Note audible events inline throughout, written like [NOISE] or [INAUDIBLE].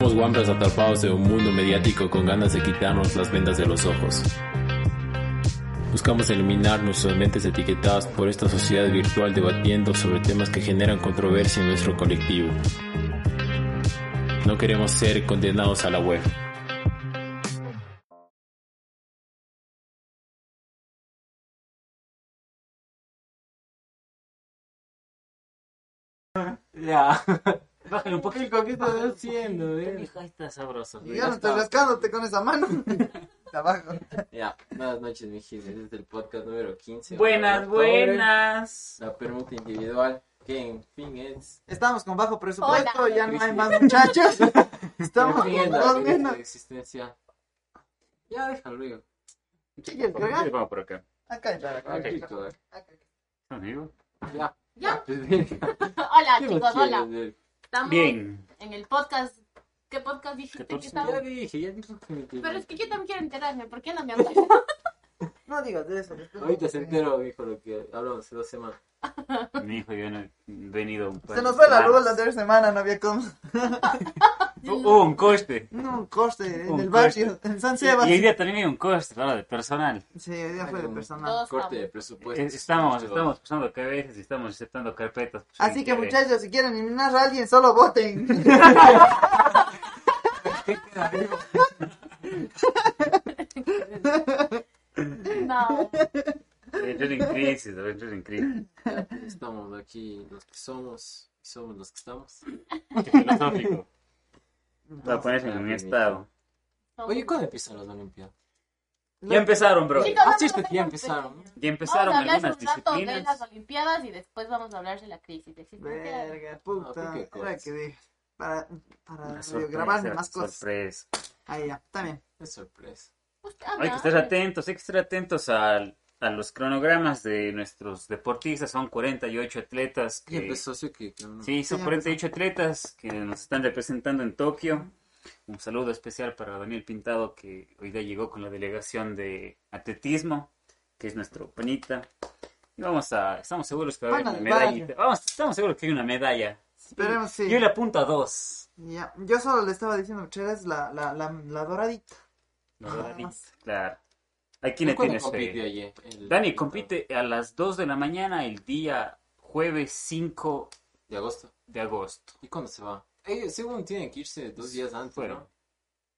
Somos guambras atrapados en un mundo mediático con ganas de quitarnos las vendas de los ojos. Buscamos eliminar nuestras mentes etiquetadas por esta sociedad virtual debatiendo sobre temas que generan controversia en nuestro colectivo. No queremos ser condenados a la web. Ya. [LAUGHS] Bájale un poquito. ¿qué estás haciendo, ¿Qué eh? mijo está sabroso? Y ya no estoy rascándote con esa mano. [LAUGHS] Abajo. Ya, buenas noches, mi gente. Este es el podcast número 15. Buenas, buenas. La permuta individual, que en fin es. Estamos con bajo presupuesto, Hola. ya no hay más [LAUGHS] muchachos. Estamos con la dos menos. de existencia. Ya, déjalo, Río. ¿Qué quieres cargar? Vamos por acá. Acá está, acá. Acá. acá. Amigo. Ya. Ya. [LAUGHS] Hola ¿Qué chicos, hola. Estamos Bien. en el podcast. ¿Qué podcast dijiste que estaba? Ya dije, ya dije que me Pero es que yo también quiero enterarme. ¿Por qué no me hablas? [LAUGHS] No digas de eso. Ahorita se enteró, dijo lo que hablamos hace dos semanas. Mi hijo yo no he venido un par Se nos de fue la luz la anterior semana, no había cómo. [LAUGHS] Hubo un coste. No, un coste en Un el barrio, en San Y Sebas. hoy día también hay un coste, ¿verdad? De personal. Sí, hoy día fue de personal. Todos Corte de estamos. presupuesto. Estamos, estamos pasando cabezas y estamos aceptando carpetas. pues, Así sin que querer. muchachos, si quieren eliminar a alguien, solo voten. [LAUGHS] No. Entrar en crisis, entrar en crisis. Estamos aquí los que somos y somos los que estamos. Qué filosófico. Voy a ponerse en mi estado. Oye, ¿cuándo empiezan las Olimpiadas? Ya empezaron, bro. Chicos, Ah, no sí, es nos que ya empezaron. ¿no? Ya Vamos empezaron a hablar algunas un rato de las. Olimpiadas y después vamos a hablar de la crisis. Verga, puta. dije. Para, para Una medio grabarme más cosas. sorpresa. Ahí ya, está bien. Es sorpresa. Hay habla, que estar hable. atentos, hay que estar atentos al- a, los cronogramas de nuestros deportistas. Son 48 atletas Y que... empezó sí que... que uno- Sí, son Sí, 48 atletas que nos están representando en Tokio. Un saludo especial para Daniel Pintado, que hoy día llegó con la delegación de atletismo, que es nuestro panita. Y vamos a, estamos seguros que va a haber una medallita. Vamos, estamos seguros que hay una medalla. Esperemos, sí. Yo le apunto a dos. Ya, yo solo le estaba diciendo que es la, la, la, la doradita. La doradita, claro. ¿A quién le ¿Cuándo tienes compite fe? ayer? El- Dani compite a las 2 de la mañana el día jueves 5 De agosto. de agosto. ¿Y cuándo se va? Eh, según tienen que irse dos días antes, Fueron. ¿no?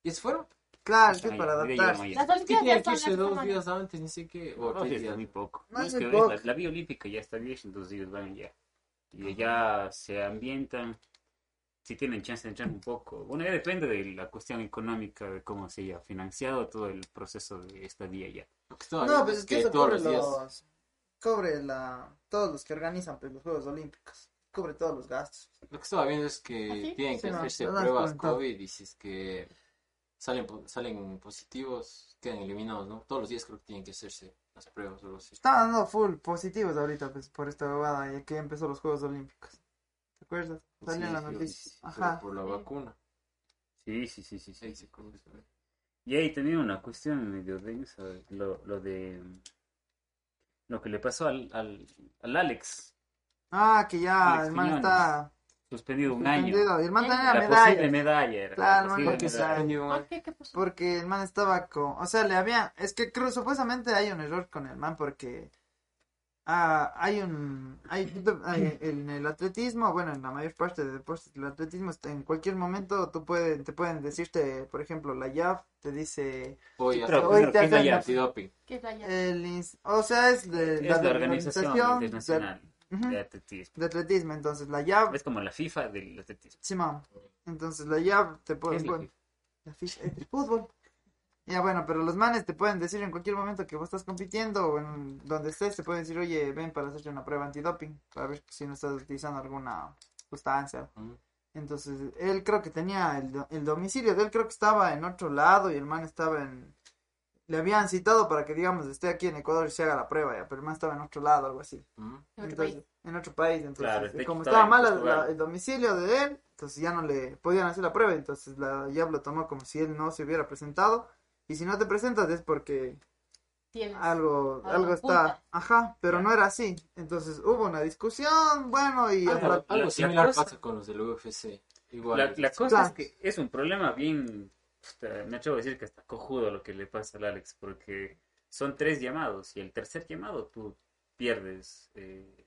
¿Y se fueron? Claro, es para adaptarse. Las Sí, Olimpiadas tienen ya que son dos días antes, ni sé qué. O No, sí, días. es muy poco. No es que poco. la, la vía olímpica ya está bien, entonces ellos van ya. Y ya se ambientan, si tienen chance de entrar un poco. Bueno, ya depende de la cuestión económica, de cómo se haya financiado todo el proceso de esta vía ya. Lo que estaba No, viendo pues es que que eso los días... los... Cobre la... Todos los que organizan pues, los Juegos Olímpicos. Cubre todos los gastos. Lo que estaba viendo es que ¿Ah, tienen Sí, que no, hacerse pruebas. COVID y si es que salen, po- salen positivos, quedan eliminados, ¿no? Todos los días creo que tienen que hacerse las pruebas o algo así. Está dando full positivos ahorita pues, por esta bobada ya que empezó los Juegos Olímpicos. Ajá. Por la vacuna. Sí, sí, sí, sí. Ahí sí. Y ahí también una cuestión medio densa, lo, lo de lo que le pasó al, al, al Alex, Ah, que ya Alex el man Quiñones. está... suspendido un año. suspendido. Y el man tenía La la posible medalla. medalla era. Claro, la man, posible ¿Por qué porque medalla. suspendió ¿Por mal? qué? ¿Qué pasó? Porque el man estaba con... O sea, le había... Es que creo, supuestamente hay un error con el man porque... Ah, hay un... Hay, hay- en el atletismo, bueno, en la mayor parte de deportes del atletismo, está- en cualquier momento tú pueden, te pueden decirte, por ejemplo, la JAF te dice... Hoy Pero Hoy primero, te ¿qué es la antidoping. ¿Qué es la? El, o sea, es de Es de la Organización de- Internacional de Atletismo. de atletismo. Entonces, la JAF... Es como la FIFA del atletismo. Simón. Entonces, la JAF te ¿Qué puede... es la FIFA? La es de fútbol. Ya bueno, pero los manes te pueden decir en cualquier momento que vos estás compitiendo o en donde estés, te pueden decir, oye, ven para hacerte una prueba antidoping, para ver si no estás utilizando alguna sustancia. Entonces, él creo que tenía el, do- el domicilio de él, creo que estaba en otro lado y el man estaba en... Le habían citado para que, digamos, esté aquí en Ecuador y se haga la prueba, ya, pero el man estaba en otro lado, algo así. En otro Entonces, país. en otro país, entonces, Claro, hecho como estaba mal la- el domicilio de él, entonces ya no le podían hacer la prueba, entonces la JAB lo tomó como si él no se hubiera presentado, y si no te presentas es porque Tienes. algo, Algo algo está, ajá, pero no era así, entonces hubo una discusión, bueno, y Algo, hasta- algo la similar cosa- pasa con los del UFC. igual. La, la cosa Claro. es que es un problema bien, me atrevo a decir que hasta cojudo lo que le pasa al Alex, porque son tres llamados y el tercer llamado tú pierdes eh,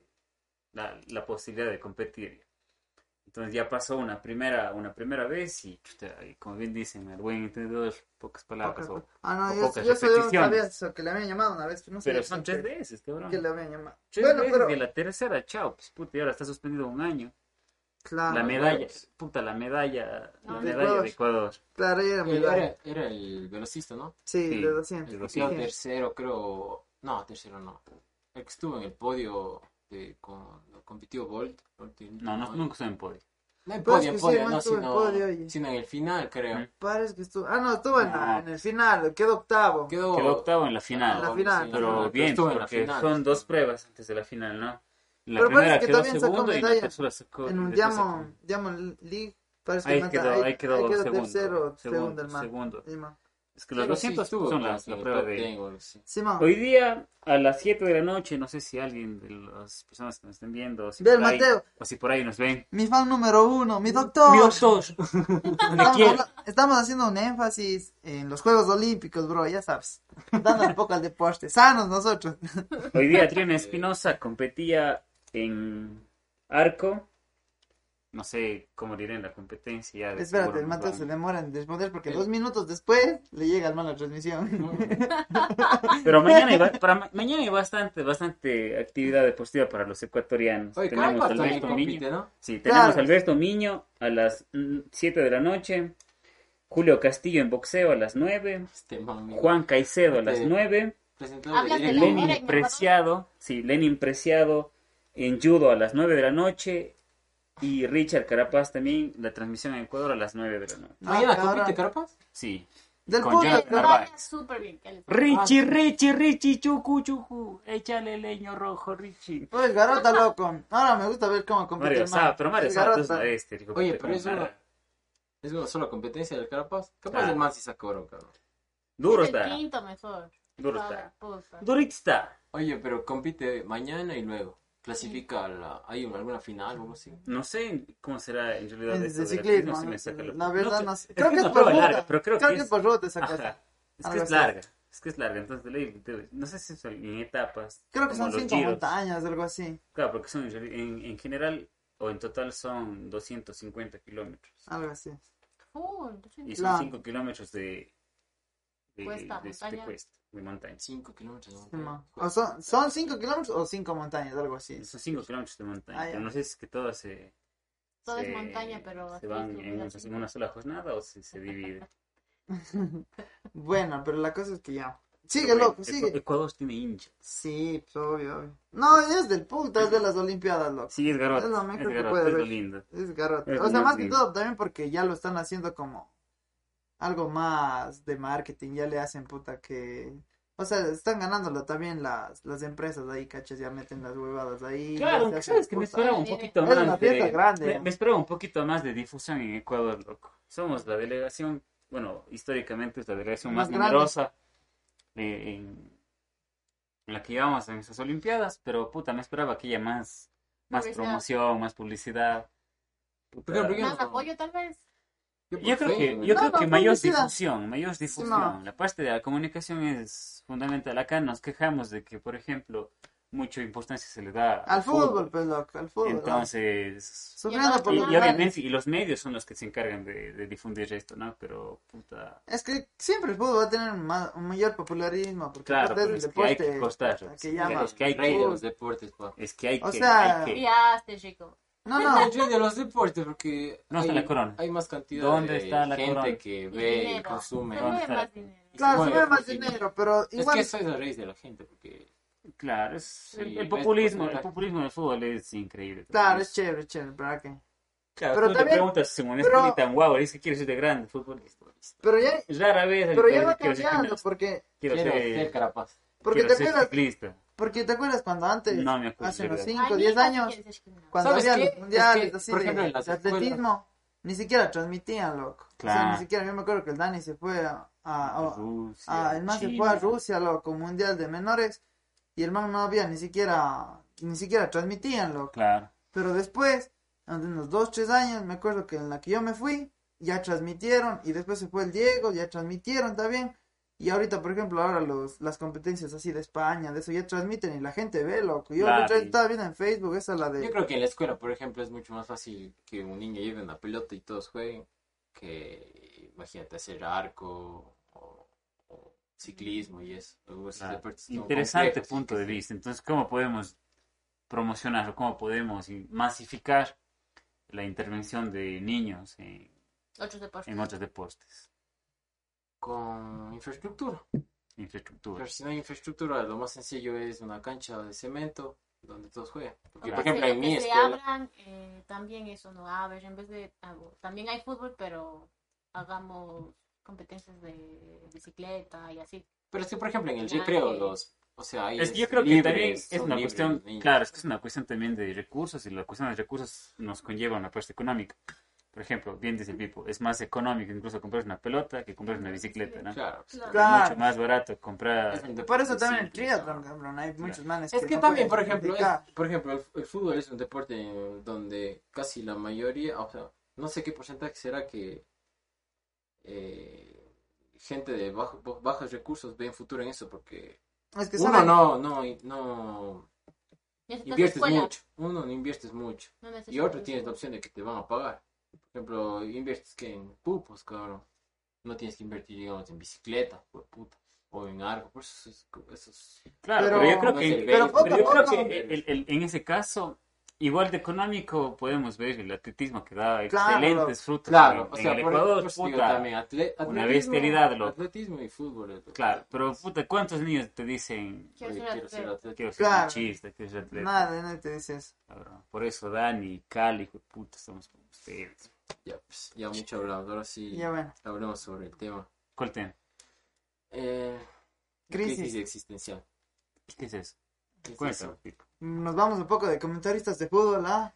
la, la posibilidad de competir. Entonces ya pasó una primera, una primera vez y, chuta, y como bien dicen, al buen entendedor, pocas palabras. o- Ah, no, o yo, pocas yo repeticiones. sabía eso, que le habían llamado una vez, no sé pero son que- tres veces, cabrón. que le habían llamado. Tres bueno, veces pero, y la tercera, chao, pues puta, y ahora está suspendido un año. claro, la medalla, huevos. puta, la medalla, la No. De medalla Ecuador. de Ecuador. claro, era muy Era, era el velocista, ¿no? Sí, Sí, de 200. el tercero, creo. No, tercero no. El que estuvo en el podio de, con, compitió Bolt. No, no, nunca estoy en podio. No en podio, en no, estuvo en sino, podio sino en el final, creo. Ujú. Parece que estuvo. Ah, no, estuvo en, No. en el final, quedó octavo. Quedó, Quedó octavo en la En final. la final. Pero Pero bien, estuvo en la porque final. son dos pruebas antes de la final, ¿no? La Pero primera parece que quedó también sacó segundo y la medalla tercera sacó. En un Diamond, League. Parece Ahí que quedó, ahí quedó, segundo. tercero, segundo, segundo, el man. segundo. Sí. Es que los Pero sí 200 estuvo son las, la prueba de... 10 o algo así. Sí, man. Hoy día, a las 7 de la noche, no sé si alguien de las personas que nos estén viendo, o si, por ahí, Mateo. o si por ahí nos ven. Mi fan número uno, mi doctor. Mi doctor. [LAUGHS] Estamos haciendo un énfasis en los Juegos Olímpicos, bro, ya sabes. Dando un poco al deporte. Sanos nosotros. Hoy día Triana [LAUGHS] Espinosa competía en arco. No sé cómo diré en la competencia. Espérate, el van- se demora en responder porque dos minutos después le llega al mal la transmisión. [LAUGHS] Pero mañana hay, para ma- mañana hay bastante, bastante actividad deportiva para los ecuatorianos. Oye, tenemos a Alberto Miño. compite, ¿no? Sí, tenemos Claro. Alberto Miño a las 7 de la noche. Julio Castillo en boxeo a las 9. Este Juan Caicedo a las Este- 9. presentador de Hablas de directo. la Lenin Preciado, sí, Lenin Preciado en judo a las 9 de la noche. Y Richard Carapaz también, la transmisión en Ecuador a las 9 de la noche. Mañana Ah, compite Carpas. Sí. Del Con claro. Súper bien. que les- Richie, Richie, Richie, chucu, chucu. Échale leño rojo, Richie. El garota loco. Ahora me gusta ver cómo compite Mario. Sá, pero Mario Sá, tú es hijo de Oye, pero es ¿cómo una, es una sola competencia del Carpas. Capaz Ah. el man sí sacó oro, cabrón. Duro Es el está. quinto mejor. Duro está. está. Oye, pero compite mañana y luego. Clasifica a la... ¿Hay una- alguna final o algo así? No sé cómo será en realidad Es de ciclismo. si ¿no? me saca La verdad no sé. es [LAUGHS] Creo que que es por ruta. larga, pero creo Creo que que es- por ruta esa cosa. Es que es larga. Es que es larga. Entonces, no sé si son en etapas. Creo que son cinco giros. montañas, algo así. Claro, porque son en, en, en general o en total son 250 kilómetros. Algo así. Y son Claro. 5 kilómetros de, de, Cuesta, de, de montaña. cuesta, de montaña. 5 kilómetros. Sí, man. O son, son cinco kilómetros o cinco montañas, algo así. Son 5 kilómetros de montaña. Ah, pero no sé si es que todas se, Todo es se- montaña, pero se van en, una- así. en una sola jornada o si se divide. [LAUGHS] [LAUGHS] Bueno, pero la cosa es que ya. Sigue, Pero, loco, sigue. Ecuador tiene hincha. Sí, pues, obvio, obvio. No, es del puta, es de las Olimpiadas, loco. Sí, es garota. Es lo mejor es que puede es lo lindo. Es garrote. Es O sea, más que todo también porque ya lo están haciendo como algo más de marketing, ya le hacen puta que... O sea, están ganándolo también las, las empresas ahí, cachas, ya meten las huevadas ahí. Claro, aunque sabes que me esperaba un poquito Es más. una fiesta de- grande. Me, me esperaba un poquito más de difusión en Ecuador, loco. Somos la delegación, bueno, históricamente es la delegación Más numerosa eh, en, en la que llevamos en esas Olimpiadas, pero puta, me esperaba que haya más, más Publicidad. promoción, más publicidad. Puta. Más apoyo, tal vez. Yo creo que, yo No, creo no, que mayor publicidad. difusión, mayor difusión. no. La parte de la comunicación es fundamental. Acá nos quejamos de que, por ejemplo, mucha importancia se le da Al fútbol, pues, loco, al fútbol. Entonces, y, los y grandes. obviamente, y los medios son los que se encargan de, de difundir esto, ¿no? Pero, puta. Es que siempre el fútbol va a tener ma- un mayor popularismo, porque Claro, es que hay que costar, es que que- llama. es que hay que- los deportes, pa. Es que hay O que. sea, hay que- Ya, este chico. No, No, rey de los deportes, porque No está hay, la corona. hay más cantidad ¿Dónde de está la gente corona? que ve y dinero. consume. Se ¿Dónde mueve está? más dinero. claro, se mueve más dinero, pero Es igual que eso es la raíz de la gente, porque Claro, es, Sí, el, el populismo, el populismo del fútbol es increíble. Claro, es chévere, es chévere, ¿para qué? Claro, pero tú también- te preguntas, Simón, es pero- tan guau, dice que quiero ser de grande futbolista. Pero ya, Rara vez pero ya va dice, quiero ser cambiando, porque, quiero quiero ser, ser carapaz. porque quiero te ser acuerdas, ciclista. Porque te acuerdas cuando antes, No me acuerdo, hace unos verdad. 5, Ay, 10 mi hija sí años, cuando ¿Sabes había qué? los mundiales Es que, así por de, ejemplo, en atletismo, ni siquiera transmitían, loco. O sea, ni siquiera, yo me acuerdo que el Dani se fue a, a- a- Rusia, el man se fue a Rusia, loco, mundial de menores, y el man no había ni siquiera, ni siquiera transmitían, loco. Claro. Pero después hace unos dos, tres años, me acuerdo que en la que yo me fui, ya transmitieron, y después se fue el Diego, ya transmitieron también, y ahorita, por ejemplo, ahora los, las competencias así de España, de eso, ya transmiten y la gente ve, loco. Yo Claro, la otra vez estaba viendo en Facebook, esa la de... Yo creo que en la escuela, por ejemplo, es mucho más fácil que un niño lleve una pelota y todos jueguen que, imagínate, hacer arco o, o ciclismo y eso. o esos Claro. Interesante complejos, punto de vista. Entonces, ¿cómo podemos promocionar o cómo podemos masificar la intervención de niños en, Otros deportes. en otros deportes? Con infraestructura. Infraestructura. Pero si no hay infraestructura, lo más sencillo es una cancha de cemento donde todos juegan. Porque, por ejemplo, en mi escuela... abran, eh, también eso no abre, en vez de hago- también hay fútbol, pero hagamos competencias de bicicleta y así. Pero es que, por ejemplo, en el recreo, que- los... O sea, ahí Es que yo creo que también es una libres cuestión, niños. claro, es que es una cuestión también de recursos y la cuestión de recursos nos conlleva una apuesta económica. Por ejemplo, bien dice el Pipo, es más económico incluso comprar una pelota que comprar una bicicleta, ¿no? Claro. Claro. Claro. Mucho más barato comprar... Es Por eso también el triatlón, ¿no? cabrón, hay muchos manes Es que no también, por ejemplo, es- por ejemplo, el, el fútbol es un deporte en donde casi la mayoría, o sea, no sé qué porcentaje será que eh, gente de bajo- bajos recursos ven futuro en eso, porque Es que uno no, no, no inviertes mucho, uno no inviertes mucho, no y otro tienes la opción de que te van a pagar. Por ejemplo, inviertes que en pupos, cabrón. No tienes que invertir, digamos, en bicicleta, por puta, o en algo, por eso es, eso es- Claro, Pero- pero, yo creo no que, pero pero yo creo que el- el- en ese caso, igual de económico, podemos ver el atletismo que da Claro, excelentes frutos Claro, en, o en sea, el por, Ecuador, por digo puta. también, atle- una atletismo- bestialidad, loco. Atletismo y fútbol. lo que- Claro, pero puta, ¿cuántos niños te dicen Quiero ser quiero ser atleta. atleta. quiero ser Claro. chista, quiero ser atleta? nada, nadie te dice eso. Cabrón. Por eso Dani, Cali, puta, estamos con ustedes. Ya, pues, ya mucho hablamos. Ahora sí Ya bueno, hablemos sobre el tema. ¿Cuál tema? Eh, Crisis. crisis existencial. ¿Qué es eso? ¿Qué es Cuéntame, eso? Nos vamos un poco de comentaristas de fútbol a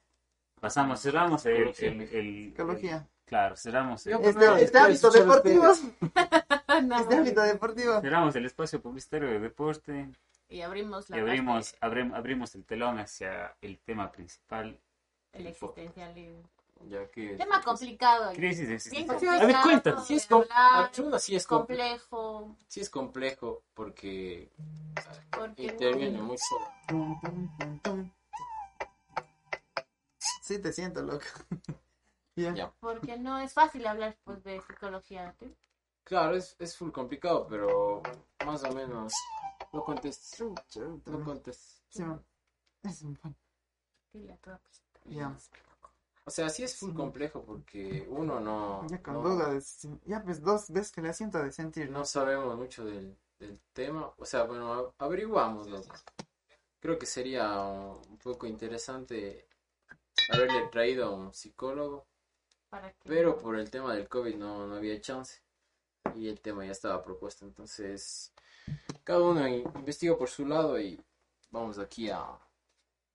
Pasamos, cerramos el, Psicología. el, el- psicología. claro, cerramos el, Este, primero, este ámbito deportivo, [LAUGHS] No, este ámbito deportivo. cerramos el espacio publicitario de deporte y abrimos la y abrimos, parte, abrim- abrimos el telón hacia el tema principal. el existencialismo. Ya que Tema complicado. Crisis Bien existencial. complicado. A ver, cuéntanos. Sí es, de com- sí es, com- complejo. sí es complejo porque Porque interviene mucho. Sí, te siento, loco. [LAUGHS] Bien. Ya. Porque no es fácil hablar pues de psicología. ¿sí? Claro, es, es full complicado, pero más o menos no contestes. No contestes. Sí, man. Es un pan. Dile a toda persona. Ya. O sea, sí es full complejo porque uno no, Ya con no, duda de Ya pues dos veces que le asiento de sentir, ¿no? sabemos mucho del, del tema. O sea, bueno, averiguamos. ¿no? Creo que sería un poco interesante haberle traído a un psicólogo, Para pero por el tema del COVID no, no había chance. Y el tema ya estaba propuesto. Entonces, cada uno in- investiga por su lado y vamos aquí a,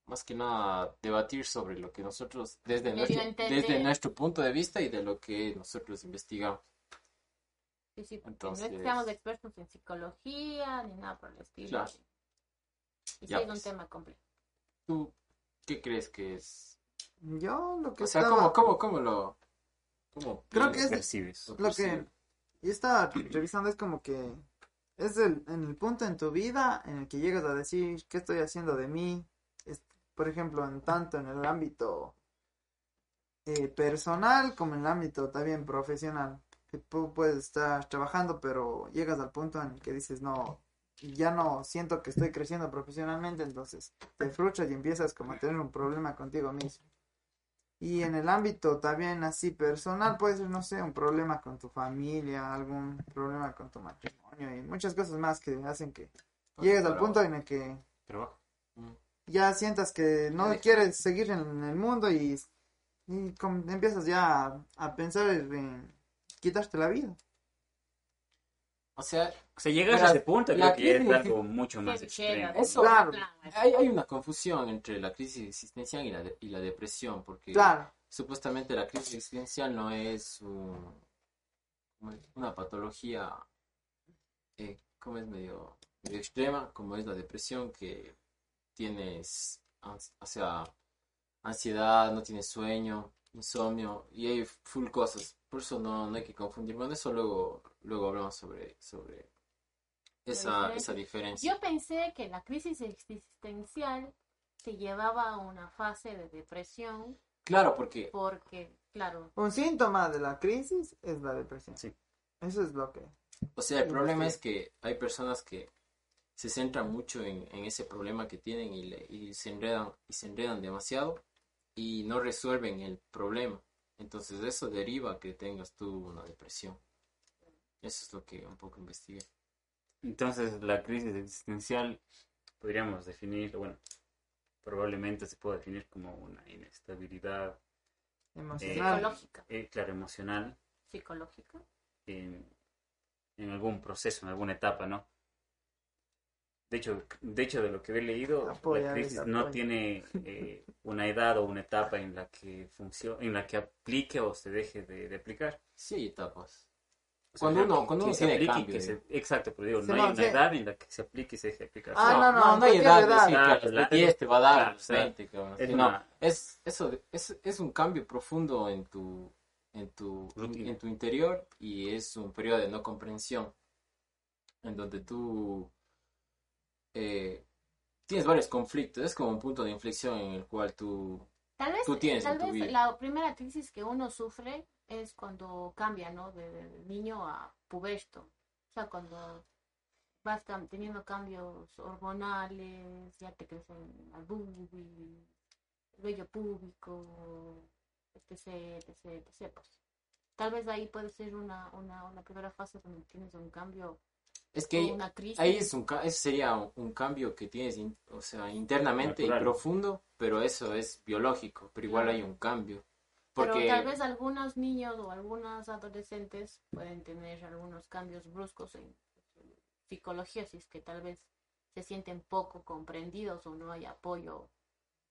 más que nada, debatir sobre lo que nosotros, desde nuestro, desde nuestro punto de vista y de lo que nosotros investigamos. Sí, sí, Entonces- no es que seamos expertos en psicología ni nada por el estilo. Claro. Y sí Ya, es un pues. tema complejo. ¿Tú qué crees que es? Yo lo que O sea, estaba... ¿cómo, cómo, cómo lo...? Cómo Creo que es- Percibes. Lo Lo que yo estaba revisando es como que es el, en el punto en tu vida en el que llegas a decir qué estoy haciendo de mí. Por ejemplo, en tanto en el ámbito eh, personal como en el ámbito también profesional. Que tú puedes estar trabajando, pero llegas al punto en el que dices, no, ya no siento que estoy creciendo profesionalmente, entonces te frustras y empiezas como a tener un problema contigo mismo. Y en el ámbito también así personal puede ser, no sé, un problema con tu familia, algún problema con tu matrimonio y muchas cosas más que hacen que llegues al punto en el que Trabajo. Ya sientas que no quieres seguir en el mundo y, y com- empiezas ya a, a pensar en quitarte la vida. O sea, O sea, llegas a ese punto, creo que es crisis- algo mucho más extremo. Eso- Claro. hay, hay una confusión entre la crisis existencial y la, de- y la depresión, porque Claro, supuestamente la crisis existencial no es un- una patología, eh, como es medio, medio extrema, como es la depresión, que tienes, o sea, ansiedad, no tienes sueño, insomnio y hay full cosas. Por eso no, no hay que confundir. Bueno, eso luego, luego hablamos sobre, sobre esa, diferencia. esa diferencia. Yo pensé que la crisis existencial te llevaba a una fase de depresión Claro, porque porque, claro, Un síntoma de la crisis es la depresión. Sí. Eso es lo que... O sea, el problema es que hay personas que se centran mucho en, en ese problema que tienen y, le- y se enredan y se enredan demasiado y no resuelven el problema. Entonces eso deriva a que tengas tú una depresión. Eso es lo que un poco investigué. Entonces, la crisis existencial podríamos definir, bueno, probablemente se puede definir como una inestabilidad, Emocional. psicológica, eh, claro, emocional, psicológica. en, en algún proceso, en alguna etapa, ¿no? De hecho, de hecho, de lo que he leído, la crisis no tiene eh, una edad o una etapa en la que funcione, en la que aplique o se deje de, de aplicar. Sí, hay etapas. O sea, Cuando que- uno- cuando que uno se aplique y cambio, que se- exacto, pero digo, Sí, no no, hay una sí. edad en la que se aplique y se deje de aplicar. Ah, no, no, no hay cualquier edad, edad. decir que a Claro, los la- 10 te va a dar, los o sea, 20, cabrón. es Sí, no, una- es, eso, es, es un cambio profundo en tu, en tu, Rutina. en tu interior y es un periodo de no comprensión en donde tú eh, tienes varios conflictos, es como un punto de inflexión en el cual tú... Tal vez, Tú tienes tal en tu vez vida. la primera crisis que uno sufre es cuando cambia, ¿no? De, de niño a puberto. O sea, cuando vas teniendo cambios hormonales, ya te crecen boobie, el vello público, etc, etc, etc. Pues. Tal vez ahí puede ser una, una, una primera fase donde tienes un cambio Es que una crisis. ahí es un, ca- ese sería un, un cambio que tienes, in- o sea, internamente Natural. y profundo, pero eso es biológico, pero igual hay un cambio. Pero Porque... tal vez algunos niños o algunas adolescentes pueden tener algunos cambios bruscos en psicología, si es que tal vez se sienten poco comprendidos o no hay apoyo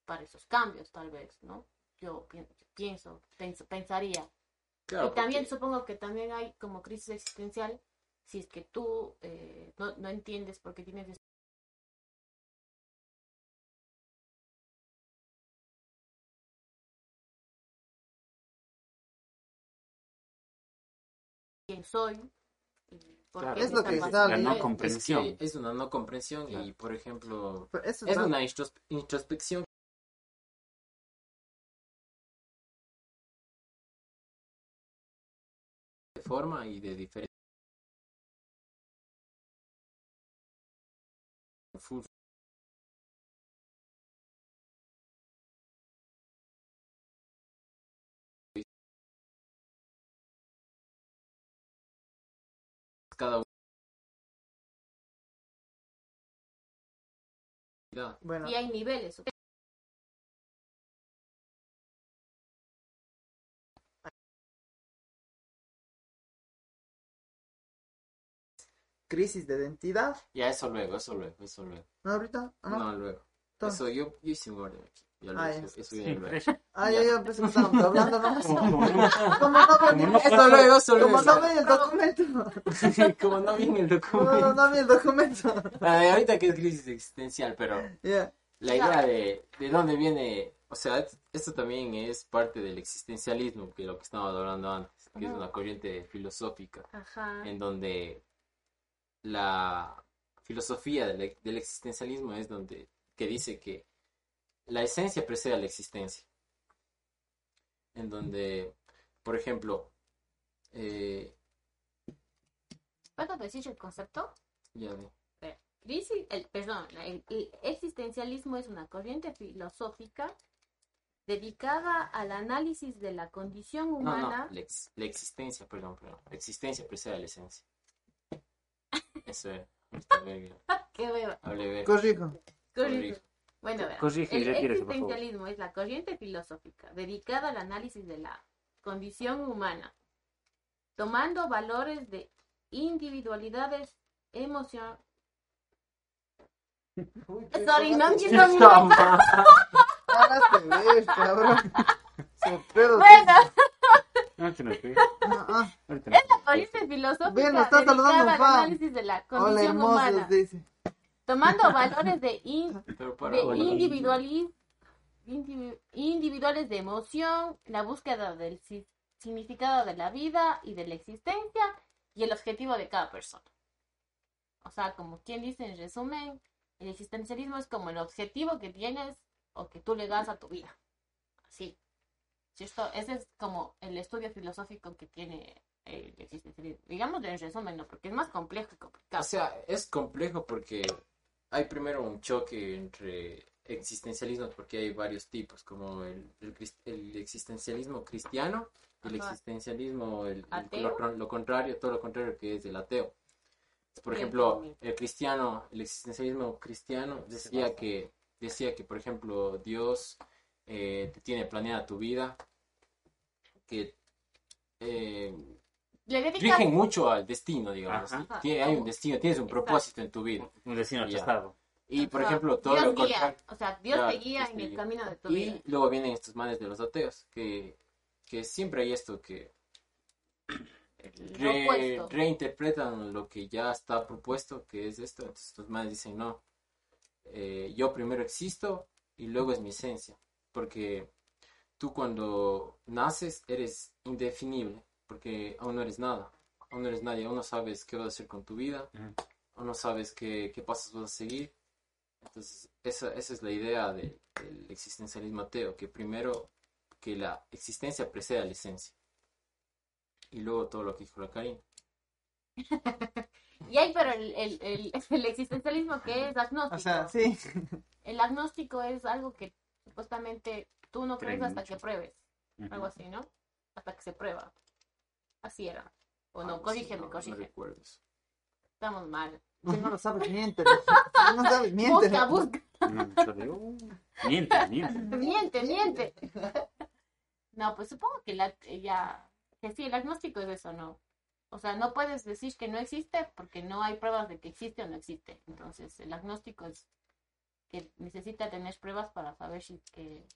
para esos cambios, tal vez, ¿no? Yo pi- pienso, pens- pensaría. Claro, y también porque- supongo que también hay como crisis existencial, si es que tú eh, no, no entiendes por qué tienes quién soy y por Claro, es lo que está La no. Es comprensión. que es una no comprensión y, por ejemplo, eso es una intros- introspección de forma y de diferente full- cada uno Bueno, y hay niveles crisis de identidad. ya eso luego eso luego eso luego ¿No ahorita? ¿O no, no? luego Entonces- eso yo yo hice un orden aquí ya lo Ah, eso, ya. eso viene luego Ah, ya, ya pensé que estábamos [LAUGHS] hablando no- Como no Como vi no eso luego eso luego como no vi [LAUGHS] el documento. como no viene el No, no, documento no vi el documento. Ah, ahorita que es crisis existencial pero Ya. la idea de, de dónde viene, o sea, es- esto también es parte del existencialismo, que lo que estábamos hablando antes, que es una corriente filosófica, ajá en donde la filosofía del, del existencialismo es donde, que dice que la esencia precede a la existencia. En donde, por ejemplo, eh, ¿puedo decir el concepto? ya ve, Crisis, el, perdón, el, el existencialismo es una corriente filosófica dedicada al análisis de la condición no, humana. no, la, ex- la existencia, perdón, perdón, la existencia precede a la esencia. [LAUGHS] Qué hueva. hable bien. Corrijo. Corrijo. Bueno, verá, Corrige y el retírese, por favor. existencialismo es la corriente filosófica dedicada al análisis de la condición humana, tomando valores de individualidades, emoción. Sorry, no [LAUGHS] entiendo mi. Bueno, Ah, no. [LAUGHS] la corriente filosófica Bien, nos está saludando dedicada al análisis de la Hola, condición humana, hermosos, dice. tomando valores de, in- [LAUGHS] Pero para, de bueno, individualismo, indivi- individuales de emoción, la búsqueda del si- significado de la vida y de la existencia y el objetivo de cada persona. O sea, como quien dice en resumen, el existencialismo es como el objetivo que tienes o que tú le das a tu vida. Así. ¿Cierto? Ese es como el estudio filosófico que tiene el existencialismo. Digamos en resumen, ¿no? Porque es más complejo y complicado. O sea, es complejo porque hay primero un choque entre existencialismos, porque hay varios tipos, como el, el, existencialismo cristiano y el Ajá. existencialismo, el, lo, lo contrario, todo lo contrario que es el ateo. Por ejemplo, el cristiano, el existencialismo cristiano decía que, decía que, por ejemplo, Dios eh, te tiene planeada tu vida, que eh, Le dedicas rigen mucho al destino, digamos. Ajá. ¿sí? Tiene- hay un destino, tienes un Exacto. propósito en tu vida. Un destino Ya. trazado. Y, por ejemplo, todo Dios lo guía, contrario. o sea, Dios Claro, te guía en el camino de tu vida. Y luego vienen estos manes de los ateos, que, que siempre hay esto que re- reinterpretan lo que ya está propuesto, que es esto. Entonces estos manes dicen, no, eh, yo primero existo y luego es mi esencia. Porque tú cuando naces eres indefinible, porque aún no eres nada. Aún no eres nadie, aún no sabes qué vas a hacer con tu vida, aún no sabes qué, qué pasos vas a seguir. Entonces, esa, esa es la idea de- del existencialismo ateo, que primero que la existencia precede a la esencia. Y luego todo lo que dijo la Karina. [LAUGHS] Y hay, pero el, el, el, el existencialismo que es agnóstico. [LAUGHS] O sea, sí. El agnóstico es algo que supuestamente tú no crees Creen hasta mucho. que pruebes. Algo así, ¿no? Hasta que se prueba. Así era. O no, corrígeme, no- no corrígeme. eso. Estamos mal. [LAUGHS] Si no lo sabes, miéntele. Si no sabes, miéntele. Busca, busca. No, miente, miente. Miente, miente. No, pues supongo que la, ya, que sí, el agnóstico es eso, ¿no? O sea, no puedes decir que no existe porque no hay pruebas de que existe o no existe. Entonces, el agnóstico es que necesita tener pruebas para saber si que,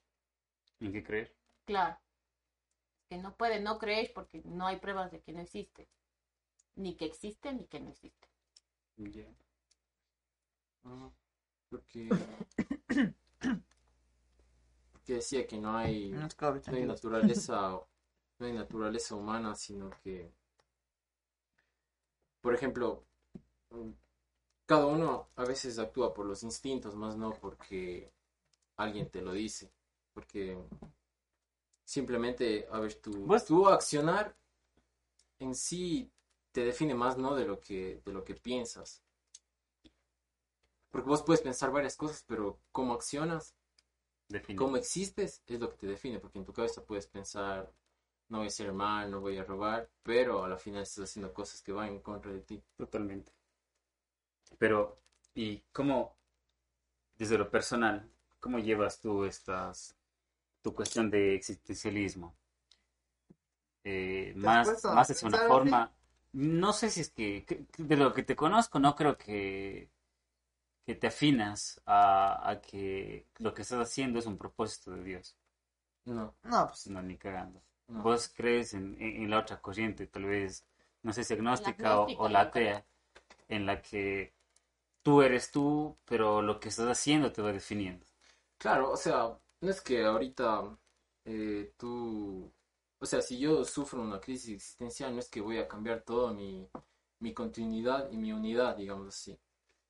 ¿En qué creer? claro, que no puede no creer porque no hay pruebas de que no existe. Ni que existe ni que no existe. Ya. Ajá. Porque, [COUGHS] porque decía que no hay, No hay naturaleza, no hay naturaleza humana, sino que, por ejemplo, cada uno a veces actúa por los instintos, más no porque alguien te lo dice, porque simplemente, a ver, tu, Vos- tu accionar en sí te define más no de lo que, de lo que piensas. Porque vos puedes pensar varias cosas, pero cómo accionas Define. cómo existes es lo que te define, porque en tu cabeza puedes pensar, no voy a ser mal, no voy a robar, pero a la final estás haciendo cosas que van en contra de ti. Totalmente. Pero, ¿y cómo, desde lo personal, cómo llevas tú estas, tu cuestión de existencialismo? Eh, más, más es una forma, no sé si es que, que- de lo que te conozco, no creo que, que te afinas a, a que lo que estás haciendo es un propósito de Dios, No, No, pues no ni cagando. no. Vos crees en, en- en la otra corriente, tal vez, no sé si agnóstica o, o la atea, en la que tú eres tú, pero lo que estás haciendo te va definiendo. Claro, o sea, no es que ahorita eh, tú, o sea, si yo sufro una crisis existencial, no es que voy a cambiar toda mi, mi continuidad y mi unidad, digamos así.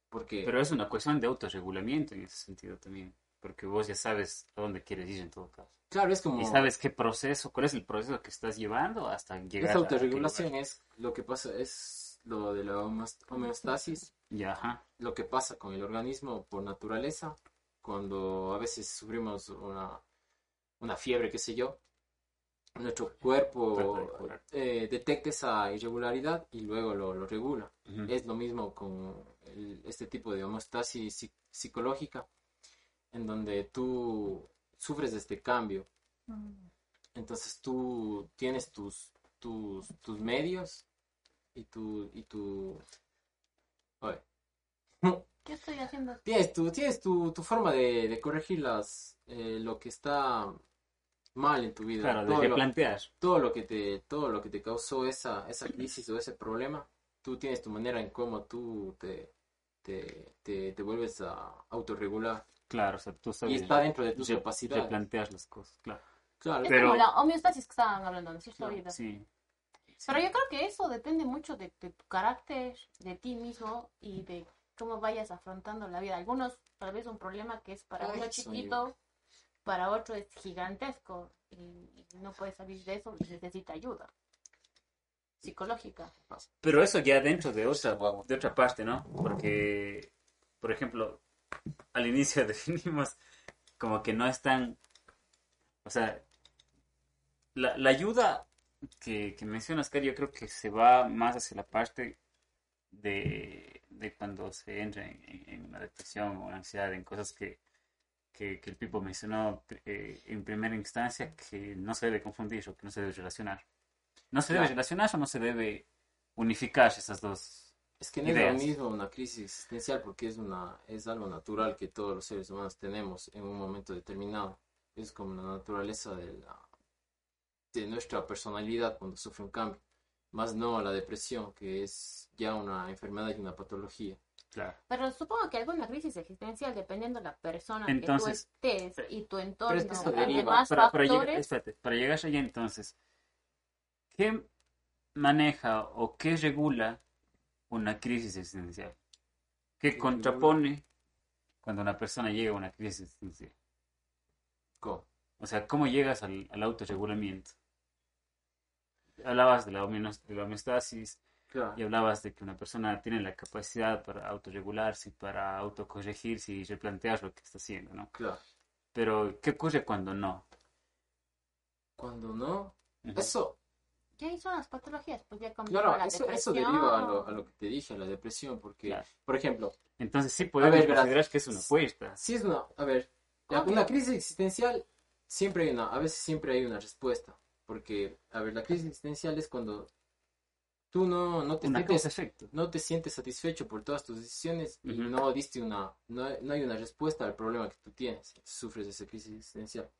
Porque, Pero es una cuestión de autorregulamiento en ese sentido también, porque vos ya sabes a dónde quieres ir en todo caso. claro, es como... Y sabes qué proceso, cuál es el proceso que estás llevando hasta llegar Esa a autorregulación aquel es lo que pasa, es lo de la homeost- homeostasis, ajá. lo que pasa con el organismo por naturaleza, cuando a veces sufrimos una, una fiebre, qué sé yo, nuestro cuerpo eh, detecta esa irregularidad y luego lo, lo regula. Es lo mismo con el- este tipo de homeostasis psi- psicológica, en donde tú sufres de este cambio. Entonces tú tienes tus, tus, tus medios y tu, y tu, oye, [LAUGHS] ¿Qué estoy haciendo? tienes tu, tienes tu, tu forma de, de corregir las, eh, lo que está mal en tu vida. Claro, de todo, lo, replantear. todo lo que te, todo lo que te causó esa, esa crisis o ese problema, tú tienes tu manera en cómo tú te, te, te, te vuelves a autorregular. Claro, o sea, tú y sabes. está dentro de tus capacidades. replanteas las cosas, claro. Claro, Es Pero- como la homeostasis que estaban hablando, ¿no cierto? Claro? Sí. Pero yo creo que eso depende mucho de, de tu carácter, de ti mismo y de cómo vayas afrontando la vida. Algunos, tal vez un problema que es para uno chiquito, para otro es gigantesco y, y no puede salir de eso y necesita ayuda psicológica. Pero eso ya dentro de otra, de otra parte, ¿no? Porque, por ejemplo, al inicio [LAUGHS] definimos como que no es tan... O sea, la, la ayuda que, que mencionas, Oscar, yo creo que se va más hacia la parte de, de cuando se entra en, en- una depresión o una ansiedad, en cosas que, que, que el Pipo mencionó eh, en primera instancia, que no se debe confundir o que no se debe relacionar. No se debe Claro. relacionar o no se debe unificar esas dos. Es que no es lo mismo una crisis existencial porque es una es algo natural que todos los seres humanos tenemos en un momento determinado. Es como la naturaleza de la de nuestra personalidad cuando sufre un cambio. Más no la depresión, que es ya una enfermedad y una patología. Claro. Pero supongo que alguna crisis existencial, dependiendo de la persona Entonces, que tú estés y tu entorno, es que eso y deriva. Para, para, factores, llegar, espérate, para llegar allá entonces, ¿qué maneja o qué regula una crisis existencial? ¿Qué ¿Qué contrapone cuando una persona llega a una crisis existencial? ¿Cómo? O sea, ¿cómo llegas al, al autorregulamiento? Hablabas de la, de la homeostasis Claro. y hablabas de que una persona tiene la capacidad para autorregularse, para autocorregirse y replantear lo que está haciendo, ¿no? Claro. Pero, ¿qué ocurre cuando no? Cuando no, eso, ¿qué ahí son las patologías? Pues ya cambió claro, la eso, eso deriva a lo, a lo que te dije, a la depresión, porque, Claro. por ejemplo, Entonces sí podemos ver, verás. considerar que es una apuesta. Si es una, a ver, la- una crisis existencial siempre hay una, a veces siempre hay una respuesta, porque, a ver, la crisis existencial es cuando tú no, no te sientes, no te sientes satisfecho por todas tus decisiones y no diste una, no, no hay una respuesta al problema que tú tienes, sufres de esa crisis existencial.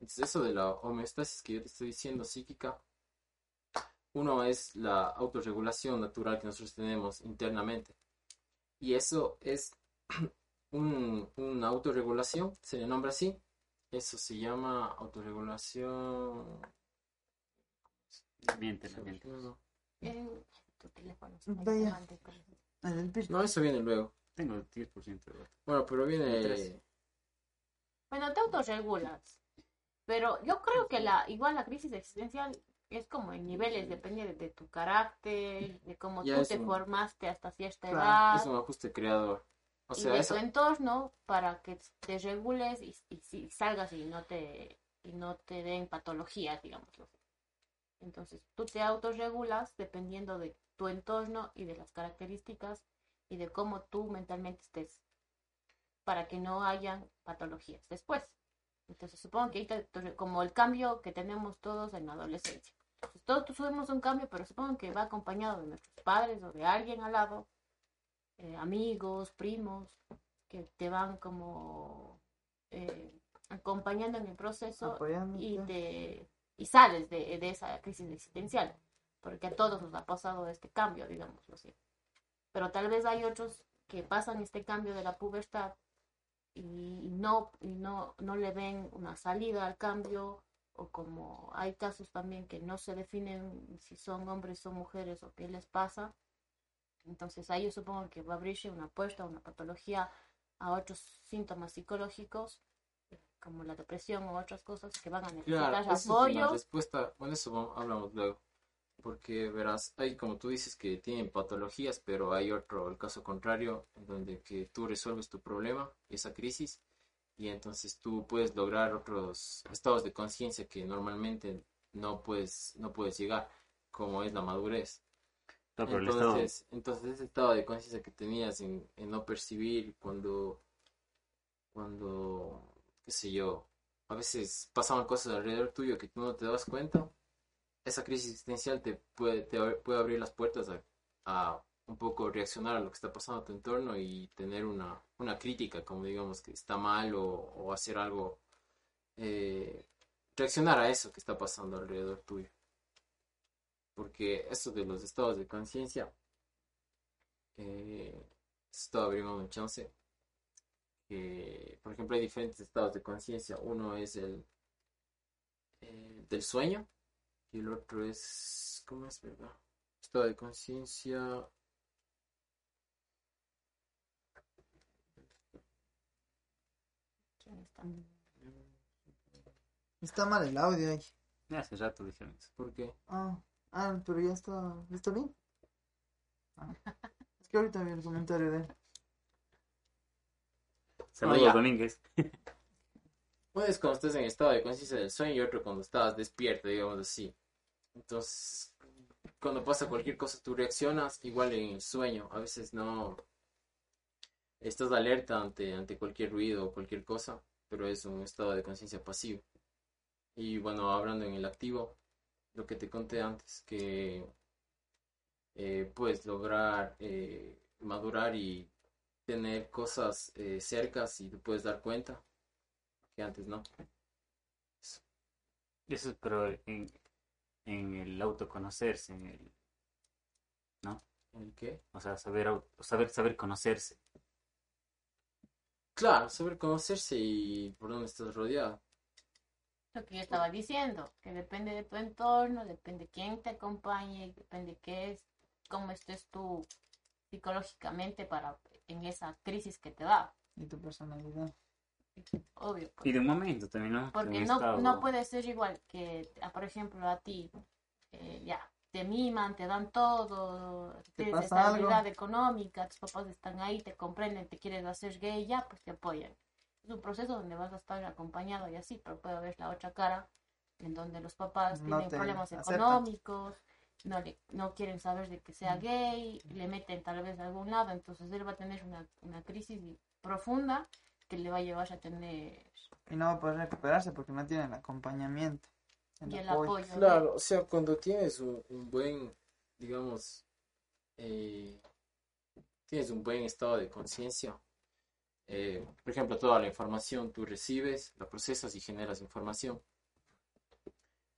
Entonces eso de la homeostasis que yo te estoy diciendo psíquica, uno es la autorregulación natural que nosotros tenemos internamente. Y eso es [CLEARS THROAT] un, una autorregulación, se le nombra así. Eso se llama autorregulación. No, tu teléfono. Vaya. El no, eso viene luego. Tengo 10% de voto. Bueno, pero viene. Bueno, te autorregulas. Pero yo creo que la igual la crisis existencial es como en niveles, depende de, de tu carácter, de cómo Ya tú te un- formaste hasta cierta Claro, edad. Es un ajuste creador. O y sea, de eso. tu entorno para que te regules y, y, si salgas y no te y no te den patologías, digámoslo así. Entonces, tú te autorregulas dependiendo de tu entorno y de las características y de cómo tú mentalmente estés para que no hayan patologías después. Entonces, supongo que ahorita, como el cambio que tenemos todos en la adolescencia. Entonces, todos tuvimos un cambio, pero supongo que va acompañado de nuestros padres o de alguien al lado eh, amigos, primos, que te van como eh, acompañando en el proceso Apoyándote. y, te, y sales de, esa crisis existencial, porque a todos nos ha pasado este cambio, digámoslo así. Pero tal vez hay otros que pasan este cambio de la pubertad y, no, y no, no le ven una salida al cambio, o como hay casos también que no se definen si son hombres o mujeres o qué les pasa, entonces ahí yo supongo que va a abrirse una puerta, una patología a otros síntomas psicológicos, como la depresión o otras cosas que van a necesitar Claro, esa es una apoyo. respuesta. Bueno, eso vamos- hablamos luego. Porque verás, hay como tú dices que tienen patologías, pero hay otro, el caso contrario, en donde que tú resuelves tu problema, esa crisis, y entonces tú puedes lograr otros estados de conciencia que normalmente no puedes, no puedes llegar, como es la madurez. No, pero el Estado- Entonces, entonces ese estado de conciencia que tenías en, en no percibir cuando, cuando, qué yo, a veces pasaban cosas alrededor tuyo que tú no te das cuenta, esa crisis existencial te puede, puede abrir las puertas a, un poco reaccionar a lo que está pasando a tu entorno y tener una, una crítica, como digamos que está mal o, hacer algo, eh, reaccionar a eso que está pasando alrededor tuyo. Porque esto de los estados de conciencia, eh, abriendo un chance que, por ejemplo, hay diferentes estados de conciencia. Uno es el eh, del sueño y el otro es, ¿cómo es verdad? Estado de conciencia. ¿Quién está? Mal el audio ahí. Ya hace rato dijeron eso. ¿Por qué? Ah, ah, pero ya está, ¿ya ¿está bien? Ah, Es que ahorita vi el comentario de él. Saludos. Domínguez. Uno es cuando estás en estado de conciencia del sueño y otro cuando estás despierto, digamos así. Entonces, cuando pasa cualquier cosa, tú reaccionas igual en el sueño. A veces no estás alerta ante, ante cualquier ruido o cualquier cosa, pero es un estado de conciencia pasivo. Y bueno, hablando en el activo, lo que te conté antes, que eh, puedes lograr eh, madurar y tener cosas eh, cercas y te puedes dar cuenta que antes no. Eso es, pero en, en el autoconocerse, en el, ¿El qué? o sea, saber, saber, saber conocerse. Claro, saber conocerse y por dónde estás rodeado. Lo que yo estaba diciendo, que depende de tu entorno, depende quién te acompañe, depende qué es, cómo estés tú psicológicamente para en esa crisis que te da. Y tu personalidad. Obvio. pues. Y de un momento también, ¿no? Porque no, estado- no puede ser igual que, ah, por ejemplo, a ti, eh, ya, te miman, te dan todo, Te tienes algo. estabilidad económica, tus papás están ahí, te comprenden, te quieres hacer gay, ya, pues te apoyan. Es un proceso donde vas a estar acompañado y así, pero puede haber la otra cara, en donde los papás No tienen problemas aceptan. económicos, no, le, no quieren saber de que sea gay, le meten tal vez a algún lado, entonces él va a tener una, una crisis profunda que le va a llevar a tener Y no va a poder recuperarse porque no tiene el acompañamiento. El y el apoyo. apoyo. de- Claro, o sea, cuando tienes un, un buen, digamos, eh, tienes un buen estado de conciencia, eh, por ejemplo, toda la información tú recibes, la procesas y generas información.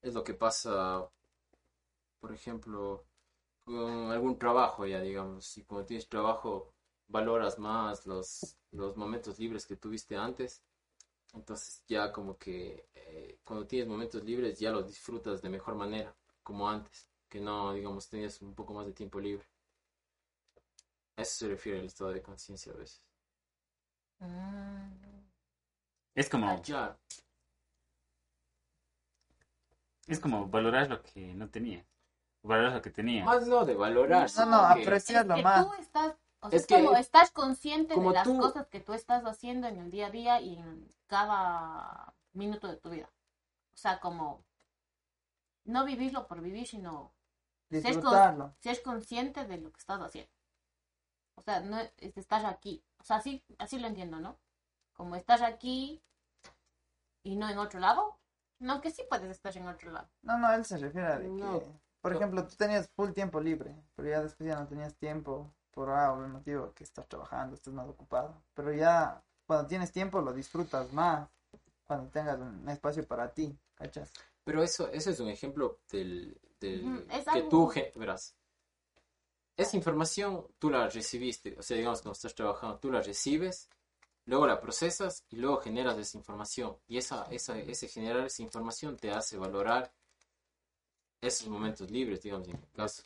Es lo que pasa, por ejemplo, con algún trabajo ya, digamos, si cuando tienes trabajo valoras más los, los momentos libres que tuviste antes, entonces ya como que eh, cuando tienes momentos libres ya los disfrutas de mejor manera, como antes, que no, digamos, tenías un poco más de tiempo libre. A eso se refiere el estado de conciencia a veces. Mm. Es como, Ah, ya, es como valorar lo que no tenía. Valorar lo que tenía. más no de valorar, No, no, que- apreciarlo es que más. tú estás, o sea, Es es que- como estás consciente como de las tú- cosas que tú estás haciendo en el día a día y en cada minuto de tu vida. O sea, como no vivirlo por vivir, sino ser, con- Disfrutarlo. ser consciente de lo que estás haciendo. O sea, no es estar aquí. O sea, así, así lo entiendo, ¿no? Como estás aquí y no en otro lado. No, que sí puedes estar en otro lado. No, no, él se refiere a de que. Por No. ejemplo, tú tenías full tiempo libre, pero ya después ya no tenías tiempo por algún motivo que estás trabajando, estás más ocupado. Pero ya cuando tienes tiempo lo disfrutas más, cuando tengas un espacio para ti, ¿cachas? Pero eso, eso es un ejemplo del, del que algo- tú, verás, esa información tú la recibiste, o sea, digamos, cuando estás trabajando, tú la recibes, luego la procesas y luego generas esa información. Y esa, esa, ese generar esa información te hace valorar esos momentos libres, digamos, en caso.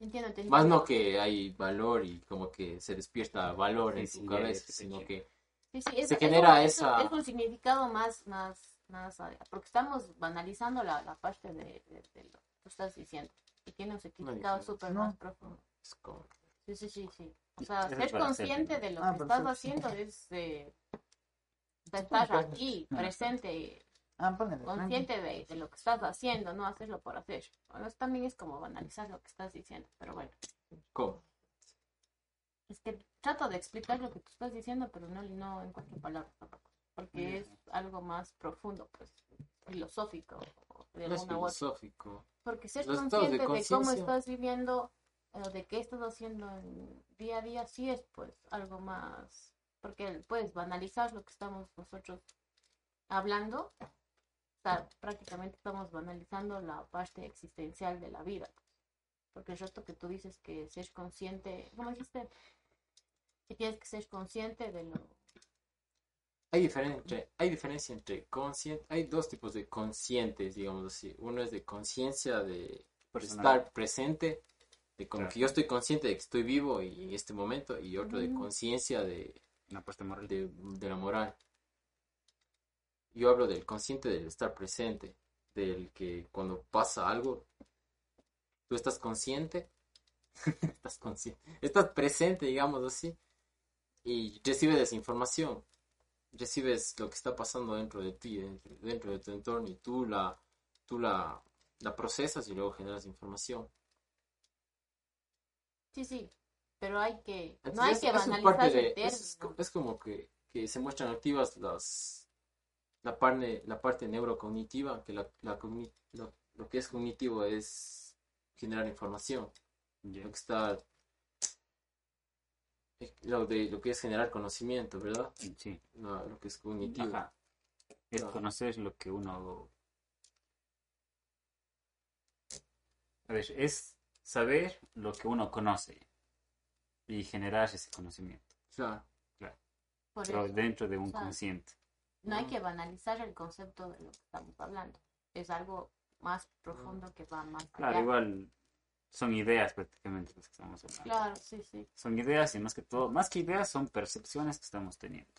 Entiendo, te Más no que hay valor y como que se despierta valor en Sí, tu sí, cabeza, es- sino que Sí, sí, es, se es genera es esa- un- es un significado más, más, más, porque estamos banalizando la, la parte de, de- de lo que tú estás diciendo. Y tiene un significado diferencia. súper No. más profundo. es como... Sí, sí, sí, sí. O sea, ser consciente ¿no? de lo Ah, que estás haciendo es eh, de estar aquí, presente, Ah, consciente de, de lo que estás haciendo, no hacerlo por hacer. Bueno, eso también es como banalizar lo que estás diciendo, pero bueno. ¿Cómo? Es que trato de explicar lo que tú estás diciendo, pero no, no en cualquier palabra tampoco. Porque es algo más profundo, pues, filosófico, de No es otra. Porque ser Los estados de consciente de, cómo estás viviendo, o de qué estás haciendo en día a día, sí es, pues, algo más. Porque puedes banalizar lo que estamos nosotros hablando. Prácticamente estamos banalizando la parte existencial de la vida. Porque el resto que tú dices que ser consciente, ¿cómo dijiste? Que tienes que ser consciente de lo hay, diferencia entre, hay diferencia entre consciente, hay dos tipos de conscientes, digamos así. Uno es de conciencia de Personal. estar presente, de como Claro. que yo estoy consciente de que estoy vivo y en este momento, y otro de conciencia de, Una parte moral. de, de la moral. Yo hablo del consciente del estar presente, del que cuando pasa algo, tú estás consciente, [LAUGHS] estás consciente, estás presente, digamos así, y recibes esa información, recibes lo que está pasando dentro de ti, dentro, dentro de tu entorno, y tú la, tú la, la procesas y luego generas información. Sí, sí, pero hay que, no hay que es banalizar el de- es, co- es como que, que se muestran activas las la parte la parte neurocognitiva que la, lo, lo que es cognitivo es generar información lo que está lo de lo que es generar conocimiento verdad Sí. No, lo que es cognitivo Ajá. Es conocer lo que uno. A ver, es saber lo que uno conoce y generar ese conocimiento, Claro. Pero eso, dentro de un Claro. consciente. No hay que banalizar el concepto de lo que estamos hablando. Es algo más profundo que va más Claro, allá. igual son ideas prácticamente las que estamos hablando. Claro, sí, sí. Son ideas y más que todo, más que ideas son percepciones que estamos teniendo.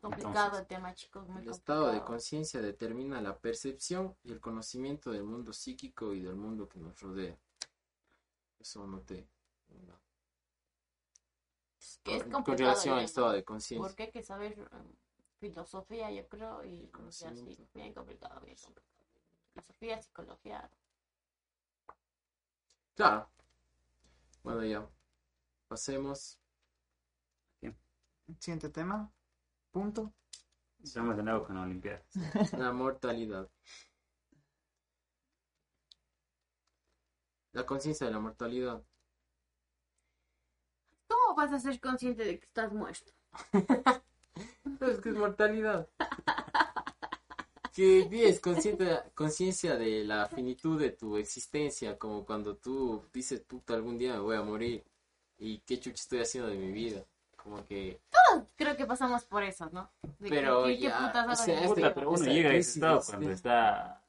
Complicado Entonces, el tema, chicos. Muy el estado de conciencia determina la percepción y el conocimiento del mundo psíquico y del mundo que nos rodea eso no te Es con, complicado el relación al estado de conciencia Porque hay que saber eh, filosofía, yo creo, y, y así, bien complicado, bien complicado. Filosofía, psicología. Claro. Bueno, ya. Pasemos. Siguiente tema. Punto. Estamos de nuevo con la Olimpiada. [LAUGHS] La mortalidad. La conciencia de la mortalidad. ¿Cómo vas a ser consciente de que estás muerto? [LAUGHS] [LAUGHS] Es que es mortalidad. Que tienes conciencia de la finitud de tu existencia, como cuando tú dices, puta, algún día me voy a morir. ¿Y qué chucha estoy haciendo de mi vida? Como que... Creo que pasamos por eso, ¿no? De que- Pero ¿qué- qué ya, putas hago o sea, este-? Puta, pero uno esa llega a ese estado es cuando de- está.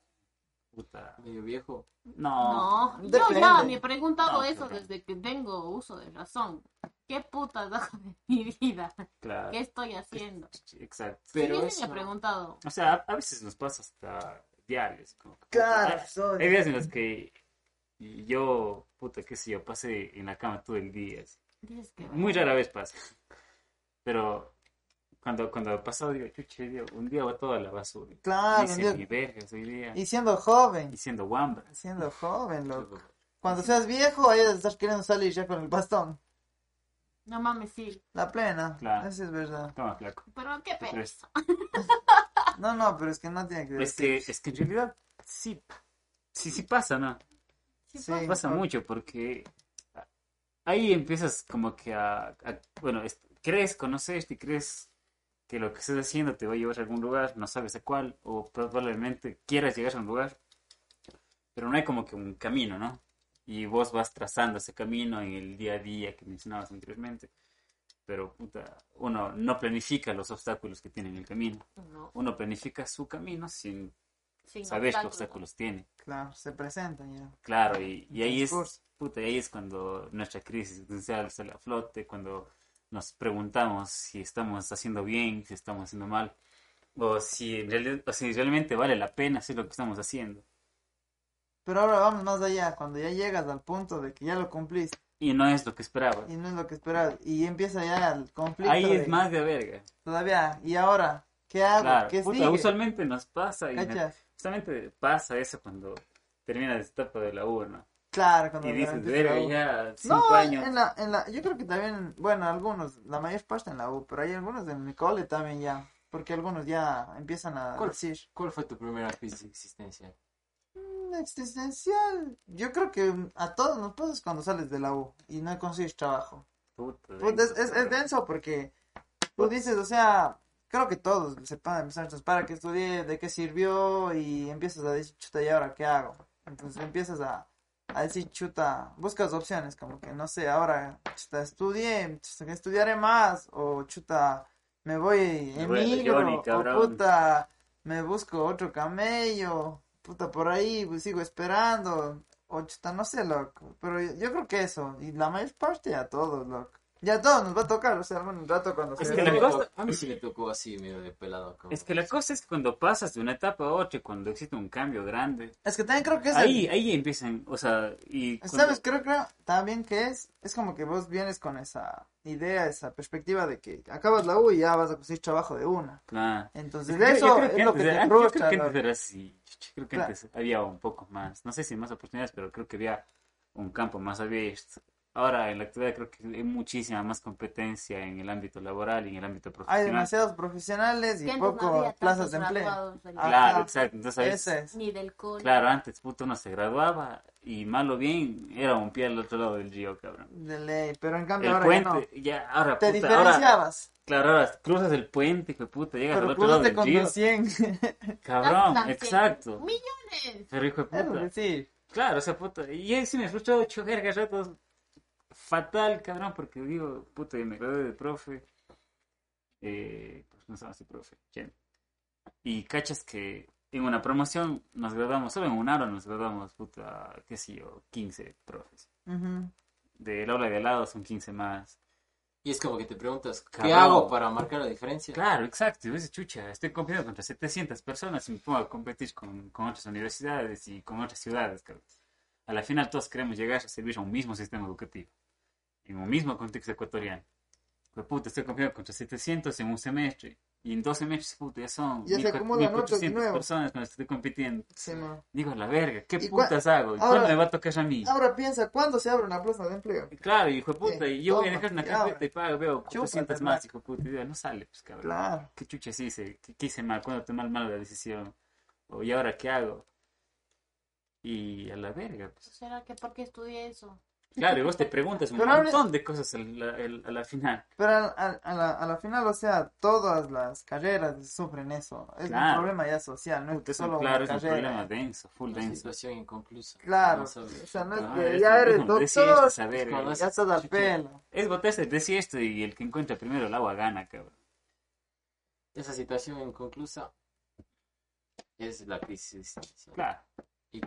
Puta. Medio viejo. No. No, yo ya me he preguntado No, eso claro. desde que tengo uso de razón. ¿Qué putas hago de mi vida? Claro. ¿Qué estoy haciendo? Exacto. Pero sí, eso- me he preguntado. O sea, a, a veces nos pasa hasta diarios. Como que, Claro, puta, soy- Hay días en los que yo, puta, qué sé yo, pasé en la cama todo el día. así. Dices que Muy rara vez pasa. Pero cuando, cuando ha pasado, digo, chuche, digo, un día va toda la basura. Claro, Hice vergas hoy día. Y siendo joven. Y siendo guambra. Siendo joven, loco. Cuando seas viejo, ahí vas a estar queriendo salir ya con el bastón. No mames, sí. La plena. Claro. Eso es verdad. Toma, flaco. Pero qué Te pe... presto. [LAUGHS] No, no, pero es que no tiene que ver. Es que, es que en realidad sí, sí, sí pasa, ¿no? Sí, Sí. Pasa mucho porque ahí empiezas como que a, a- bueno, es- crees conocerte y crees que lo que estás haciendo te va a llevar a algún lugar, no sabes a cuál, o probablemente quieras llegar a un lugar, pero no hay como que un camino, ¿no? Y vos vas trazando ese camino en el día a día que mencionabas anteriormente, pero puta, uno no planifica los obstáculos que tiene en el camino, no, uno planifica su camino sin sin saber qué obstáculos. tiene. Claro, se presentan ya. Claro, y, y ahí es, puta, ahí es cuando nuestra crisis existencial sale a flote, cuando nos preguntamos si estamos haciendo bien, si estamos haciendo mal, o si, en realidad- o si realmente vale la pena hacer lo que estamos haciendo. Pero ahora vamos más allá, cuando ya llegas al punto de que ya lo cumpliste Y no es lo que esperabas. y no es lo que esperabas. Y empieza ya el conflicto. Ahí de- es más de verga. Todavía, ¿y ahora? ¿Qué hago? Claro, ¿Qué puta, sigue? usualmente nos pasa, y justamente pasa eso cuando terminas esta etapa de la U, ¿no? Claro, cuando Y dices, la verga, ya cinco No, años. en la, en la, yo creo que también, bueno, algunos, la mayor parte en la U, pero hay algunos en mi cole también ya, porque algunos ya empiezan a ¿Cuál? decir, ¿Cuál fue tu primera crisis de existencia? "Mm, existencial, yo creo que a todos nos pasa cuando sales de la U y no consigues trabajo. Puta, es, es, es denso porque tú dices, o sea, creo que todos se entonces, para que estudié, de qué sirvió y empiezas a decir, chuta, ¿y ahora qué hago? Entonces empiezas a, a decir, chuta, buscas opciones, como que no sé, ahora, chuta, estudié, chuta, estudiaré más o chuta, me voy Johnny, o puta, me busco otro camello, puta, por ahí pues, sigo esperando, o no sé, loco, pero yo, yo creo que eso, y la mayor parte a todos, loco. Ya a todos nos va a tocar, o sea, algún rato cuando Es se que a, la cosa- a mí sí me tocó así, medio de pelado. como- Es que la cosa es que cuando pasas de una etapa a otra, cuando existe un cambio grande, Es que también creo que es el- ahí, ahí empiezan, o sea, y cuando- ¿Sabes? Creo, creo también que es, es como que vos vienes con esa idea, esa perspectiva de que acabas la U y ya vas a conseguir trabajo de una. Claro. Entonces, Yo- yo eso creo es lo que antes te era- yo creo que antes era así. Yo creo que Claro. antes había un poco más, no sé si más oportunidades, pero creo que había un campo más abierto. Ahora, en la actualidad, creo que hay muchísima más competencia en el ámbito laboral y en el ámbito Hay profesional. demasiados profesionales y Que no poco plazas de empleo. graduados del- Ah, Claro, exacto. Entonces, Ese es. Ni del cole. claro, antes, puto, uno se graduaba y mal o bien era un pie al otro lado del río, cabrón. De ley, pero en cambio El ahora puente, ya ya, ahora, no. Te puta, ahora, diferenciabas, claro, ahora cruzas el puente, hijo de puta, llegas al otro lado del con río. 200. [LAUGHS] Cabrón, exacto. Millones. Pero hijo de puta. que sí. Claro, o sea, puta. Y ahí sí me frustró ocho vergas ratos. Fatal, cabrón, porque digo, puta, y me gradué de profe. Eh, pues no sabes si profe. ¿quién? Y cachas que en una promoción nos graduamos, solo en un aula nos graduamos, puta, qué sé yo, 15 profes. Ujú. Del aula de al lado son 15 más. Y es como que te preguntas, ¿qué Cabrón. hago para marcar la diferencia? Claro, exacto. Y ves, chucha, estoy compitiendo contra 700 personas y me pongo a competir con, con otras universidades y con otras ciudades, cabrón. A la final todos queremos llegar a servir a un mismo sistema educativo, en un mismo contexto ecuatoriano. Pues puta, estoy compitiendo contra 700 en un semestre y en dos semestres, puta, ya son Ya se 1400 acumulan otros 1400 nuevos. personas con las que estoy compitiendo. Sí, no. Digo, la verga, ¿qué ¿Y cua- putas hago? ¿Y ahora- cuándo me va a tocar a mí? Ahora piensa, ¿cuándo se abre una plaza de empleo? Claro, hijo de puta, y yo voy a toma, dejar una y carpeta y pago, veo Chúpate, 400 Mac. más, hijo de puta, y digo, no sale, pues cabrón. Claro. ¿Qué chucha sí hice? ¿Qué, qué hice mal? ¿Cuándo tomé mal la decisión? ¿O y ahora qué hago? Y a la verga, pues. ¿Será que por qué estudié eso? Claro, y vos te preguntas un Pero montón de cosas al- al- a la final. Pero a, a- a la, a la final, o sea, todas las carreras sufren eso. Es Claro. un problema ya social, no es Puta, es solo un, claro, una es un problema denso, full Una denso. situación inconclusa. Claro, No o sea, no es Ah, que ya eres doctor. Cuando ya estás al pelo. Es botarse el desierto y el que encuentra primero el agua gana, cabrón. Esa situación inconclusa es la crisis. Claro. Y-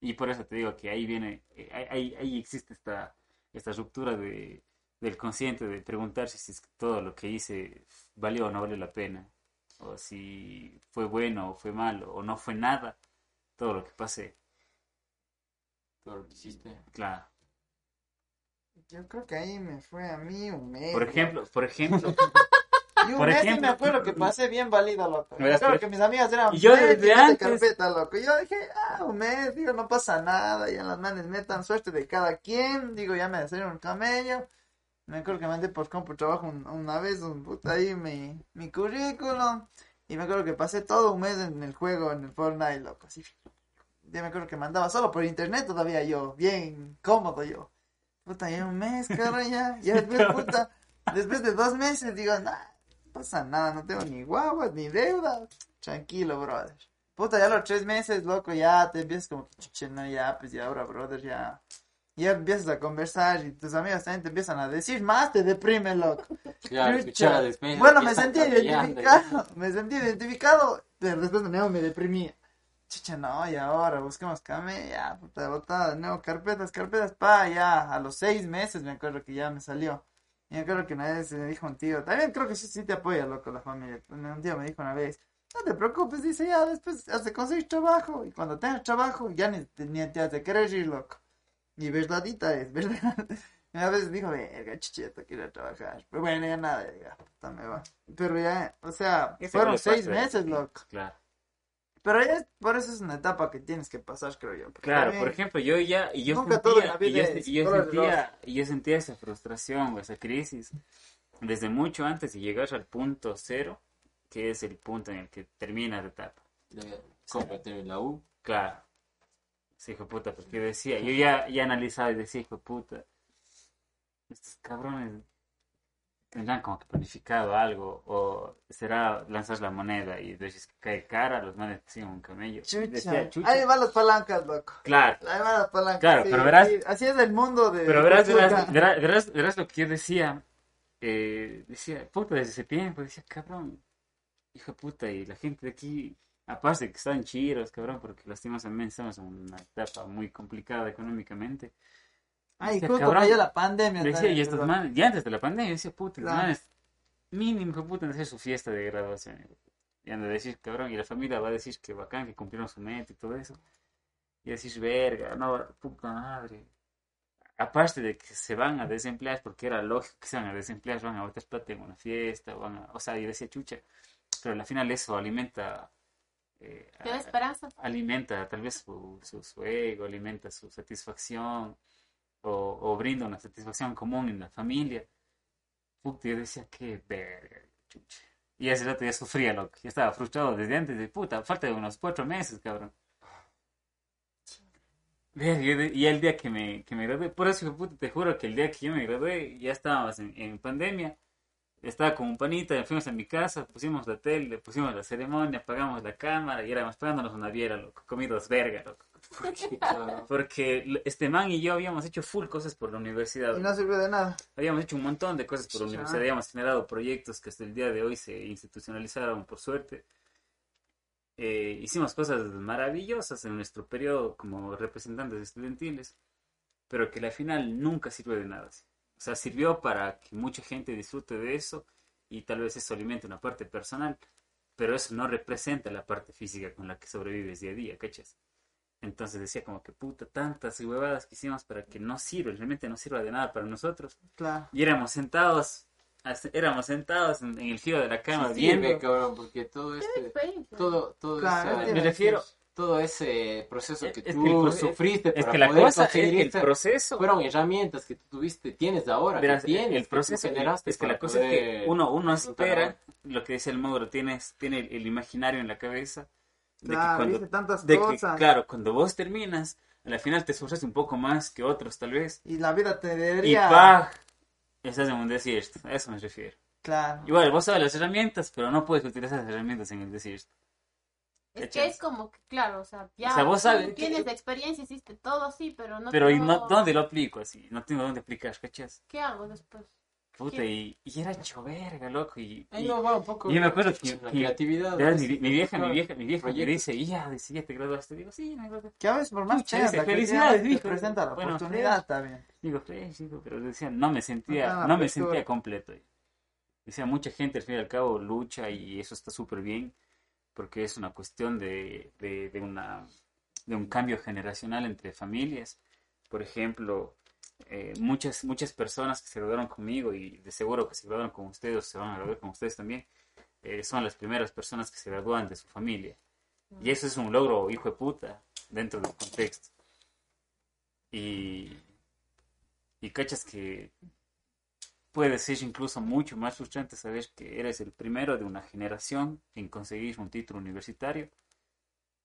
Y por eso te digo que ahí viene, eh, ahí, ahí- ahí existe esta, esta ruptura de, del consciente de preguntarse si es que todo lo que hice valió o no valió la pena, o si fue bueno o fue malo, o no fue nada, todo lo que pasé. Todo lo que hiciste. Claro. Yo creo que ahí me fue a mí un mes. Por ejemplo, por [LAUGHS] ejemplo, Y un por mes me acuerdo que pasé bien válido, loco. Pero- que mis amigas eran Y yo "Ven, desde antes- carpeta, loco. Yo dije, ah, un mes, digo, no pasa nada. Ya las manes metan suerte de cada quien. Digo, ya me hacen un camello. Me acuerdo que mandé por compro trabajo un- una vez, un puta ahí mi, mi currículum. Y me acuerdo que pasé todo un mes en el juego, en el Fortnite, loco. Así. Ya me acuerdo que mandaba solo por internet todavía yo, bien cómodo yo. Puta, ya un mes, cabrón, ya. Ya después, [LAUGHS] puta, después de dos meses, digo, nah, pasa nada, no tengo ni guaguas, ni deuda. Tranquilo, brother. Puta, ya los tres meses, loco, ya te empiezas como que, no, ya, pues ya ahora, brother, ya. Ya empiezas a conversar y tus amigos también te empiezan a decir más, te deprime, loco. [LAUGHS] Claro, Chucha. escuchar a despedir. Bueno, me sentí identificado, me sentí identificado, pero después de nuevo me deprimía. Chucha, no, y ahora busquemos came, ya, puta, botada nuevo, carpetas, carpetas, pa, ya, a los seis meses me acuerdo que ya me salió. Y me acuerdo que una vez me dijo un tío, también creo que sí, sí te apoya, loco, la familia. Un tío me dijo una vez, no te preocupes, dice, ya, después has de conseguir trabajo, y cuando tengas trabajo, ya ni, ni te has de querer ir, loco. Y verdadita es, ¿verdad? Y a veces dijo, verga, chicheto, quiero trabajar. Pero bueno, ya nada, ya, puta, me va. Pero ya, o sea, fueron seis meses, loco. Claro. Pero ya, es- por eso es una etapa que tienes que pasar, creo yo. Claro, por ejemplo, yo ya, y yo Nunca todo en sentía, la vida y yo, es y yo color de sentía, y yo sentía esa frustración o esa crisis desde mucho antes de llegar al punto cero, que es el punto en el que termina la etapa. En la U. Claro. Sí, hijo puta, porque yo decía, yo ya, ya analizaba y decía, hijo puta, estos cabrones tendrán como que planificado algo, o será lanzar la moneda y decir que cae cara, los manes siguen un camello. Chucha. Decía, chucha. Ahí van las palancas, loco. Claro. Ahí van las palancas. Claro, sí, pero verás- sí, así es el mundo de. Pero verás, verás, verás, verás- verás lo que yo decía. eh, decía, puta, desde ese tiempo, decía, cabrón, hijo de puta, y la gente de aquí, aparte de que están chidos, cabrón, porque lastimosamente estamos en una etapa muy complicada económicamente. Ay, justo cabrón, cayó la pandemia. Decía, y estos perdón. manes, ya antes de la pandemia, decía, puta, los Claro. manes, mínimo, hijo de puta, en hacer su fiesta de graduación. Y han de decir, cabrón, y la familia va a decir que bacán, que cumplieron su meta y todo eso. Y decís, verga, no, puta madre. Aparte de que se van a desemplear, porque era lógico que se van a desemplear, van a botar plata en una fiesta, van a, o sea, yo decía, chucha, pero al final eso alimenta, eh, ¿Te da a- esperanza? alimenta tal vez su, su, su ego, alimenta su satisfacción o, o brinda una satisfacción común en la familia. Puta, yo decía, qué verga, chucha. Y ese rato ya sufría, loco. Ya estaba frustrado desde antes de puta, falta de unos cuatro meses, cabrón. Y el día que me, que me gradué, por eso, te juro que el día que yo me gradué, ya estábamos en, en pandemia. Estaba con un panita, fuimos a mi casa, pusimos la tele, pusimos la ceremonia, apagamos la cámara y éramos pagándonos una biela, loco, comidos verga, loco. [LAUGHS] Porque l- este man y yo habíamos hecho full cosas por la universidad. Y no sirvió de nada. Habíamos hecho un montón de cosas por la universidad, habíamos generado proyectos que hasta el día de hoy se institucionalizaron, por suerte. Eh, hicimos cosas maravillosas en nuestro periodo como representantes estudiantiles, pero que al final nunca sirvió de nada. ¿sí? O sea, sirvió para que mucha gente disfrute de eso y tal vez eso alimente una parte personal, pero eso no representa la parte física con la que sobrevives día a día, ¿cachas? Entonces decía como que puta, tantas huevadas que hicimos para que no sirva, realmente no sirva de nada para nosotros. Claro. Y éramos sentados, éramos sentados en, en el giro de la cama Sí viendo. sirve, cabrón, porque todo este, todo, todo Claro, Me refiero, todo ese proceso que Es que tú el proce- sufriste es para que la poder cosa es que el proceso, fueron herramientas que tú tuviste, tienes ahora, verás, que tienes, el que proceso, generaste es que la cosa es que uno, uno espera, lo que dice el Mauro, tienes, tiene el, el imaginario en la cabeza, de que Claro, cuando, hice tantas de que, cosas. claro, cuando vos terminas, al final te esforzaste un poco más que otros tal vez, Y la vida te y debería. ¡pah! Estás en un desierto, a eso me refiero. Claro. Igual, vos sabes las herramientas, pero no puedes utilizar esas herramientas en el desierto. Es que es como que, claro, o sea, ya O sea, vos tú sabes que- tienes experiencia, hiciste todo, sí, pero no Pero ¿y tengo- no, dónde lo aplico así? No tengo dónde aplicar, ¿cachas? ¿Qué hago después? Puta, y, y era hecho verga, loco. Y, Ahí y- no va un poco y yo me acuerdo que, la que- creatividad. ¿no? mi, mi vieja, mi vieja, mi vieja me dice, y ya, dice, ya te graduaste. Digo, sí, me gradué. Que a veces por más la felicidades, creatividad, dijo. presenta la Bueno, oportunidad, bien. Digo, fresh, digo, pero decía, no me sentía, Ah, no me apertura. sentía completo. Decía, mucha gente al fin y al cabo lucha y eso está súper bien, porque es una cuestión de, de, una, de un cambio generacional entre familias. Por ejemplo, eh, muchas, muchas personas que se graduaron conmigo y de seguro que se graduaron con ustedes o se van a graduar con ustedes también, eh, son las primeras personas que se gradúan de su familia. Y eso es un logro, hijo de puta, dentro del contexto. Y, y cachas que puede ser incluso mucho más frustrante saber que eres el primero de una generación en conseguir un título universitario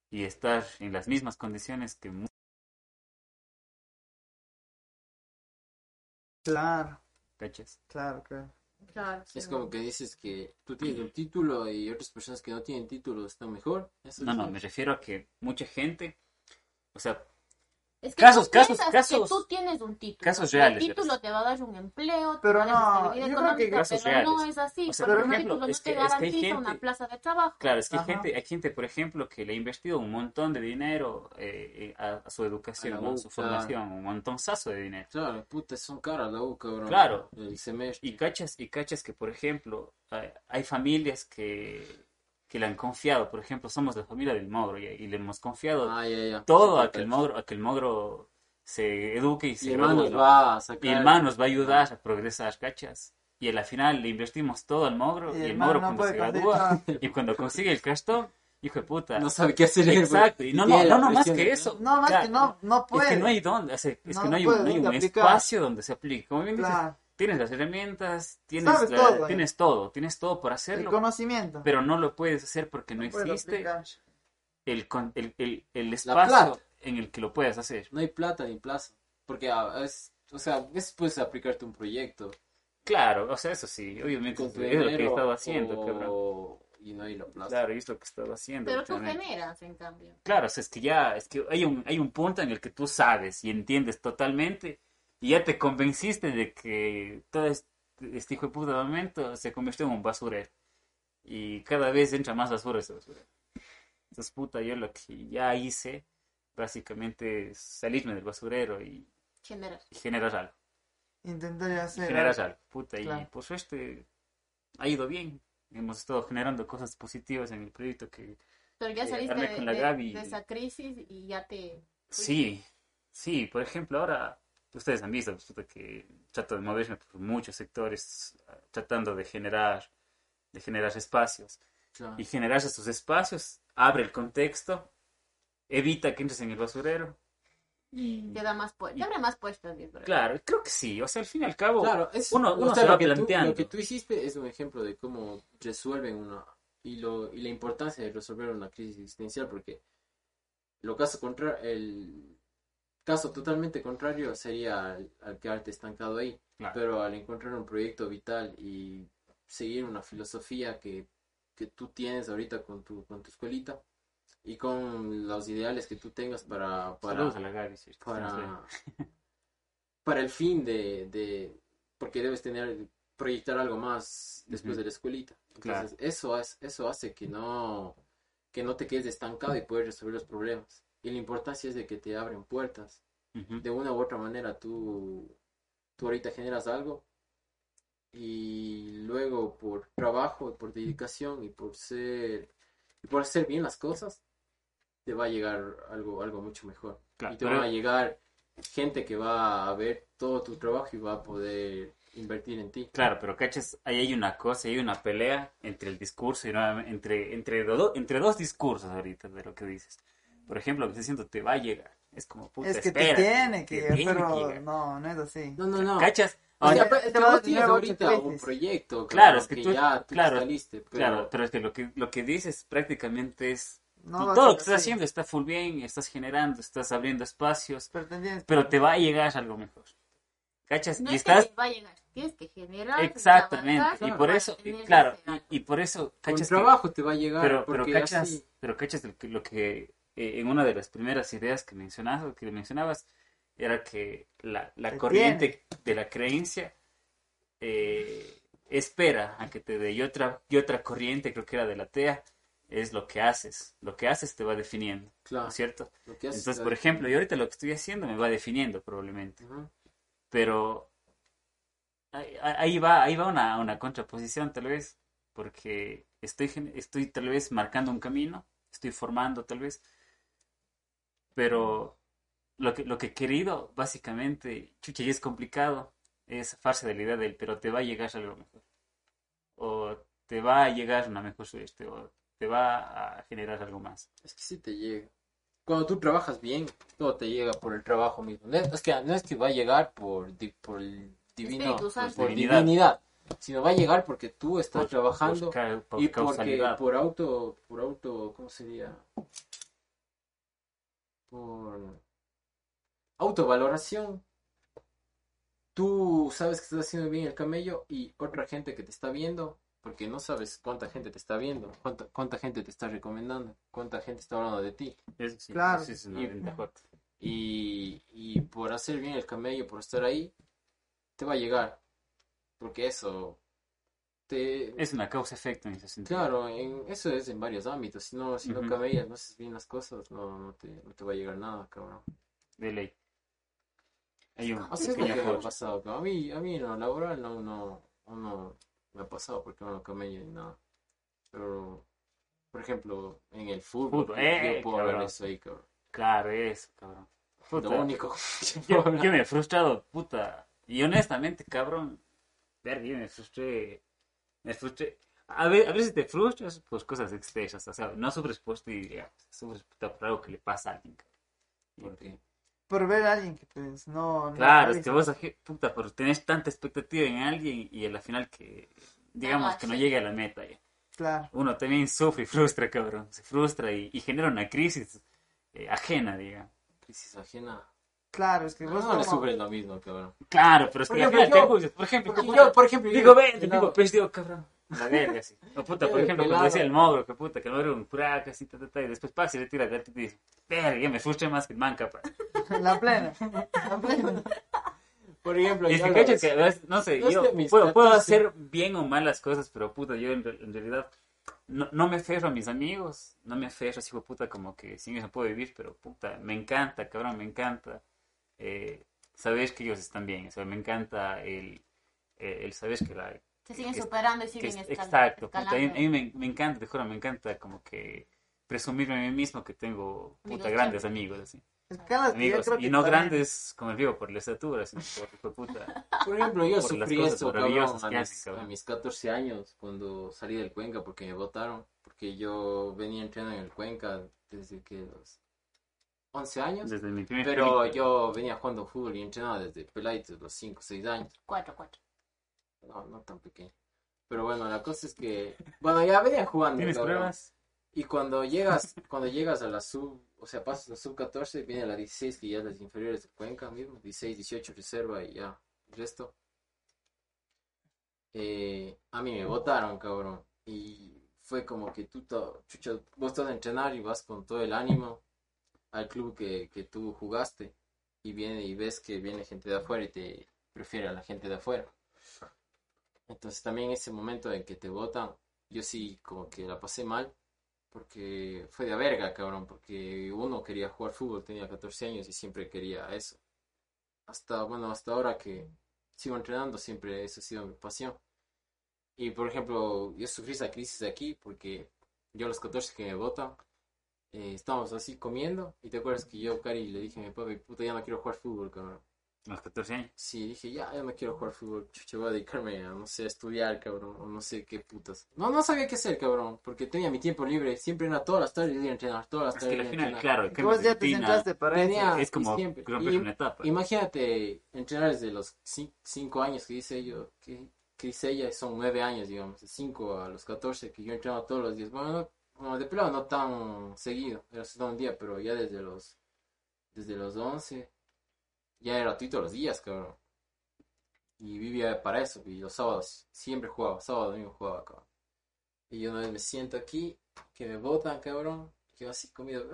y estar en las mismas condiciones que Claro, cachas. claro, claro. Claro, sí. Es como que dices que tú tienes un título y otras personas que no tienen título están mejor. Eso No, es- no, me refiero a que mucha gente, o sea, Es que Casos, tú casos, casos- que tú tienes un título. casos que reales, El título te va a dar un empleo, te Pero va a dar no, estabilidad yo creo que casos pero no reales. es así. O sea, porque por un ejemplo, título no es te que- es que hay garantiza gente- una plaza de trabajo. claro, es que hay gente, hay gente, por ejemplo, que le ha invertido un montón de dinero eh, eh, a, a su educación, A ¿no? U, su claro. formación, un montonzazo de dinero. Claro, puta, son caras la U, cabrón. Claro. El semestre. Y cachas, y cachas que, por ejemplo, hay, hay familias que, que le han confiado, por ejemplo, somos la familia del Mogro y, y le hemos confiado Ah, todo a que el. Mogro, a que el Mogro se eduque y Y se el man gradúe, nos ¿no? va a sacar. Y el man nos va a ayudar a progresar, cachas. Y a la final le invertimos todo al Mogro y, el Mogro no cuando se conseguir gradúa [LAUGHS] y cuando consigue el cartón, hijo de puta. No sabe qué hacer. él, Exacto, y no, no, no, no más que eso. No, más Claro, que no, no puede. Es que no hay dónde, o sea, es No que no hay puede un, no hay un aplicar. espacio donde se aplique. Como bien dices, tienes las herramientas, tienes, la- todo, eh. tienes todo, tienes todo por el hacerlo, conocimiento. pero no lo puedes hacer porque no puede existe el, con- el, el, el espacio en el que lo puedas hacer. No hay plata ni plaza. Porque, ah, es, o sea, es pues aplicarte un proyecto. Claro, o sea, eso sí, obviamente es lo que he estado haciendo, o- cabrón. Y no hay la plaza. Claro, y es lo que he estado haciendo. Pero tú generas, en cambio. Claro, o sea, es que ya, es que hay un, hay un punto en el que tú sabes y entiendes totalmente y ya te convenciste de que todo es, este hijo de puta momento se convirtió en un basurero. Y cada vez entra más basura ese basurero. Entonces, puta, yo lo que ya hice, básicamente, es salirme del basurero y, Generas. y generar algo. Intentar hacer. Generar algo, puta. Y Claro. por suerte ha ido bien. Hemos estado generando cosas positivas en el proyecto que Pero ya Eh, saliste de, de- de esa crisis y ya te... Sí, sí, por ejemplo, ahora ustedes han visto pues, que trato de moverme por muchos sectores, ah, tratando de generar, de generar espacios. Claro. Y generar esos espacios abre el contexto, evita que entres en el basurero. Te da más puestos. Te abre más creo. Claro, creo que sí, o sea, al fin y al cabo, Claro, es, uno, o uno sea, se va lo que tú- planteando. lo que tú hiciste es un ejemplo de cómo resuelven una y lo y la importancia de resolver una crisis existencial porque lo caso contra el caso totalmente contrario sería al, al quedarte estancado ahí, Claro. pero al encontrar un proyecto vital y seguir una filosofía que, que tú tienes ahorita con tu con tu escuelita y con los ideales que tú tengas para para [LAUGHS] para, el fin de, de porque debes tener proyectar algo más después de la escuelita. Claro. entonces eso es, eso hace que no que no te quedes estancado y puedes resolver los problemas y la importancia es de que te abren puertas de una u otra manera tú tú ahorita generas algo y luego por trabajo y por dedicación y por ser y por hacer bien las cosas te va a llegar algo algo mucho mejor Claro, y te pero- van a llegar gente que va a ver todo tu trabajo y va a poder invertir en ti. Claro, pero cachas, ahí hay una cosa, hay una pelea entre el discurso y nuevamente- entre, entre, do- entre dos discursos ahorita de lo que dices. Por ejemplo, lo que estoy diciendo te va a llegar. Es como, puta, Es que espérate, te tiene que, te tiene pero que llegar. no, no es así. No, no, no. ¿Cachas? O sea, Ahora- te vas a vos tienes tener ahorita un proyecto, Claro, es que tú- ya tú claro, saliste, pero Claro, pero es que lo que, lo que dices prácticamente es... No y va a todo lo que estás así. haciendo está full bien, estás generando, estás abriendo espacios, Pero te tienes- pero te va a llegar algo mejor. ¿Cachas? No y es estás... que te va a llegar. Tienes que generar. Exactamente, trabajar y por para eso, y tener claro, ese y, y por eso, con ¿cachas? que- trabajo te va a llegar. pero, pero porque cachas, así- pero cachas lo que, lo que eh, en una de las primeras ideas que mencionabas, que mencionabas era que la, corriente de la creencia eh, espera a que te dé y otra, y otra corriente, creo que era de la TEA, es lo que haces. Lo que haces te va definiendo, ¿no claro, es cierto? lo que haces Entonces, por ejemplo, yo ahorita lo que estoy haciendo me va definiendo probablemente pero ahí, ahí va, ahí va una, una contraposición tal vez, porque estoy, estoy tal vez marcando un camino, estoy formando tal vez, pero lo que, lo que he querido básicamente, chucha, y es complicado, es zafarse de la idea del, pero te va a llegar algo mejor, o te va a llegar una mejor suerte, o te va a generar algo más. Es que sí te llega. Cuando tú trabajas bien, todo te llega por el trabajo mismo. Es, que no es que va a llegar por, por el divino, por, por Divinidad. divinidad, sino va a llegar porque tú estás Por- trabajando por ca- por y porque por auto, por auto, ¿cómo sería? Por autovaloración. Tú sabes que estás haciendo bien el camello y otra gente que te está viendo, porque no sabes cuánta gente te está viendo, cuánta, cuánta gente te está recomendando, cuánta gente está hablando de ti. Sí, Claro. sí es una Y-. Y, y por hacer bien el camello, por estar ahí, te va a llegar. Porque eso te... Es una causa-efecto en ese sentido. Claro, en, eso es en varios ámbitos. Si no, si no Ujú. camellas, no haces bien las cosas, no, no, te, no te va a llegar nada, cabrón. De ley. Hay un Así es lo pequeño que me ha pasado. cabrón. A mí, a mí en lo laboral no, no, no me ha pasado porque no camello ni nada. Pero, por ejemplo, en el fútbol, Fútbol, yo- eh, yo puedo cabrón. eso ahí, cabrón. Claro, eso, cabrón. Puta. Lo único que Yo, yo me he frustrado, puta. Y honestamente, cabrón, verga, yo me frustré. Me frustré. A ver, a veces te frustras por cosas externas, o sea, no sufres por ti, digamos, sufres por algo que le pasa a alguien. cabrón. Porque Por ver a alguien que pues no... no Claro, es que vos, puta, por tener tanta expectativa en alguien y a la final que, digamos, No, que no llegue a la meta. ya. Claro. Uno también sufre y frustra, cabrón. Se frustra y, y genera una crisis eh, ajena, digamos. crisis ajena. Claro, es que No, vos no le sufres lo mismo, cabrón. Claro, pero es Por que al ejemplo, yo-. Por ejemplo, Porque yo, por ejemplo, digo, ven, yo digo, no- pues digo, cabrón. La verga, sí. O puta, por ejemplo, como decía el mogro, que puta, que no era un crack, así, ta, ta, ta, y después pasa y le tira gatito y dice, verga, ya me frustré más que el man, capaz. [LAUGHS] La plena. La plena. Por ejemplo, Y yo que, que, a no sé, No yo puedo, puedo 14 hacer bien o mal las cosas, pero puta, yo en, en realidad no, no me aferro a mis amigos, no me aferro así, puta, como que sin eso puedo vivir, pero puta, me encanta, cabrón, me encanta eh, saber que ellos están bien, o sea, me encanta el, eh, el saber que la... Se siguen que- superando y siguen es- escal- exacto, puta, a mí, a mí me, me encanta, te juro, me encanta como que presumirme a mí mismo que tengo, puta, Amigos grandes amigos, así. Escalas Amigos, y no grandes, como digo, por la estatura, sino por, de puta. [LAUGHS] Por ejemplo, yo por las sufrí cosas esto, cabrón, a que mis, a mis 14 años, cuando salí del Cuenca, porque me votaron, porque yo venía entrenando en el Cuenca desde que los 11 años, Desde mi primer pero película. yo venía jugando fútbol y entrenaba desde peladitos, los 5, 6 años, Cuatro, cuatro. no, no tan pequeño. Pero bueno, la cosa es que, bueno, ya venía jugando. ¿Tienes cabrón. pruebas? Y cuando llegas, cuando llegas a la sub, o sea, pasas la sub 14, viene la 16, que ya es las inferiores de Cuenca mismo, 16, 18 reserva y ya, el resto. Eh, a mí me votaron, cabrón. Y fue como que tú, chucha, vos estás a entrenar y vas con todo el ánimo al club que, que tú jugaste. Y viene y ves que viene gente de afuera y te prefiere a la gente de afuera. Entonces también ese momento en que te votan, yo sí como que la pasé mal porque fue de verga, cabrón, porque uno quería jugar fútbol, tenía 14 años y siempre quería eso. Hasta, bueno, hasta ahora que sigo entrenando, siempre eso ha sido mi pasión. Y por ejemplo, yo sufrí esa crisis aquí porque yo a los 14 que me votan, eh, estábamos así comiendo y te acuerdas que yo, Cari, le dije a mi papi, puta, ya no quiero jugar fútbol, cabrón. A los 14 años. Sí, dije, ya, ya no quiero jugar fútbol, chucha, voy a dedicarme a, no sé, a estudiar, cabrón, o no sé qué putas. No, no sabía qué hacer, cabrón, porque tenía mi tiempo libre, siempre era todas las tardes ir a entrenar, todas las Es tardes que ir al final, entrenar. claro, Que vos ya te sentaste para Tenía- es como siempre- y- una etapa. Imagínate entrenar desde los 5 años que dice yo, que, que dice ella, son 9 años, digamos, de 5 a los 14, que yo entrenaba todos los días. Bueno, no- bueno, de pelado no tan seguido, era solo un día, pero ya desde los, desde los 11, ya era gratuito los días, cabrón. Y vivía para eso, y los sábados siempre jugaba, sábado, domingo jugaba, cabrón. Y yo una vez me siento aquí, que me botan, cabrón, que yo así comido,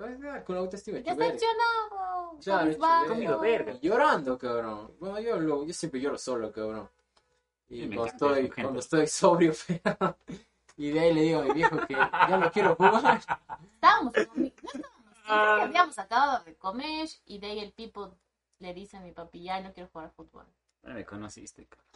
con la autoestima. Claro, cabizbajo. hecho Comido verga. y llorando, cabrón. Bueno, yo, lo, yo siempre lloro solo, cabrón. Y cuando estoy, cuando estoy sobrio, [LAUGHS] pero- y de ahí le digo a mi viejo que ya no quiero jugar. Estábamos no estábamos, creo que habíamos acabado de comer y de ahí el tipo le dice a mi papi, ya no quiero jugar fútbol. No me conociste, cabrón.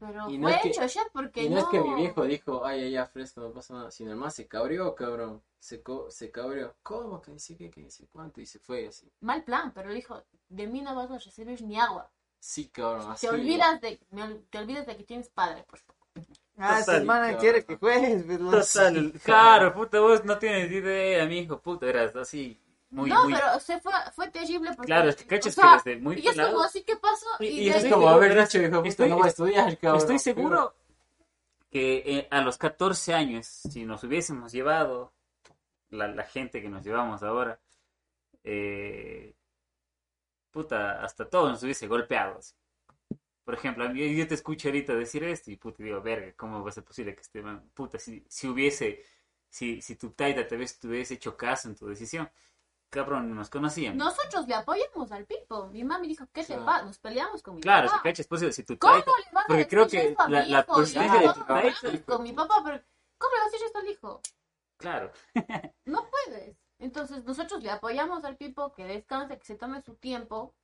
Pero Y no fue es que- hecho ya porque Y no, no. es que mi viejo dijo, ay, ay, ya, fresco, no pasa nada. Sino más se cabrió, cabrón. Se, co- se cabrió. ¿Cómo? Que dice qué, que dice cuánto. Y se fue así. Mal plan, pero dijo, de mí no vas a recibir ni agua. Sí, cabrón, así. Te olvidas de, me te olvidas de que tienes padre, por favor. Ah, esa hermana quiere que juegues, pues, pero... Total, [LAUGHS] claro, puta, vos no tienes idea, mi hijo, puta, eras así, muy, no, muy... pero se fue, fue terrible porque... Claro, es que cachas o sea, que desde muy Y pelado- como así, ¿qué pasó? Y- Y, y de es Es ahí- como haber dicho, hijo, puta, Estoy- no voy a estudiar, cabrón. Estoy seguro que eh, a los 14 años, si nos hubiésemos llevado la, la gente que nos llevamos ahora, eh, puta, hasta todos nos hubiese golpeado. así. Por ejemplo, yo te escucho ahorita decir esto y puta, digo, verga, ¿cómo va a ser posible que este man, puta, si, si hubiese, si, si tu taita te hubiese, te hubiese hecho caso en tu decisión, cabrón, nos conocíamos. Nosotros le apoyamos al Pipo. Mi mami dijo, ¿qué te Claro. pasa? Nos peleamos con mi Claro, papá. cachas, pues si tu ¿Cómo taita, le van a porque creo que eso a mi la- la hijo? De tu "No, taita- Con mi papá, pero ¿cómo le vas a decir esto al hijo? claro, No puedes. Entonces nosotros le apoyamos al Pipo que descanse, que se tome su tiempo,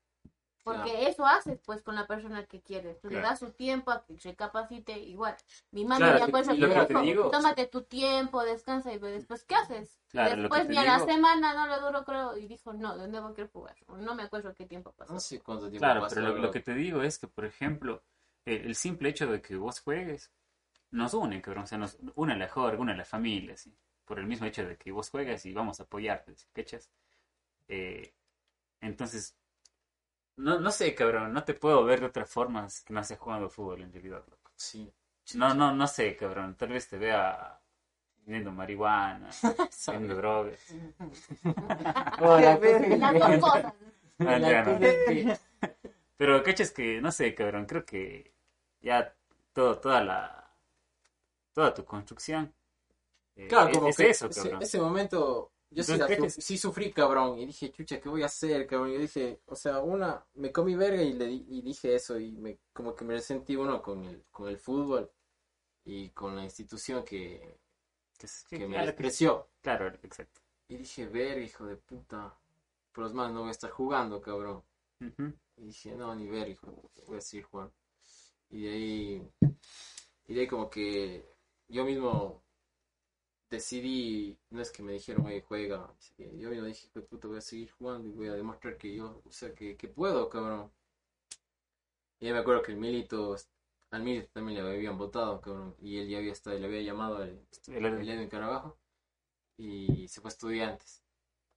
porque Claro. eso haces pues con la persona que quieres. Tú le das su tiempo a que recapacite igual. Mi Claro, me acuerdo y que lo me que te dijo, digo- tómate tu tiempo, descansa y después ¿qué haces? Lo después ni a la semana no le duró creo y dijo, no, de nuevo quiero jugar. O No me acuerdo qué tiempo pasó. No sé cuánto tiempo Claro, pasó, pero lo, lo que te digo es que, por ejemplo, el, el simple hecho de que vos juegues nos une, cabrón. O sea, nos une a la jorga, une a la familia, ¿sí? Por el mismo hecho de que vos juegas y vamos a apoyarte, ¿sí? ¿cachas? Eh, entonces, no, no sé, cabrón, no te puedo ver de otra forma que no sea jugando fútbol en realidad, loco. Sí. No, no, no sé, cabrón. Tal vez te vea vendiendo marihuana, [LAUGHS] vendiendo drogas. [LAUGHS] [LAUGHS] Ah, Pero cachas que, no sé, cabrón, creo que ya todo, toda la, toda tu construcción eh, Claro, es, como es que eso, ese, cabrón. ese momento Yo sí, Entonces, la ¿qué su- te- sí sufrí, cabrón. Y dije, chucha, ¿qué, Entonces, sí sufrí, cabrón. Y dije, chucha, ¿qué voy a hacer, cabrón? Yo dije, o sea, una, me comí verga y, le, di- y dije eso. Y me, como que me resentí uno con el, con el fútbol y con la institución que, Que, sí, que me que- despreció. claro, exacto. Y dije, verga, hijo de puta. Por los más no voy a estar jugando, cabrón. Y dije, no, ni ver, hijo, voy a seguir jugando. Y de ahí, y de ahí como que yo mismo decidí, no es que me dijeron, oye, juega, yo mismo dije, "Hijo de puta, voy a seguir jugando y voy a demostrar que yo, o sea, que, que puedo, cabrón. Y me acuerdo que el Milito, al Milito también le habían votado, cabrón, y él ya había estado, le había llamado al El- el Edwin Carabajo y se fue a estudiantes.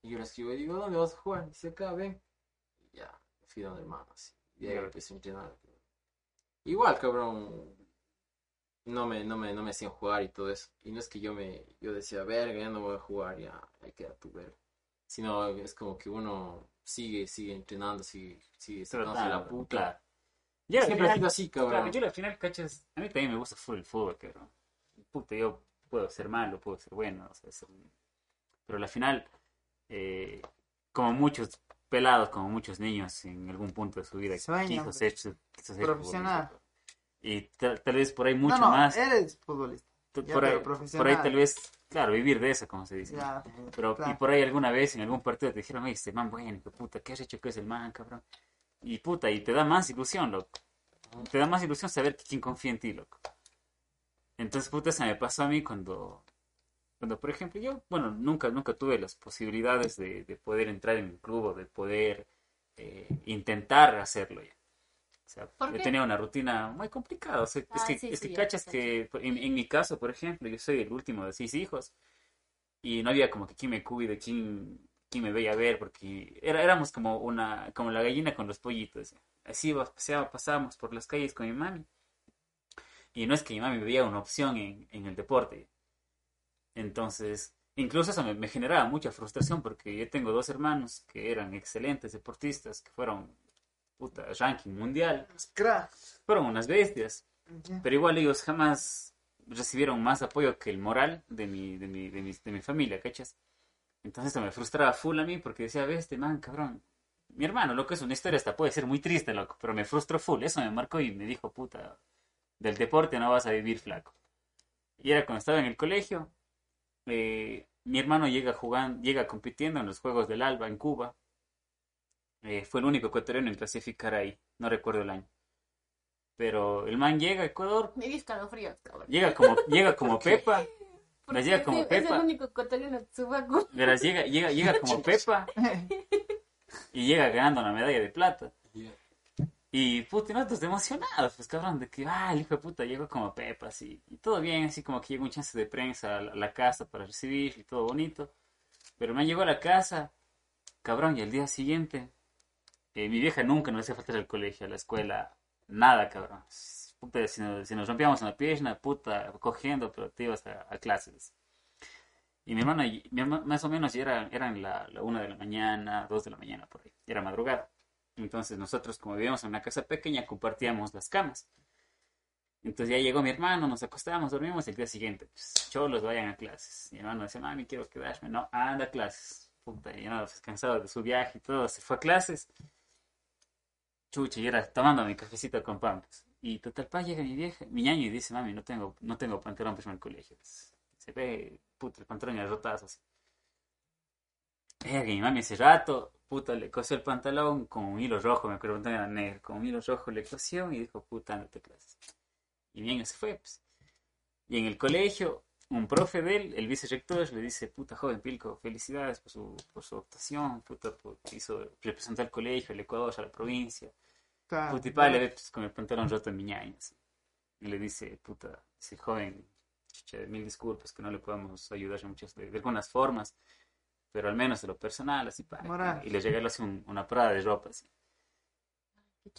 Y yo le escribo y digo, ¿dónde vas a jugar? Y dice, acá, ven. Y ya, fui donde hermano, así. Y ahí Ya. empecé a entrenar. Igual, cabrón, no me, no me, no me hacían jugar y todo eso. Y no es que yo me, yo decía, verga, ya no voy a jugar, ya, ahí queda tu verga. Sino es como que uno sigue, sigue entrenando, sigue, sigue sacándose la puta. Claro. Yo al Siempre ha final- sido así, Claro, cabrón. yo al final, cachas, a mí también me gusta full el fútbol, cabrón. Puta, yo puedo ser malo, puedo ser bueno, o sea, ser- pero al final, eh, como muchos pelados, como muchos niños en algún punto de su vida, Sueñan, quiso ser, quiso ser Profesional. futbolista. Y tal, tal vez por ahí mucho no, no, más, eres futbolista. ya, por, ahí, por ahí tal vez, claro, vivir de eso, como se dice. Ya, Pero, claro. y por ahí alguna vez en algún partido te dijeron, oye, este man bueno, que puta, ¿qué has hecho que es el man, cabrón? Y puta, y te da más ilusión, loco. Te da más ilusión saber que quién confía en ti, loco. Entonces, puta, eso me pasó a mí cuando, cuando por ejemplo, yo, bueno, nunca, nunca tuve las posibilidades de, de poder entrar en un club o de poder eh, intentar hacerlo ya. O sea, ¿Por yo qué? tenía una rutina muy complicada. O sea, es Ah, que, sí, es sí, que cachas que, en, en mi caso, por ejemplo, yo soy el último de seis hijos y no había como que quién me cuide, quién, quién me veía a ver, porque era, éramos como una, como la gallina con los pollitos. Así pasábamos por las calles con mi mami. Y no es que mi mami veía una opción en, en el deporte. Entonces, incluso eso me, me generaba mucha frustración porque yo tengo dos hermanos que eran excelentes deportistas, que fueron, puta, ranking mundial, Crack. fueron unas bestias. Pero igual ellos jamás recibieron más apoyo que el moral de mi, de mi, de mi, de mi familia, ¿cachas? Entonces eso me frustraba full a mí porque decía, ve este man, cabrón. Mi hermano, loco, es una historia, hasta puede ser muy triste, loco, pero me frustró full. Eso me marcó y me dijo, puta, del deporte no vas a vivir flaco. Y era cuando estaba en el colegio, eh, mi hermano llega jugando, llega compitiendo en los Juegos del Alba en Cuba. Eh, fue el único ecuatoriano en clasificar ahí, no recuerdo el año. Pero el man llega a Ecuador, Me dio escalofríos, cabrón. llega como, [LAUGHS] llega como Pepa, Porque llega como es, es Pepa. el único ecuatoriano verás, llega, llega, llega como [LAUGHS] Pepa y llega ganando una medalla de plata. Yeah. Y puta, y nosotros emocionados, pues cabrón, de que, ah, el hijo de puta llegó como Pepa, así. Y todo bien, así como que llegó un chance de prensa a la, a la casa para recibir y todo bonito. Pero me llegó a la casa, cabrón, y al día siguiente, mi vieja nunca nos hacía faltar al colegio, a la escuela, nada, cabrón. Si nos, si nos rompíamos una pierna, puta, cogiendo, pero ibas a, clases. Y mi hermana, mi herma- más o menos ya era, eran la, la una de la mañana, dos de la mañana por ahí, era madrugada. Entonces nosotros, como vivíamos en una casa pequeña, compartíamos las camas. Entonces ya llegó mi hermano, nos acostábamos, dormimos el día siguiente, pues, cholos, vayan a clases. Mi hermano decía, mami, quiero quedarme. No, anda a clases. Puta, y no, pues, cansado de su viaje y todo, se fue a clases. Chucha, y era tomando mi cafecito con pan. pues. Y total, pa, llega mi vieja, mi ñaño y dice, mami, no tengo, no tengo pantalón para irme al colegio. pues. Se ve, puta, el pantalón y las rotazos. Verga, y mi mami ese rato, puta, le cosió el pantalón con un hilo rojo, me acuerdo que era negro, con un hilo rojo le cosió y dijo, puta, ándate a clases. Y bien, se fue, pues. Y en el colegio, un profe de él, el vicerrector, le dice, puta, joven Pilco, felicidades por su, por su actuación, puta, por, hizo, representó al colegio, al Ecuador, a la provincia. Claro. Puta, y le ve pues, con el pantalón roto en mi ñaña, así. Y le dice, puta, ese joven, chucha, mil disculpas que no le podemos ayudar en muchas, de, de algunas formas, pero al menos de lo personal, así, pa. Moral. Y le regaló así un- una parada de ropa, así.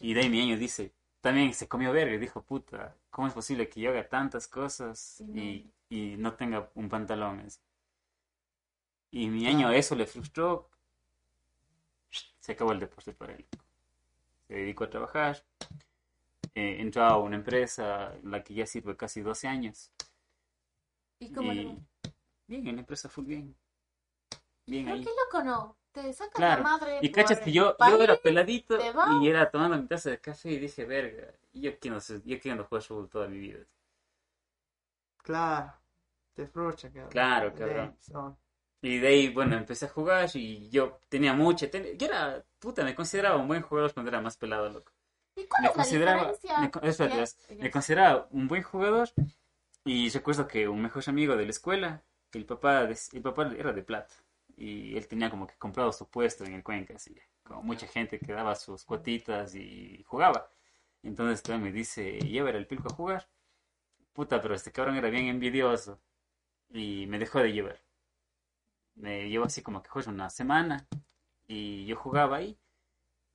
Y de ahí mi dice, también se comió verga y dijo, puta, ¿cómo es posible que yo haga tantas cosas y, y no tenga un pantalón? así? Y mi ñaño eso le frustró, se acabó el deporte para él. Se dedicó a trabajar, eh, entró a una empresa en la que ya sirve casi 12 años. ¿Y cómo Y bien, en la empresa full bien. bien Pero ahí. qué loco, ¿no? Te saca Claro. la madre. Y cachas que yo, yo era peladito y era tomando mi taza de café y dije, verga, yo quiero, ser- yo quiero jugar fútbol toda mi vida. Claro. Te frustra, cabrón. Claro, cabrón. Y de ahí, bueno, empecé a jugar y yo tenía mucha, ten- yo era, puta, me consideraba un buen jugador cuando era más pelado, loco. ¿Y cuál Me es la consideraba, diferencia? me, espérate, es- ya. me consideraba un buen jugador y recuerdo que un mejor amigo de la escuela, el papá, de- el papá era de plata y él tenía como que comprado su puesto en el Cuenca, así, como mucha gente que daba sus cuotitas y jugaba. Entonces todavía me dice, lleva el pilco a jugar. Puta, pero este cabrón era bien envidioso y me dejó de llevar. Me llevó así como que juega una semana y yo jugaba ahí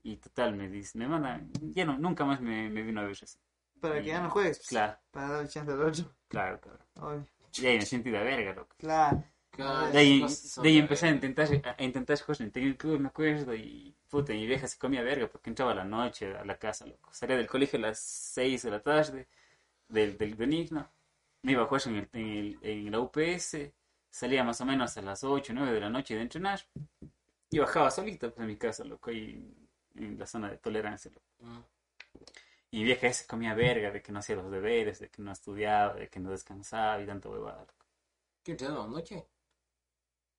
y total me dice, me manda, ya no, nunca más me, me vino a ver así. Para que ya no juegues. pues, Claro, Para darle chance al otro. claro. Obvio. Y ahí me sentí de verga, loco. Claro. De ahí, cosas de ahí empecé a intentar, a intentar jugar en el club, me acuerdo, y puta, mi vieja se comía verga porque entraba a la noche a la casa, loco. Salía del colegio a las 6 de la tarde, del, del Benigno, me iba a jugar en, el, en, el- en la UPS, salía más o menos a las 8, 9 de la noche de entrenar, y bajaba solito pues, a mi casa, loco, ahí en la zona de tolerancia, loco. Mm. Y mi vieja se comía verga de que no hacía los deberes, de que no estudiaba, de que no descansaba y tanta huevada, loco. ¿Qué entrenamos anoche?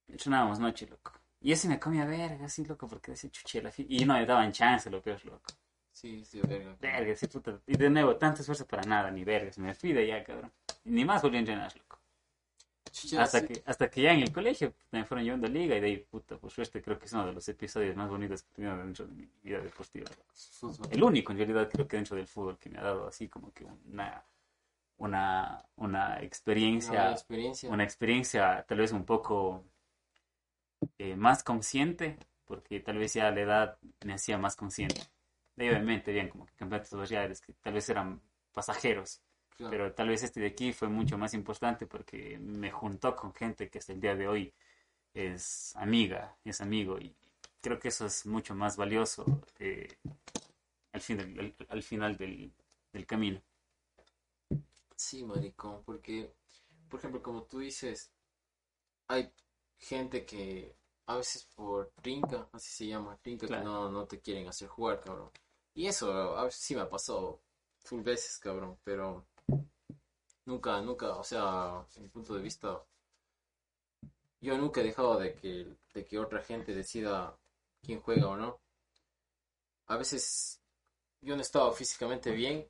Entrenábamos noche, loco. Y así me comía verga, así, loco, porque decía chuche la fi- Y no me daban chance, lo peor, loco. Sí, sí, verga. Verga, sí, puta. Y de nuevo, tanto esfuerzo para nada, ni vergas. Me fui de allá, cabrón. Ni más volví a entrenar, loco. Chucha, Hasta sí. que, hasta que ya en el colegio me fueron llevando a liga y de ahí, puta, por suerte, creo que es uno de los episodios más bonitos que he tenido dentro de mi vida deportiva. Fútbol. El único, en realidad, creo que dentro del fútbol que me ha dado así como que una, una, una Una experiencia buena experiencia. una experiencia tal vez un poco eh, más consciente, porque tal vez ya la edad me hacía más consciente. De obviamente, bien, como que campeonatos barriales que tal vez eran pasajeros, Claro. pero tal vez este de aquí fue mucho más importante porque me juntó con gente que hasta el día de hoy es amiga, es amigo, y creo que eso es mucho más valioso eh, al, fin del- al, al final del, del camino. Sí, maricón, porque, por ejemplo, como tú dices, hay gente que a veces por trinca, así se llama, trinca, Claro. que no, no te quieren hacer jugar, cabrón. Y eso a veces sí me ha pasado full veces, cabrón, pero nunca, nunca, o sea, en mi punto de vista, yo nunca he dejado de que, de que otra gente decida quién juega o no. A veces yo no estaba físicamente bien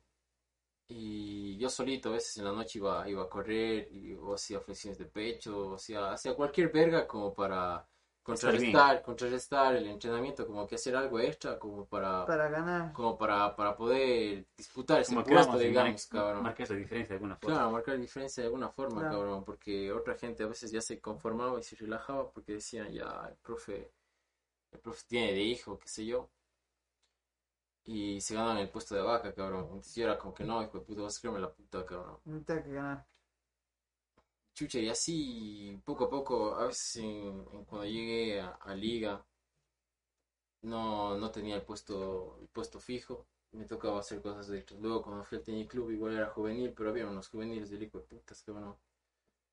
y yo solito a veces en la noche iba, iba a correr y, o hacía flexiones de pecho, o hacía, hacía cualquier verga como para contrarrestar, contrarrestar el entrenamiento, como que hacer algo extra como para, Para ganar. como para, para poder disputar ese Como puesto, digamos, cabrón. marcar esa diferencia de alguna forma. Claro, marcar diferencia de alguna forma, Claro. cabrón, porque otra gente a veces ya se conformaba y se relajaba porque decían, ya, el profe, el profe tiene de hijo, qué sé yo, y se ganan el puesto de vaca, cabrón. Entonces yo era como que no, hijo de puta, vas a creerme la puta, cabrón. No tengo que ganar. Chucha, y así, poco a poco, a veces en- en cuando llegué a, a liga, no, no tenía el puesto, el puesto fijo, me tocaba hacer cosas extras. Luego cuando fui al tenis club igual era juvenil, pero había unos juveniles del hijo de putas, que bueno,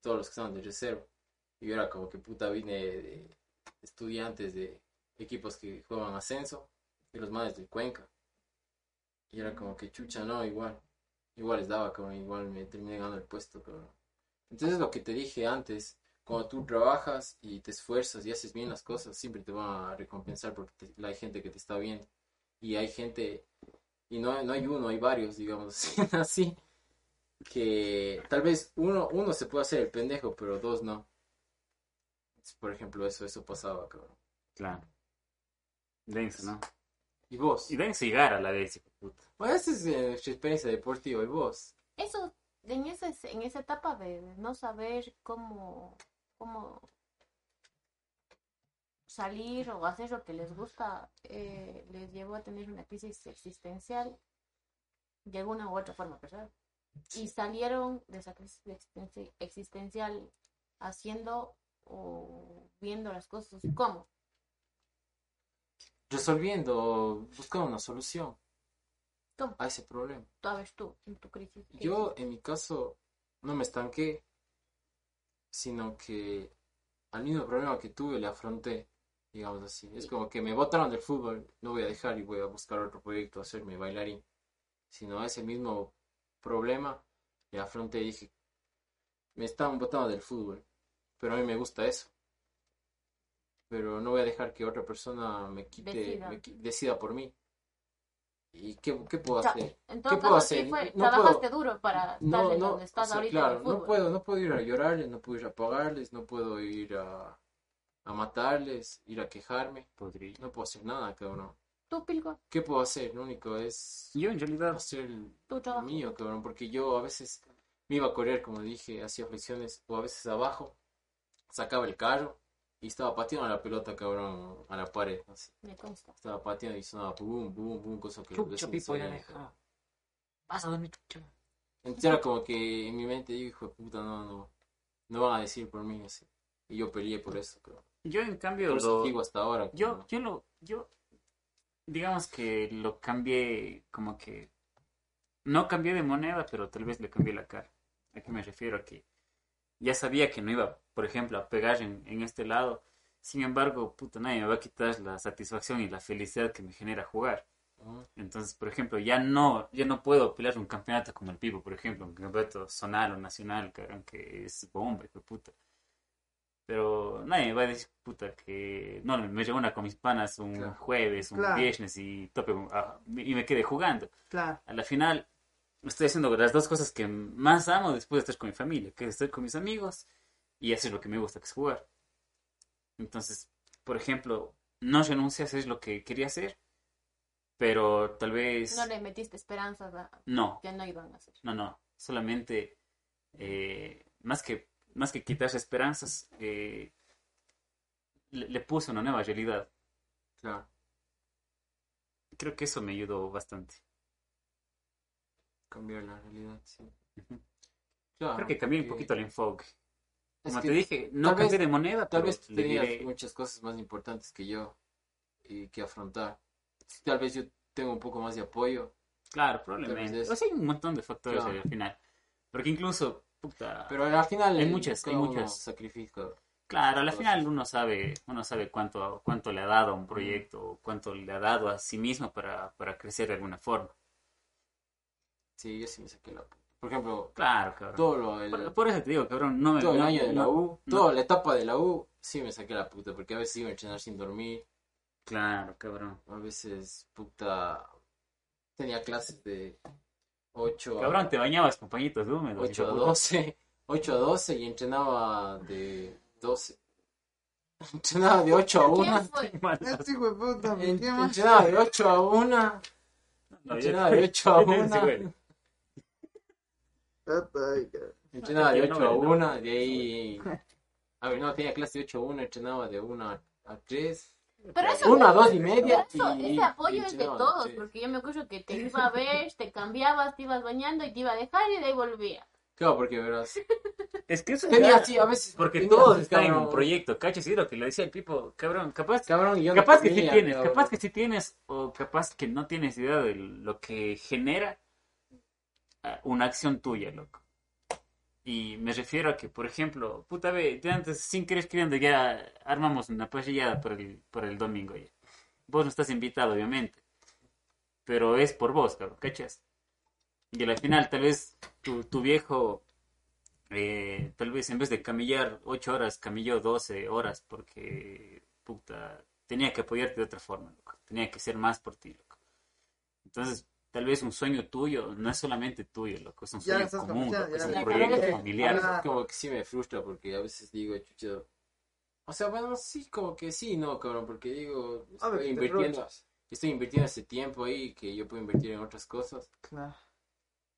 todos los que estaban de reserva. Y yo era como que puta vine de estudiantes de equipos que juegan ascenso, y los madres del Cuenca. Y era como que chucha, no, igual, igual les daba, cabrón, igual me terminé ganando el puesto, cabrón. Entonces lo que te dije antes, cuando tú trabajas y te esfuerzas y haces bien las cosas, siempre te van a recompensar porque hay gente que te está viendo. Y hay gente, y no, no hay uno, hay varios, digamos [LAUGHS] así, que tal vez uno, uno se puede hacer el pendejo, pero dos no. Por ejemplo, eso, eso pasaba, cabrón. Claro. Denso, ¿no? ¿Y vos? Y denso y gara a la de puta. Bueno, esa es eh, nuestra experiencia deportiva, ¿y vos? Eso, en, ese, en esa etapa de no saber cómo, cómo salir o hacer lo que les gusta, eh, les llevó a tener una crisis existencial de alguna u otra forma, ¿verdad? Y salieron de esa crisis existenci- existencial haciendo o viendo las cosas como. Resolviendo, buscando una solución a ese problema. Sabes tú en tu crisis. Yo, en mi caso, no me estanqué, sino que al mismo problema que tuve le afronté, digamos así. Es como que me botaron del fútbol, no voy a dejar y voy a buscar otro proyecto, hacerme bailarín. Sino a ese mismo problema le afronté y dije, me estaban botando del fútbol, pero a mí me gusta eso. Pero no voy a dejar que otra persona me quite, Decida. me qui- decida por mí. ¿Y qué, qué puedo hacer? En todo ¿Qué puedo sí hacer? fue, No trabajaste puedo- duro para estar No, en no, donde estás o sea, ahorita claro, en el no puedo, no puedo ir a llorarles, no puedo ir a pagarles, no puedo ir a, a matarles, ir a quejarme, Podría. no puedo hacer nada, cabrón. Tú, Pilco, ¿Qué puedo hacer? Lo único es Yo en realidad, hacer el tu trabajo. mío, cabrón, porque yo a veces me iba a correr, como dije, hacía flexiones, o a veces abajo, sacaba el carro y estaba pateando la pelota, cabrón, a la pared, así. Me consta. Estaba pateando y sonaba boom, boom, boom, cosa que vecinos Pipo, ya deja. Vas a dormir, chucha. Entonces era como que en mi mente digo, hijo de puta, no, no, no van a decir por mí así. Y yo peleé por eso, creo. Yo en cambio, Por eso lo- digo hasta ahora. yo, no. yo lo, yo, digamos que lo cambié como que, no cambié de moneda, pero tal vez le cambié la cara. ¿A qué me refiero? A que ya sabía que no iba, por ejemplo, a pegar en, en este lado. Sin embargo, puta, nadie me va a quitar la satisfacción y la felicidad que me genera jugar. Ujú. Entonces, por ejemplo, ya no, ya no puedo pelear un campeonato como el Pipo, por ejemplo, un campeonato zonal o nacional, cabrón, que es bomba, hijo de puta. Pero nadie me va a decir, puta, que no, me reúna con mis panas un Claro. jueves, un Claro. viernes y tope ah, y me quede jugando. Claro. A la final, estoy haciendo las dos cosas que más amo después de estar con mi familia, que es estar con mis amigos y hacer lo que me gusta, que es jugar. Entonces, por ejemplo, no renuncié a hacer lo que quería hacer, pero tal vez... No le metiste esperanzas a No, que no iban a hacer. no, no. Solamente, eh, más que más que quitarse esperanzas, eh, le, le puse una nueva realidad. Claro. Creo que eso me ayudó bastante. Cambiar la realidad, sí. Claro, Creo que cambié un poquito el enfoque. Como te dije, no cambié vez- de moneda, Tal vez tenías diré- muchas cosas más importantes que yo y que afrontar. Tal vez yo tengo un poco más de apoyo, Claro, probablemente. O sea, hay un montón de factores Claro. al final. Porque incluso, puta, pero al final Hay muchas- hay muchas. sacrifica. claro, a la cosas. final uno sabe, uno sabe cuánto, cuánto le ha dado a un proyecto, cuánto le ha dado a sí mismo para, para crecer de alguna forma. Sí, yo sí me saqué la puta. Por ejemplo, Claro, cabrón. todo lo, el, Por, por eso te digo, cabrón, no me... todo el no- año de la U, no- toda la etapa de la U, sí me saqué la puta, porque a veces iba a entrenar sin dormir, Claro, cabrón. a veces, puta, tenía clases de 8 a, Cabrón, te bañabas con pañitos húmedos. 8 a hijo de puta. 12, 8 a 12 y entrenaba de 12. [LAUGHS] Entrenaba de 8 a 1. ¿Quién fue? Este hijo de puta, En- ¿qué más? Entrenaba de 8 a 1. No, Entrenaba de [LAUGHS] 8 a yo tengo ese 1. Entrenaba de Yo 8 no, a no. 1. De ahí. [LAUGHS] A ver, no, tenía clase de 8 a 1. Entrenaba de 1 a- a 3. Pero eso, Una, dos y media. eso- y- ese apoyo es de todos, tres. porque yo me acuerdo que te iba a ver, te cambiabas, te ibas bañando y te iba a dejar y de ahí volvía. Claro, porque verás. Es que eso Tenía así, a veces. Porque todos están en un proyecto, ¿cachas? Y lo que le decía el Pipo, cabrón, capaz, Cabrón, yo no capaz que sí tenía, tienes, cabrón. capaz que sí tienes, o capaz que no tienes idea de lo que genera una acción tuya, loco. Y me refiero a que, por ejemplo, puta ve, de antes, sin querer queriendo, ya armamos una parrillada para el, para el domingo ya. Vos no estás invitado, obviamente. Pero es por vos, cabrón, ¿cachas? Y al final, tal vez tu, tu viejo, eh, tal vez en vez de camillar 8 horas, camilló 12 horas porque, puta, tenía que apoyarte de otra forma, loco. Tenía que ser más por ti, loco. Entonces, tal vez un sueño tuyo no es solamente tuyo, loco, es un Ya sueño común, loco, es ya. un Ya, proyecto familiar. Ah. como que sí me frustra porque a veces digo, chucha. O sea, bueno, sí, como que sí, no, cabrón, porque digo, ver, estoy invirtiendo, estoy invirtiendo ese tiempo ahí que yo puedo invertir en otras cosas. Claro.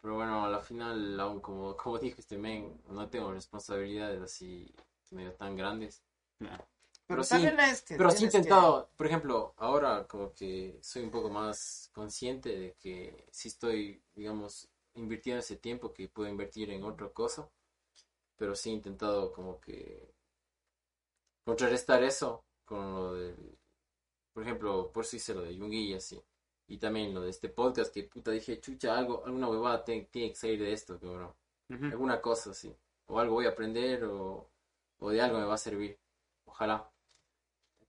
Pero bueno, a la final, aún como, como dijo este men, no tengo responsabilidades así medio tan grandes. Claro. Pero, sí, Pero sí he que- intentado, por ejemplo, ahora como que soy un poco más consciente de que sí estoy, digamos, invirtiendo ese tiempo que puedo invertir en otra cosa, pero sí he intentado como que contrarrestar eso con lo del, por ejemplo, por eso hice lo de Jungi y así, y también lo de este podcast que puta dije, chucha, algo, alguna huevada tiene que salir de esto, cabrón Ujú. alguna cosa así, o algo voy a aprender o, o de algo me va a servir. ojalá.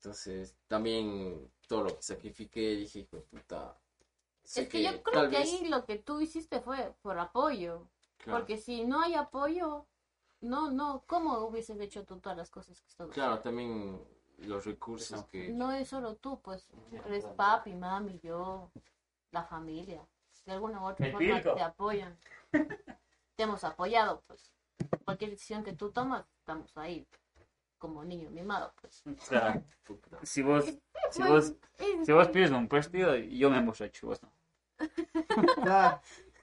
Entonces, también todo lo que sacrifiqué, dije, hijo de puta. sé Es que yo creo que vez- ahí lo que tú hiciste fue por apoyo. claro, Porque si no hay apoyo, no, no, ¿cómo hubieses hecho tú todas las cosas que estás claro, haciendo? también los recursos que... No es solo tú, pues, eres papi, mami, yo, la familia. De alguna u otra El forma te apoyan. [LAUGHS] Te hemos apoyado, pues. Cualquier decisión que tú tomas, estamos ahí. Como niño mimado, pues. O sea, si vos, si vos, si vos pides un partido, yo me emborracho, vos no. Claro.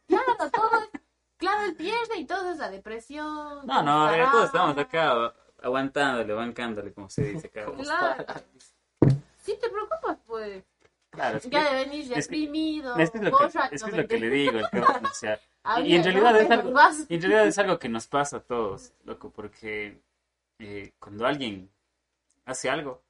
Claro, todo es- claro, él pierde y todo es la depresión. No, no, eh, todos estamos acá aguantándole, bancándole, como se dice acá. Claro. Si te preocupas, pues, Claro, es que, ya de venir reprimido, es que es lo que, borracho, es que es lo que le digo, el cabrón, o sea, Había, y en realidad es algo, y en realidad es algo que nos pasa a todos, loco, porque eh, cuando alguien hace algo,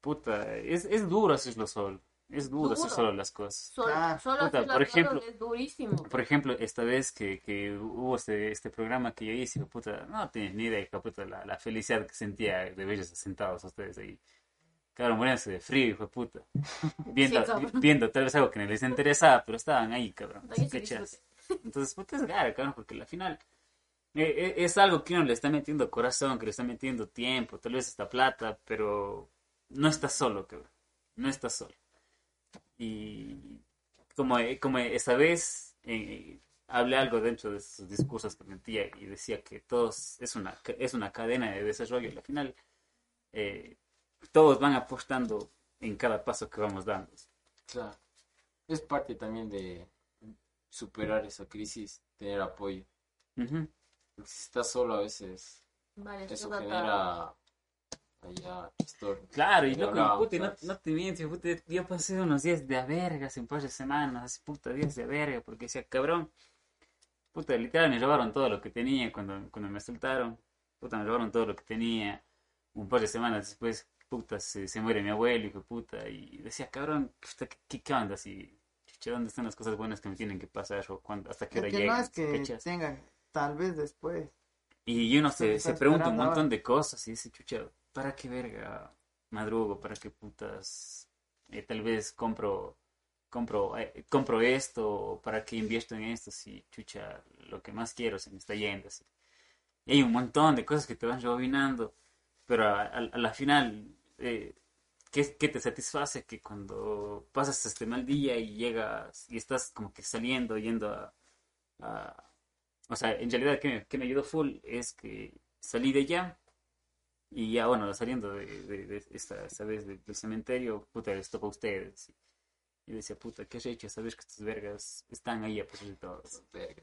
puta, es, es duro hacerlo solo, es duro, hacer Duro. solo las cosas. Solo, Ah, solo puta, hacer las por ejemplo- cosas es durísimo. Por ejemplo, esta vez que, que hubo este, este programa que yo hice, puta, no tienes ni idea, puta, la, la felicidad que sentía de verlos sentados ustedes ahí. Claro, muriéndose de frío, hijo de puta. [LAUGHS] Viendo, Sí, cabrón. viendo tal vez algo que no les interesaba, pero estaban ahí, cabrón. Entonces, puta, es gara, cabrón, porque al final es algo que uno le está metiendo corazón, que le está metiendo tiempo, tal vez está plata, pero no estás solo, cabrón. No estás solo. Y como, eh, como esta vez eh, hablé algo dentro de esos discursos que metía y decía que todos es una, es una cadena de desarrollo y al final eh, todos van apostando en cada paso que vamos dando. Claro. Es parte también de superar esa crisis, tener apoyo. Si estás solo a veces, Vale, eso genera allá. Claro, y loco, puta, no, te miento, puta, yo pasé unos días de a verga, hace un par de semanas, así puta días de a verga, porque decía, cabrón, puta, literal me robaron todo lo que tenía cuando, cuando me soltaron, puta, me robaron todo lo que tenía, un par de semanas después, puta, se, se muere mi abuelo, hijo puta, y decía, cabrón, puta, ¿qué, qué, onda? Si, ¿dónde están las cosas buenas que me tienen que pasar? O cuándo, hasta qué hora que no es que tengan, tal vez después. Y uno se, se pregunta un montón de cosas y dice, chucha, ¿para qué verga madrugo? ¿Para qué putas? eh, tal vez compro, compro, eh, compro esto, ¿para qué invierto en esto? Si, chucha, lo que más quiero se me está yendo. así. Y hay un montón de cosas que te van rebobinando, pero a, a- a la final, eh, ¿qué, qué te satisface? Que cuando pasas este mal día y llegas y estás como que saliendo, yendo a, a- o sea, en realidad, que me, que me ayudó full es que salí de allá y ya, bueno, saliendo de, de- de esta, esta vez de- del cementerio, puta, les toca a ustedes. Y decía, puta, ¿qué has hecho? Sabes que estos vergas están ahí a pesar de todos. Verga.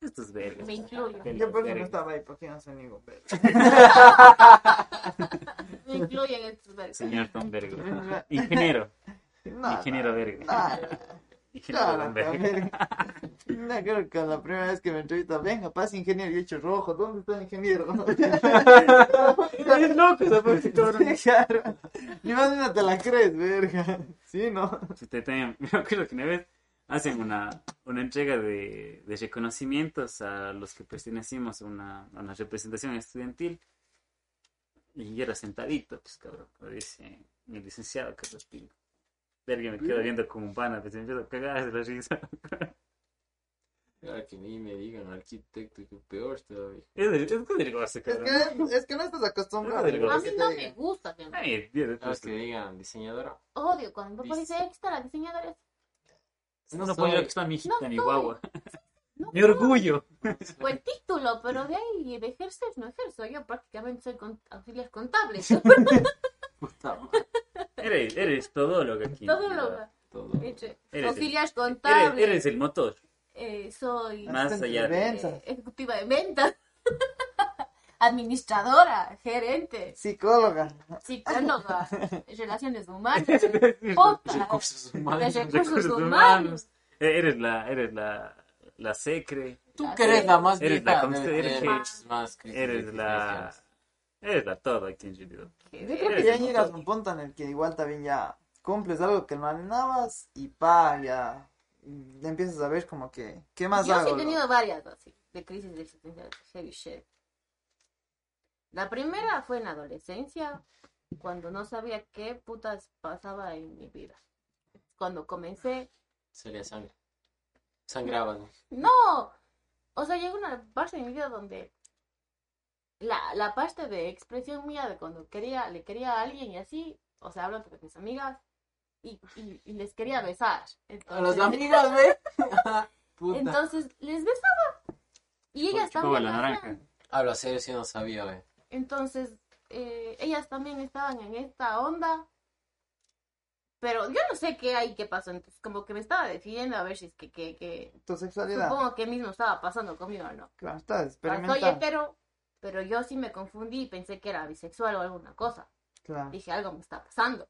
Estos vergas. Me incluyo. Yo por eso no vergas. estaba ahí, porque no soy ningún verga. Me incluyen estos vergas. Señor Tom Verga. [LAUGHS] Ingeniero. No, Ingeniero Verga. Ingeniero [LAUGHS] Claro, también. [LAUGHS] Creo que la primera vez que me entrevista, venga, pasa ingeniero y hecho rojo, ¿dónde está el ingeniero? [LAUGHS] Es loco esa. Sí, claro. Ni más ni no te la crees, verga. Sí, ¿no? Si te tengan- me acuerdo que una vez hacen una, una entrega de, de reconocimientos a los que pertenecimos a una, a una representación estudiantil. Y yo era sentadito, pues cabrón, como dice el licenciado Carlos Pino. Verga, me quedo viendo como un pana, pues me empiezo a cagar de la risa. Ahora que ni me digan arquitecto, que peor todavía. Es es Es cabrón. que, es que no estás acostumbrado. No, digo, A ¿no? mí no me gusta. que me- Ay, Dios, Ahora pues, que digan diseñadora. Odio cuando mi papá dice, la diseñadora. no, No puedo que está mi hijita, No mi soy. guagua. No, Mi orgullo. Fue el título, pero de ahí de ejercer no ejerzo. Yo prácticamente soy con- auxiliar contable. [LAUGHS] Puta madre. Eres, eres todólogo aquí. Todo lo Todo. Eres auxiliar Eres, contable. eres el motor. eh, soy Más Asistente allá de de- ventas, eh, ejecutiva de ventas. [LAUGHS] Administradora, gerente, Psicóloga. psicóloga, [LAUGHS] relaciones humanas, Recursos de humanos. recursos humanos. Eh, Eres la, eres la, la secre, Tú que eres la más Eres vieja. la eres- más de eres la, eres la todo aquí en realidad. Yo creo que ya llegas a un punto en el que igual también ya cumples algo que no anhelabas y pa, ya, empiezas a ver como que, ¿qué más Yo sí hago? he tenido varias así, de crisis de existencia, heavy shit. La primera fue en la adolescencia, cuando no sabía qué putas pasaba en mi vida. Cuando comencé, Salía sangre. Sangraban. no, o sea, llegó una parte de mi vida donde la, la parte de expresión mía de cuando quería, le quería a alguien y así, o sea, hablo entre mis amigas y, y, y les quería besar. A los Entonces- amigos, ve. [LAUGHS] Puta. Entonces les besaba. Y ellas también. la naranja. Hablo serio, si no sabía, ve. Entonces, eh, ellas también estaban en esta onda. Pero yo no sé qué hay, qué pasó. Entonces, como que me estaba decidiendo a ver si es que, que, que Tu sexualidad. supongo que mismo estaba pasando conmigo o no. Claro, estás O sea, soy experimentando. hetero, pero yo sí me confundí y pensé que era bisexual o alguna cosa. Claro. Dije, algo me está pasando.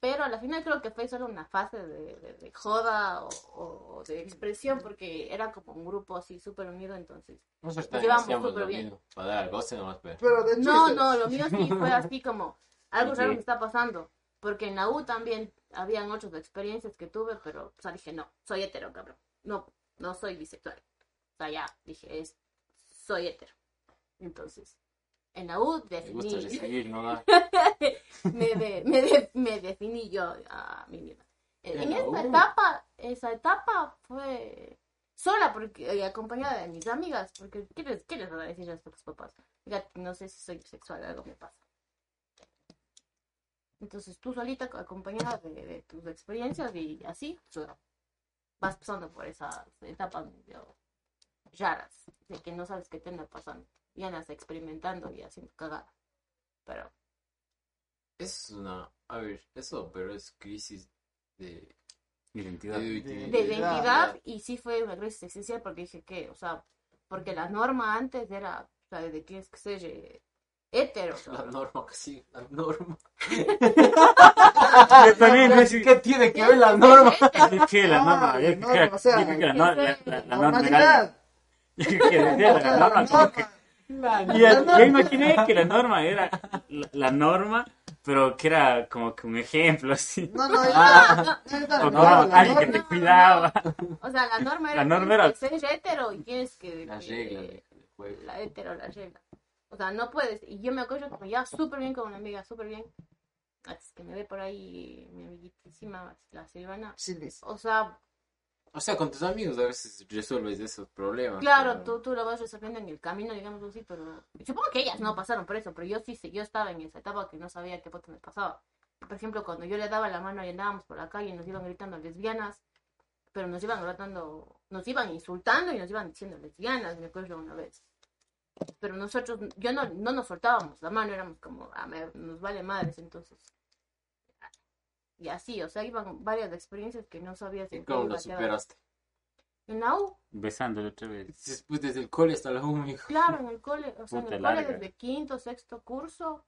Pero al final creo que fue solo una fase de, de- de joda o, o de expresión porque era como un grupo así súper unido, entonces Nos llevamos súper bien. mismo. Para dar al goce nomás, pero. Pero de No, chistes. no, lo mío sí fue [LAUGHS] así como algo ¿Y raro me está pasando. Porque en la U también habían otras experiencias que tuve, pero o sea, dije, no, soy hetero, cabrón. No, no soy bisexual. O sea, ya, dije, es, soy hetero. Entonces, en la U Me gusta definí, recibir, ¿no? [LAUGHS] Me, de- me, de- me definí yo a mí misma. En, esa etapa, esa etapa fue sola porque eh, acompañada de mis amigas, porque ¿qué les, qué les voy a decir a tus papás? Fíjate, no sé si soy bisexual, algo me pasa. Entonces tú solita acompañada de, de tus experiencias y así pues, vas pasando por esas etapas medio raras, de que no sabes qué te anda pasando, y andas experimentando y haciendo cagada. Pero Es una. A ver, eso, pero es crisis de. Identidad. de de Identidad. identidad y sí fue una crisis existencial porque dije que, o sea, porque la norma antes era, o sea, de que tienes que ser eh, hetero. o La norma, que sí, la norma. [LAUGHS] Yo también, ¿Qué, güey, sí. qué tiene que ver la norma? [LAUGHS] Yo que la Ah, norma, yo la que la norma, la- la- la norma era- Normalidad. [LAUGHS] yo que la norma Y yo, imaginé que la norma era la, la norma, pero que era como que un ejemplo así. No, no, Ah. no, no, O no, como no, la alguien que te cuidaba. O sea, la norma era, La norma era- que ser hetero y tienes que... La regla juego. La hetero, la regla. O sea, no puedes. Y yo me acuerdo que me llevaba súper bien con una amiga, súper bien. Así que me ve por ahí mi amiguísima, la Silvana. Sí. O sea, O sea, con tus amigos a veces resuelves esos problemas. Claro, pero- tú, tú lo vas resolviendo en el camino, digamos así, pero supongo que ellas no pasaron por eso, pero yo sí, yo estaba en esa etapa que no sabía qué puta me pasaba. Por ejemplo, cuando yo le daba la mano y andábamos por la calle y nos iban gritando lesbianas, pero nos iban gritando, nos iban insultando y nos iban diciendo lesbianas, me acuerdo una vez. Pero nosotros, yo no, no nos soltábamos la mano, éramos como, ah, me- nos vale madres, entonces. Y así, o sea, iban varias experiencias que no sabía si ¿Y cómo lo superaste? En la U, Besándole otra vez. Después desde el cole hasta la U, mijo. Claro, en el cole, o sea, en Puta el cole larga. desde quinto, sexto curso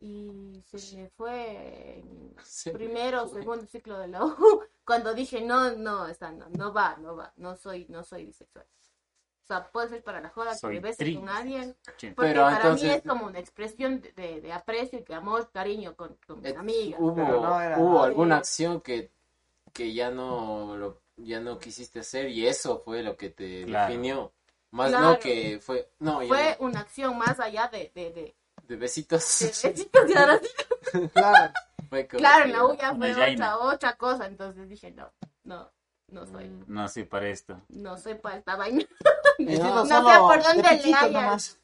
y se me fue en Se me primero o fue. segundo ciclo de la U [LAUGHS] cuando dije no, no, esta no, no va, no va, no soy, no soy bisexual. O sea, puede ser para la joda que Soy te beses tri- con alguien, porque Pero para entonces- mí es como una expresión de, de, de aprecio y de amor, cariño con, con mis Eh, amigas. Hubo, Pero no era hubo alguna acción que, que ya no lo, ya no quisiste hacer y eso fue lo que te Claro. definió. Más Claro. no que fue, no, ya Fue una acción más allá de, de, de, de besitos. de [LAUGHS] besitos y ahora sí Claro. Fue como Claro, que- en la U ya Una fue yaina. otra, otra cosa, entonces dije, no, no, no soy, Mm. No, sí, para esto. no soy para esta vaina. No sé por dónde de le hayas.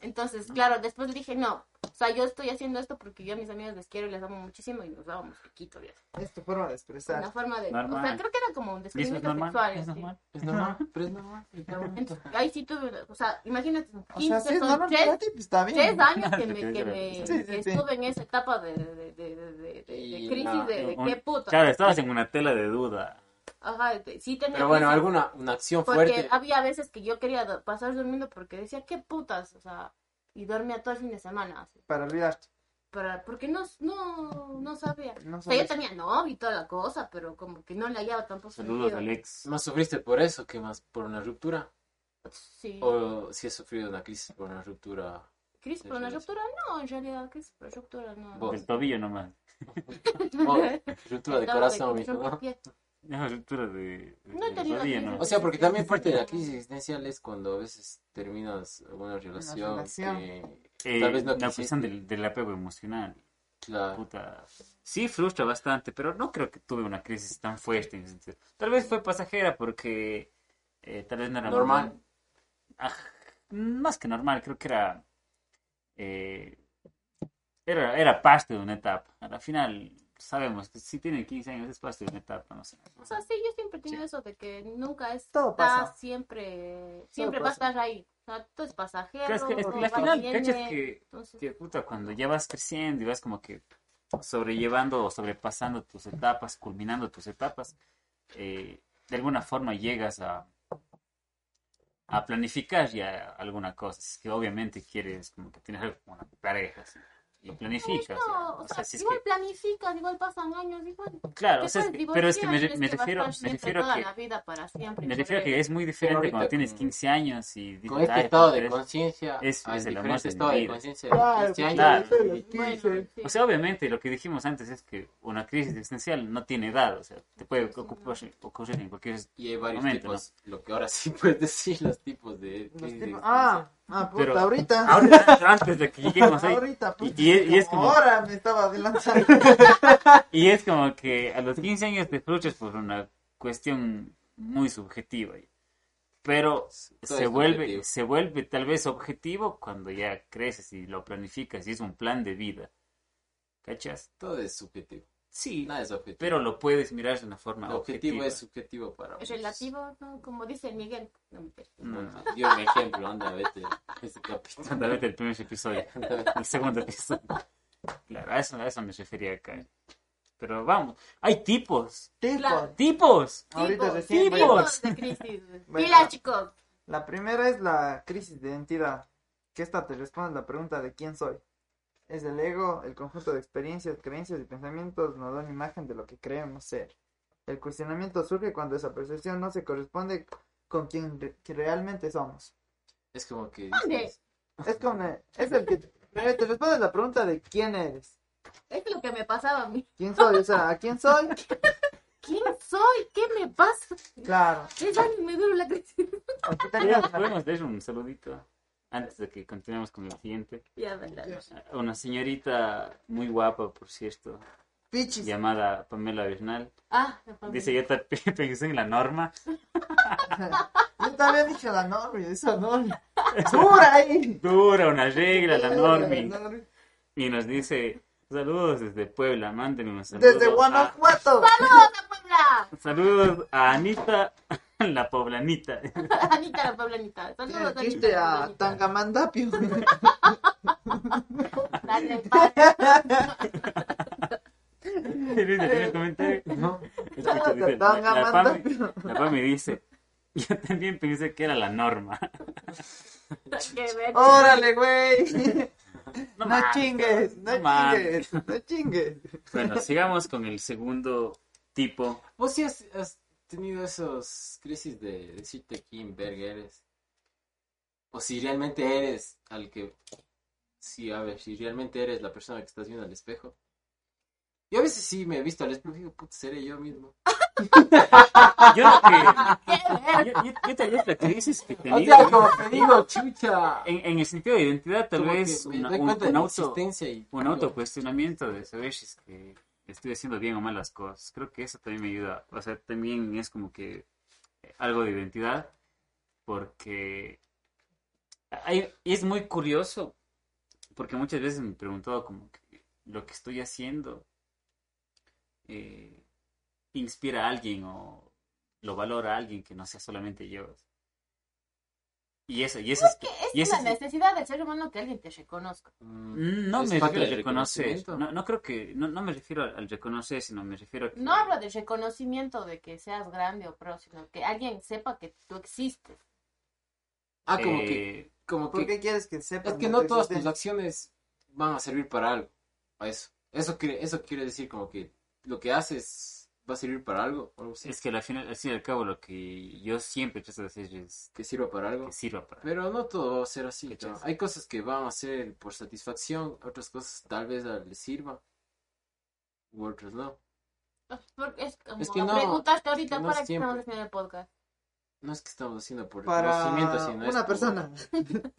Entonces, claro, después dije, no, o sea, yo estoy haciendo esto porque yo a mis amigos les quiero y les amo muchísimo y nos dábamos piquito, ¿ves? Es tu forma de Una expresar. forma de, o Normal. sea, creo que era como un ¿Y eso es descubrimiento normal? sexual, ¿Es normal? Es normal, pero es normal. Entonces, ahí sí tuve, o sea, imagínate, O sea, 15, es son normal tres, para ti, pues está bien. tres años que [LAUGHS] Sí, me, que sí, me sí, sí, que sí. estuve en esa etapa de, de, de, de, de- de- de Y crisis la- de, de un- qué puta. Claro, estabas en una tela de duda. Ajá, de- sí tenía Pero bueno, crisis. alguna una acción Porque fuerte. había veces que yo quería pasar durmiendo porque decía, qué putas, o sea, y dormía todo el fin de semana, así, Para olvidarte. para, porque no, no, no sabía. No O sea, yo tenía novio y toda la cosa, pero como que no le hallaba tampoco Saludos. Alex. ¿Más sufriste por eso que más por una ruptura? Sí. ¿O si has sufrido una crisis por una ruptura? ¿Cris por una ruptura? No, en realidad, Cris por ruptura no. Vos. Del tobillo nomás. [LAUGHS] Oh, ruptura de corazón, que rompí ¿no? de, de, No. O sea, porque también parte de la crisis existencial es cuando a veces terminas una relación, relación. que eh, Tal vez no la cuestión del, del apego emocional. Claro. Puta, sí frustra bastante, pero no creo que tuve una crisis tan fuerte en ese sentido. Tal vez fue pasajera porque eh, tal vez no era Normal. Ah, más que normal, creo que era, eh, era era parte de una etapa. A la final sabemos que si tienen 15 años es parte de una etapa, no sé. O sea, sí, yo siempre he tenido eso de que nunca Todo está pasa. siempre, siempre va a pasa. estar ahí. O sea, todo es pasajero. Pero es que, es que va final, viene, que, entonces- que, puta, cuando ya vas creciendo y vas como que sobrellevando o sobrepasando tus etapas, culminando tus etapas, eh, de alguna forma llegas a, a planificar ya alguna cosa. Es que obviamente quieres como que tienes algo como una pareja así, y planificas. No, O o sea, sea, si es igual que- planificas, igual pasan años, igual. claro, o sea, es que- pero es que me, me a refiero, me refiero toda que la vida para siempre. me refiero sobre- que es muy diferente ahorita cuando tienes con- 15 años y dices, Con este "Ay, estado de conciencia, es- al es de mi estado de conciencia Claro, de 15 años. claro. Bueno, sí. O sea, obviamente lo que dijimos antes es que una crisis existencial no tiene edad, o sea, te puede ocupar, ocurrir en cualquier... Y hay varios Momento, tipos, lo que ahora sí [LAUGHS] puedes decir, los tipos de... Los tipos-. Ah, ah, puta, Pero- ahorita. [LAUGHS] Antes de que lleguemos ahí, Ahorita, puta, y- y es como- Ahora me estaba adelantando. [LAUGHS] y es como que a los 15 años te frustras por una cuestión muy subjetiva, pero Todo se vuelve, se vuelve tal vez objetivo cuando ya creces y lo planificas y es un plan de vida, ¿cachas? Todo es subjetivo, Sí, nada es objetivo. pero lo puedes mirar de una forma el objetivo objetiva. es subjetivo para Es muchos. relativo, ¿no? Como dice Miguel. No, mentira. No. Dio un ejemplo, anda, vete, ese capítulo. [LAUGHS] Anda, vete el primer episodio, el segundo episodio. Claro, a eso, a eso me refería acá. Pero vamos, hay tipos, Tipo, Claro. tipos. ahorita Tipos, recién voy a- tipos. tipos de crisis. [LAUGHS] Bueno. Mira, chicos. La primera es la crisis de identidad, que esta te responde la pregunta de quién soy. Es el ego, el conjunto de experiencias, creencias y pensamientos nos da una imagen de lo que creemos ser. El cuestionamiento surge cuando esa percepción no se corresponde con quien re- que realmente somos. Es como que... ¿Dónde? dices, Es como, es el que te, te responde la pregunta de quién eres. Es lo que me pasaba a mí. ¿Quién soy? O sea, ¿a quién soy? [LAUGHS] ¿Quién soy? ¿Qué me pasa? Claro. Años me duro la crisis. Podemos dar un saludito antes de que continuemos con el siguiente. Ya, verdad. A Una señorita muy guapa, por cierto, Pichis. llamada Pamela Bernal. Ah. Dice, yo te [LAUGHS] pensé en la norma. [LAUGHS] Yo también dije la norma, esa norma. [LAUGHS] ¡Dura ahí! Dura, una regla, la normi. Normi. Y nos dice, saludos desde Puebla, mándenme un saludo. Desde a- Guanajuato. ¡Saludos a Puebla! Saludos a Anita, [LAUGHS] la poblanita. Anita la Poblanita. Saludos a Dijiste a Poblanita. Tangamandapio. Dale, padre. Luis, ¿tiene un comentario? No, Escucha, dice, la, la Pami, la Pami dice, yo también pensé que era la norma. Órale, güey. No, mames, chingues, no, no chingues, no chingues. Bueno, sigamos con el segundo tipo. ¿Vos sí has, has tenido esos crisis de decirte quién verga eres? O si realmente eres al que... Sí, a ver, si realmente eres la persona que estás viendo al espejo. Yo a veces sí me he visto al espejo y digo, puta, seré yo mismo. [LAUGHS] Yo lo que... Yo, yo, yo tal vez la crisis que O tenía... sea, como que digo, chucha. En, en el sentido de identidad, tal como vez una- un, un auto, y... un autocuestionamiento de saber si es que estoy haciendo bien o mal las cosas. Creo que eso también me ayuda. O sea, también es como que algo de identidad, porque hay, es muy curioso, porque muchas veces me he preguntado como que lo que estoy haciendo eh, inspira a alguien o lo valora a alguien que no sea solamente yo. Y eso, y eso es, y Es eso la es- necesidad del ser humano que alguien te reconozca. Mm, no es me refiero al reconocer. reconocimiento. No, no creo que, no, no me refiero al, reconocer, sino me refiero a que No hablo de reconocimiento de que seas grande o pro, sino que alguien sepa que tú existes. Ah, como que... eh, Como ¿Por que qué quieres que sepas? Es que no todas tus acciones van a servir para algo. A eso. Eso quiere, eso quiere decir como que lo que haces va a servir para algo. o algo así. es que al final, al fin y al cabo, lo que yo siempre trato de hacer es Que sirva para algo. que sirva para. Pero no todo va a ser así. ¿no? Hay cosas que van a ser por satisfacción, otras cosas tal vez les sirva. U otras no. Es como Es que me no, preguntaste ahorita no para que estamos haciendo el podcast. No es que estamos haciendo por para reconocimiento, sino es una por- persona. [LAUGHS]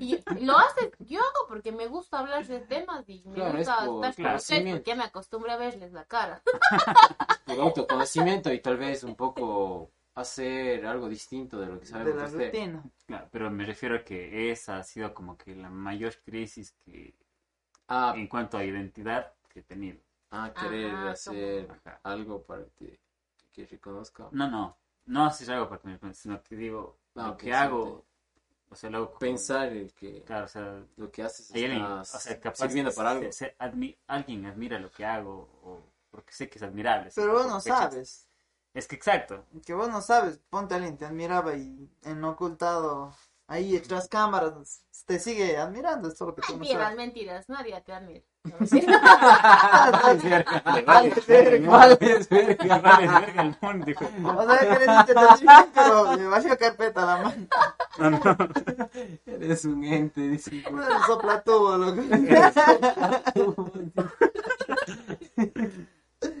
Y lo hace, yo hago porque me gusta hablar de temas y me Claro, es gusta por estar con ustedes conocimiento. porque ya me acostumbré a verles la cara. [LAUGHS] por autoconocimiento y tal vez un poco hacer algo distinto de lo que De sabemos la hacer. rutina. Claro, pero me refiero a que esa ha sido como que la mayor crisis que Ah, en cuanto a identidad que he tenido. ah, querer Ajá, hacer Ajá. algo para que, que reconozca. No, no, no hacer algo para que me sino que digo, Ah, lo que hago, o sea, lo hago como- Pensar el que Claro, o sea, lo que haces hay alguien, o sea, capaz sirviendo que para se- algo. se admi- alguien admira lo que hago, o porque sé que es admirable. Pero vos no sabes. Es que exacto, Que vos no sabes. Ponte a alguien te admiraba y en ocultado, ahí tras cámaras, te sigue admirando. Es todo lo que tú no Mentiras, sabes. mentiras, nadie te admira. Verga. verga, verga el mundo, hijo. Que eres internacional, pero me carpeta la mano. [LAUGHS] No, no. Eres un ente, dice. Bueno, sopla tubo, loco.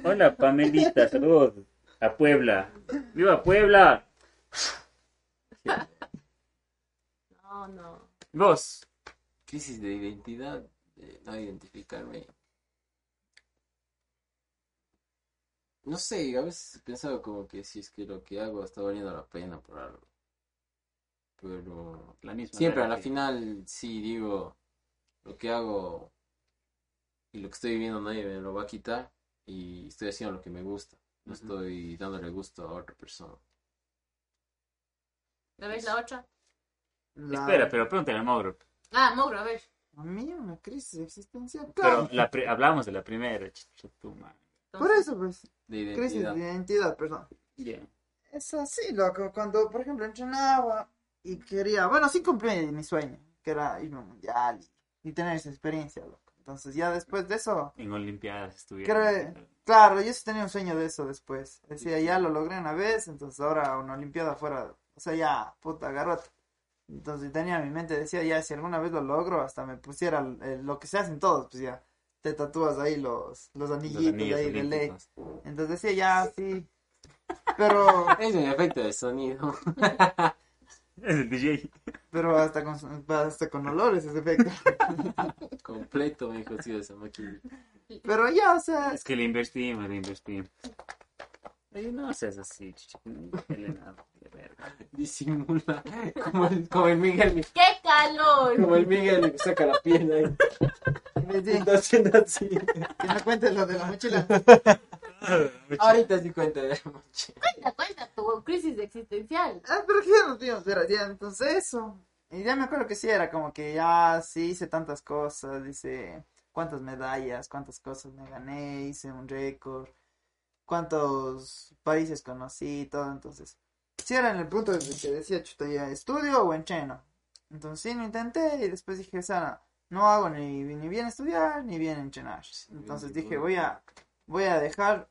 Hola, Pamelita, saludos a Puebla. ¡Viva Puebla! [LAUGHS] no, no. Vos, Crisis de identidad, de no identificarme. No sé, a veces he pensado como que si es que lo que hago está valiendo la pena por algo. Pero la misma. siempre a la final sí digo lo que hago y lo que estoy viviendo nadie me lo va a quitar y estoy haciendo lo que me gusta. No estoy dándole gusto a otra persona. ¿La ves la otra? La- Espera, pero pregúntale al Mauro. Ah, Mauro, a ver. A mí una crisis existencial. Pero Claro. la pri- hablamos de la primera, chucha, tu madre. Por eso, pues. De Crisis de identidad, perdón. Yeah. Es así, loco. Cuando, por ejemplo, entrenaba y quería, bueno, sí cumplí mi sueño, que era irme a un mundial y, y tener esa experiencia, loco. Entonces, ya después de eso, En Olimpiadas estuvieron. Creo- claro, yo sí tenía un sueño de eso después. Decía, ya lo logré una vez, entonces ahora una Olimpiada fuera, o sea, ya, puta, garrota. Entonces tenía en mi mente, decía, ya, si alguna vez lo logro, hasta me pusiera el- el- lo que se hacen todos, pues ya, te tatúas ahí los, los anillitos ahí de ley. Entonces decía, ya, sí. Pero, [LAUGHS] Es un efecto de sonido. [LAUGHS] Es el DJ. pero hasta con, hasta con olores ese efecto. [LAUGHS] Completo, me dijo, sí, de esa máquina. Pero ya, o sea, Es que le invertimos, le invertimos. Oye, no seas así, chichi. Elena, verga. Disimula. Como el, como el Miguel. ¡Qué calor! Como el Miguel que saca la pierna ahí. me Está haciendo así. que me cuentes lo de la mochila. [LAUGHS] Ahorita sí cuenta de la mochila. Cuenta, cuenta tu crisis existencial. Ah, pero que ya nos vimos, era ya, entonces eso. Y ya me acuerdo que sí, era como que ya sí hice tantas cosas, dice cuántas medallas, cuántas cosas me gané, hice un récord, cuántos países conocí, todo, entonces. Sí era en el punto de que decía, chuta, ya estudio o entreno. Entonces sí, lo intenté y después dije, sea, no hago ni, ni bien estudiar ni bien entrenar. Entonces dije, voy a, voy a dejar,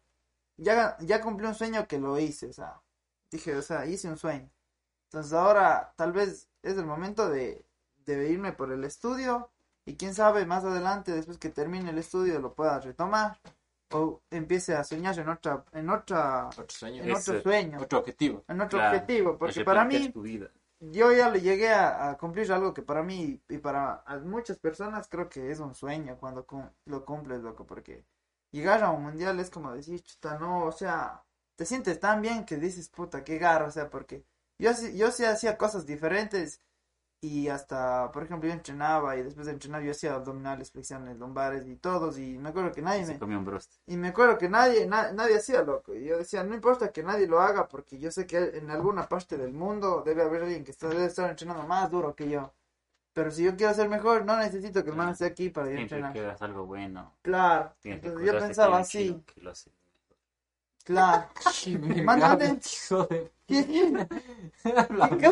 ya, ya cumplí un sueño que lo hice, o sea, dije, o sea, hice un sueño. Entonces ahora tal vez es el momento de, de irme por el estudio y quién sabe más adelante, después que termine el estudio, lo pueda retomar o empiece a soñar en otra, en otra, Otro sueño. en otro sueño, Otro objetivo. en otro Claro, objetivo, porque para mí tu vida. yo ya le llegué a, a cumplir algo que para mí y para muchas personas creo que es un sueño cuando cum- lo cumples, loco, porque llegar a un mundial es como decir, chuta, no, o sea, te sientes tan bien que dices, puta, qué garra, o sea, porque yo, yo sí hacía cosas diferentes y hasta, por ejemplo, yo entrenaba y después de entrenar yo hacía abdominales, flexiones, lumbares y todos y me acuerdo que nadie me, Se comió un broste. y me acuerdo que nadie, na- nadie hacía loco. Y yo decía, no importa que nadie lo haga, porque yo sé que en alguna parte del mundo debe haber alguien que está, debe estar entrenando más duro que yo. Pero si yo quiero ser mejor, no necesito que el man esté aquí para ir a entrenar. que hagas algo bueno. Claro. Tienes que Entonces yo pensaba así, que lo hace. claro. [LAUGHS] Mándate. Mándate. Hijo de [LAUGHS] ¿Qué, [LAUGHS] la ¿Qué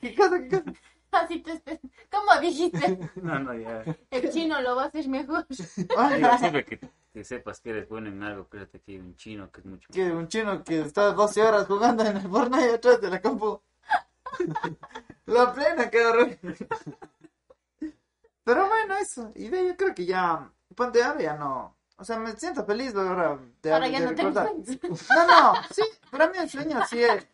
qué cosa, qué cosa? [LAUGHS] Así te espe- ¿Cómo dijiste? [LAUGHS] No, no, ya. El chino lo va a hacer mejor. Digo, siempre que, que sepas que eres bueno en algo, créate que hay un chino que es mucho Que un chino que está 12 horas jugando en el Fortnite atrás de la compu. La plena, horror. Pero bueno, eso. Y de ahí yo creo que ya. Ponte ahora ya no. O sea, me siento feliz ahora de, Ahora de ya no recordar. No, no, sí, para mí el sueño sí es.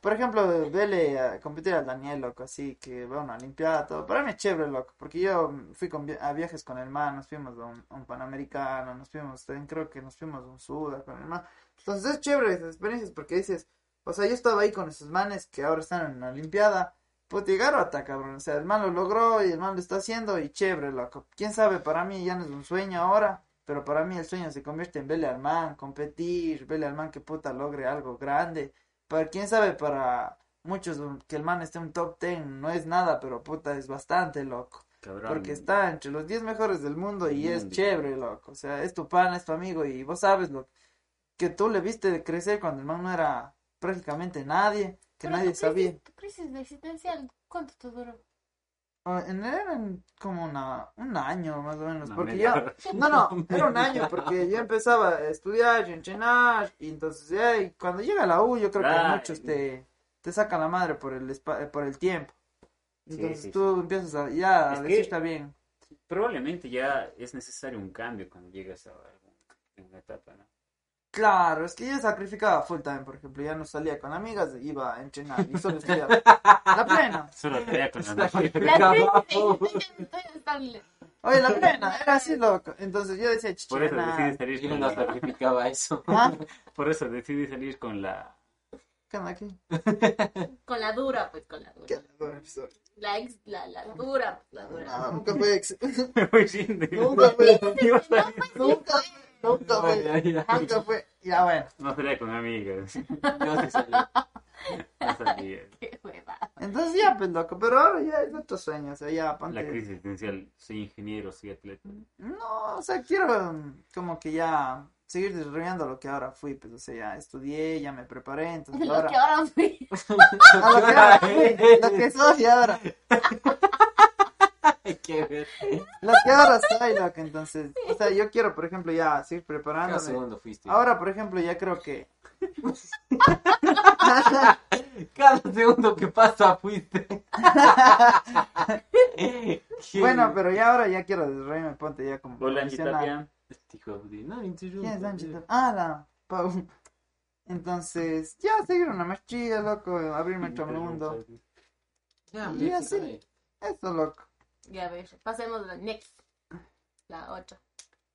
por ejemplo, vele a competir al Daniel, loco, así que va a una Olimpiada, todo. Para mí es chévere, loco, porque yo fui con a viajes con el man, nos fuimos a un, Panamericano, nos fuimos, creo que nos fuimos a un Suda con el man. Entonces es chévere esas experiencias porque dices, o sea, yo estaba ahí con esos manes que ahora están en la Olimpiada. Puta, y garota, cabrón. O sea, el man lo logró y el man lo está haciendo y chévere, loco. Quién sabe, para mí ya no es un sueño ahora, pero para mí el sueño se convierte en verle al man, competir, verle al man que puta logre algo grande. Para quién sabe, para muchos que el man esté en un top 10 no es nada, pero puta es bastante, loco. Cabrón. Porque está entre los 10 mejores del mundo y es chévere, loco. O sea, es tu pana, es tu amigo y vos sabes lo que tú le viste de crecer cuando el man no era prácticamente nadie, que Pero nadie tu sabía. crisis, tu crisis existencial, ¿cuánto te duró? Ah, En eran como una, un año más o menos, Una porque media yo, no, no, [LAUGHS] era un año porque yo empezaba a estudiar y entrenar y entonces ya, y cuando llega la U yo creo que Ay. muchos te, te sacan la madre por el, espa- por el tiempo. Entonces sí, tú empiezas a, ya, Es a decir está bien. Probablemente ya es necesario un cambio cuando llegas a alguna etapa, ¿no? Claro, es que yo sacrificaba full time, por ejemplo, ya no salía con amigas, iba a entrenar y solo estudiaba. La plena. [LAUGHS] Solo te con le- Oye, la plena, era así loco. Entonces yo decía, Por eso decidí salir Yo con no la... sacrificaba eso. ¿Ah? Por eso decidí salir con la... ¿Qué onda aquí? Con la dura, pues con la dura. ¿Qué? Episodio. La ex, la, la dura, pues, la dura. No, nunca fue ex. Me voy sin de- Nunca fue. Nunca, fue. Ya, ya, Nunca fue. Ya bueno. No salía con [LAUGHS] salí. No salía. [LAUGHS] Qué hueva. Entonces ya, pues loco, pero ahora ya es otro sueño, o sea, ya ponte... La crisis existencial. Soy ingeniero, soy atleta. No, o sea, quiero um, como que ya seguir desarrollando lo que ahora fui, pues, o sea, ya estudié, ya me preparé, entonces [LAUGHS] Lo ahora... que ahora fui. a lo que ahora fui, lo que soy ahora, que ver. lo que ahora soy, loco, entonces, o sea, yo quiero, por ejemplo, ya seguir Cada preparándome. segundo fuiste. Ahora, por ejemplo, ya creo que... Cada segundo que pasa fuiste. [LAUGHS] Bueno, pero ya ahora ya quiero desarrollarme, ponte ya como profesional. Este. No, interrumpa. ¿Quién es Angie? Ah, la Pau. Entonces, ya seguir una maestría, loco, abrirme otro mundo. Ya, Y así. Eso, loco. Ya ves, pasemos a la next. La otra.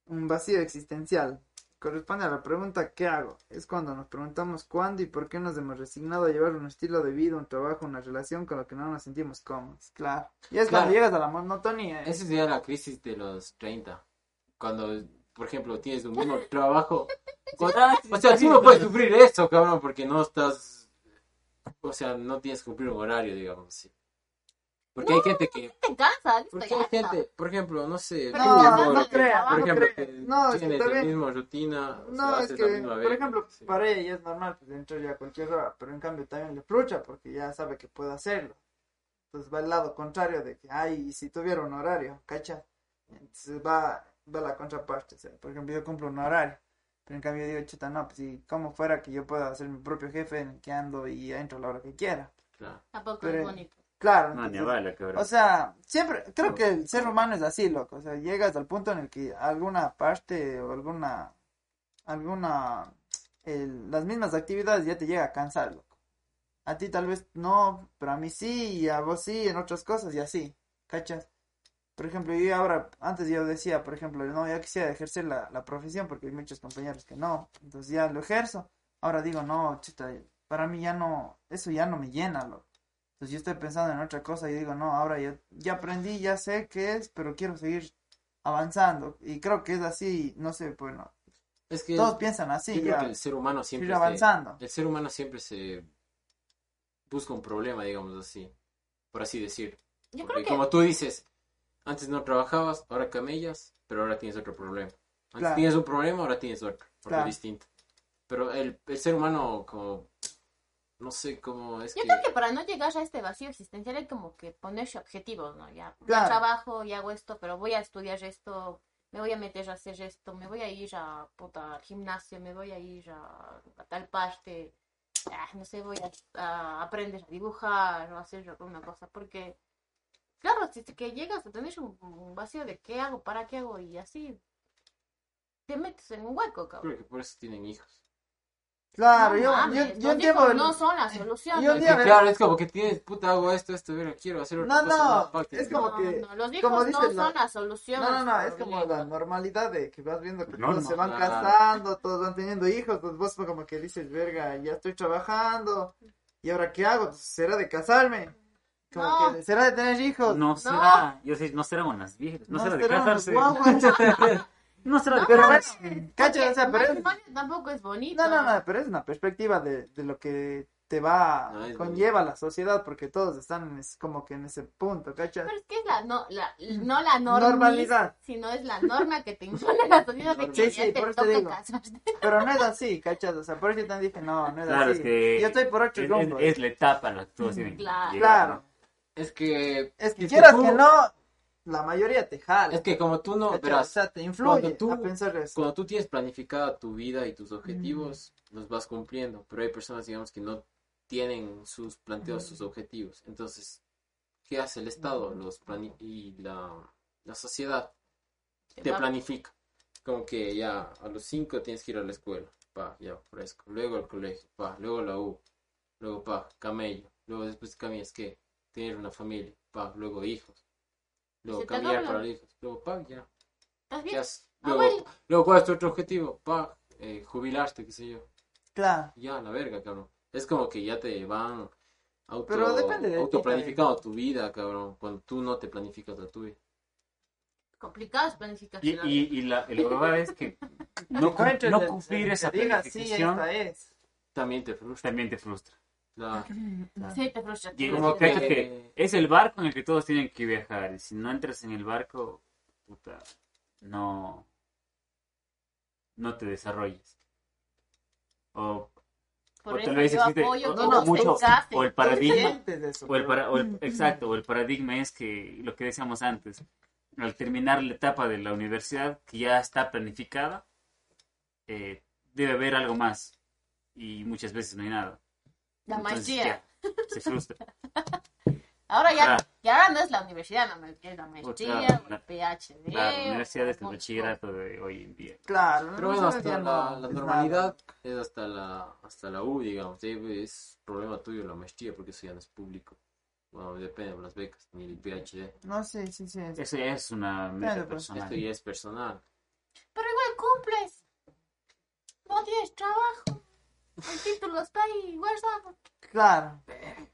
Un vacío existencial. Corresponde a la pregunta ¿qué hago? Es cuando nos preguntamos cuándo y por qué nos hemos resignado a llevar un estilo de vida, un trabajo, una relación con lo que no nos sentimos cómodos. Claro. Y es Claro. cuando llegas a la monotonía. ¿eh? Esa sería la crisis de los 30. Cuando, por ejemplo, tienes un mismo trabajo. [LAUGHS] Con- O sea, tú no puedes sufrir eso, cabrón, porque no estás. O sea, no tienes que cumplir un horario, digamos así. Porque hay gente que. Te cansas, Porque hay gente, por ejemplo, no sé. Pero tú, No, por- no creas, Por no ejemplo, creas. que No, es que la misma rutina. No, es que, por ejemplo, sí. para ella es normal pues, entrar ya a cualquier hora, pero en cambio también le frucha porque ya sabe que puede hacerlo. Entonces va al lado contrario de que, ay, si tuviera un horario, ¿cacha? Entonces va, va la contraparte. O sea, por ejemplo, yo cumplo un horario, pero en cambio digo, chuta, no, pues si como fuera que yo pueda ser mi propio jefe en el que ando y entro a la hora que quiera. Claro. Tampoco Pero- es bonito. Claro. No, ni entonces- a bala, cabrón. o sea, siempre, creo que el ser humano es así, loco. O sea, llegas al punto en el que alguna parte o alguna, alguna, el- las mismas actividades ya te llega a cansar, loco. A ti tal vez no, pero a mí sí, y a vos sí, en otras cosas y así, ¿cachas? Por ejemplo, yo ahora, antes yo decía, por ejemplo, no, ya quisiera ejercer la, la profesión porque hay muchos compañeros que no, entonces ya lo ejerzo. Ahora digo, no, chuta, para mí ya no, eso ya no me llena, loco. Entonces yo estoy pensando en otra cosa y digo, no, ahora ya, ya aprendí, ya sé qué es, pero quiero seguir avanzando. Y creo que es así, no sé, bueno, Es que todos piensan así, yo creo ya, que el ser humano siempre. seguir se- avanzando. el ser humano siempre se busca un problema, digamos así. Por así decir. Yo Porque creo que como tú dices, antes no trabajabas, ahora camellas, pero ahora tienes otro problema. Antes Claro. tienes un problema, ahora tienes otro, porque Claro. es distinto. Pero el, el ser humano, como, no sé cómo es Yo que... creo que para no llegar a este vacío existencial hay como que ponerse objetivos, ¿no? Ya, ya Claro. trabajo y hago esto, pero voy a estudiar esto, me voy a meter a hacer esto, me voy a ir a puta, al gimnasio, me voy a ir a, a tal parte, ah, no sé, voy a, a aprender a dibujar o a hacer alguna cosa, porque, claro, si es que llegas a tener un, un vacío de qué hago, para qué hago y así, te metes en un hueco, cabrón. Creo que por eso tienen hijos. Claro, No yo, mames, yo, yo entiendo. el- no son la solución. y un Es día que me- claro, es como que tienes, puta, hago esto, esto, mira, quiero hacer otra No, cosa no, es como No, que- no, los como hijos no dices, la- son la solución. No, no, no, es como la normalidad de que vas viendo que todos se van casando, todos van teniendo hijos, pues vos como que dices, verga, ya estoy trabajando, ¿y ahora qué hago? Pues, ¿Será de casarme? Como No. que, ¿será de tener hijos? No será, yo sé, no serán unas viejas, no, será de casarse. [LAUGHS] No será de No, Pero bueno, cacha, o sea, pero es- tampoco es bonito. No, no, no, pero es una perspectiva de, de lo que te va, No, conlleva la sociedad, porque todos están es como que en ese punto, ¿cachas? Pero es que es la, no, la, no la norma, Normalidad. sino es la norma que te impone la sociedad de que Sí, sí, te por eso te digo. casarte. Pero no es así, ¿cachas? O sea, por eso yo también dije, no, no es Claro, así. es que Yo estoy por ocho es, es- es la etapa la que que Claro. llegar, Claro. ¿no? Es que... Es que es quieras tú- que no, la mayoría te jala. Es que como tú no, verás, o sea, te influye cuando tú- a pensar eso. cuando tú tienes planificada tu vida y tus objetivos, los vas cumpliendo, pero hay personas, digamos, que no tienen sus planteados sus objetivos. Entonces, ¿qué hace el Estado los y la, la sociedad? Te va- planifica. Como que ya a los 5 tienes que ir a la escuela, pa, ya fresco. Luego al colegio, pa, luego la U, luego pa, camello. Luego después es que tener una familia, pa, luego hijos. Luego cambiar para hijos, luego pa, ya. ¿Estás ¿Qué bien? Ah, Luego, bueno. luego, ¿cuál es tu otro objetivo? Pa, eh, jubilarte, qué sé yo. Claro. Ya, la verga, cabrón. Es como que ya te van auto, Pero depende de tu vida, cabrón, cuando tú no te planificas la tuya. Complicado es planificación. Y, y, y la, lo verdad es que [LAUGHS] no, el- cumplir el esa sí, planificación esta es. También te frustra. también te frustra. La- Sí, te frustra. Y- Como cacha que- que es el barco en el que todos tienen que viajar. Y si no entras en el barco, puta, no, no te desarrolles. O, Por o eso tal vez yo existe apoyo o- que o no mucho- se casen. o el Tú paradigma, sientes eso, o el, pero- para- o el- exacto, o el paradigma es que lo que decíamos antes, al terminar la etapa de la universidad que ya está planificada, eh, debe haber algo más y muchas veces no hay nada. La maestría. ya, se frustra. [LAUGHS] Ahora ya, Claro. ya ahora no es la universidad, la ma- es la maestría, claro, o la- el PhD. Claro, la o universidad es el bachillerato de hoy en día. Claro. Pero no, bueno, hasta la, no la normalidad es hasta la, hasta la U, digamos. Sí, Es problema tuyo la maestría porque eso ya no es público. Bueno, depende de las becas, ni el PhD. No, sí, sí, sí. es- Eso ya es una meta Claro, pues, personal. Esto ya es personal. Pero igual cumples. No tienes trabajo. El título está ahí guardado. Claro.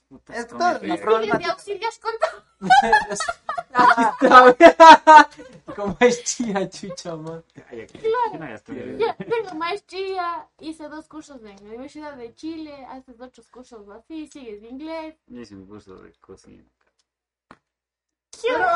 Puta, Es todo una Sigues de problemática. auxilias con todo. Como es chía, [LAUGHS] chucha, man. No. Ya, tengo maestría, hice dos cursos en la Universidad de Chile, haces otros cursos así, sigues inglés. Yo hice un curso de cocina. Pero.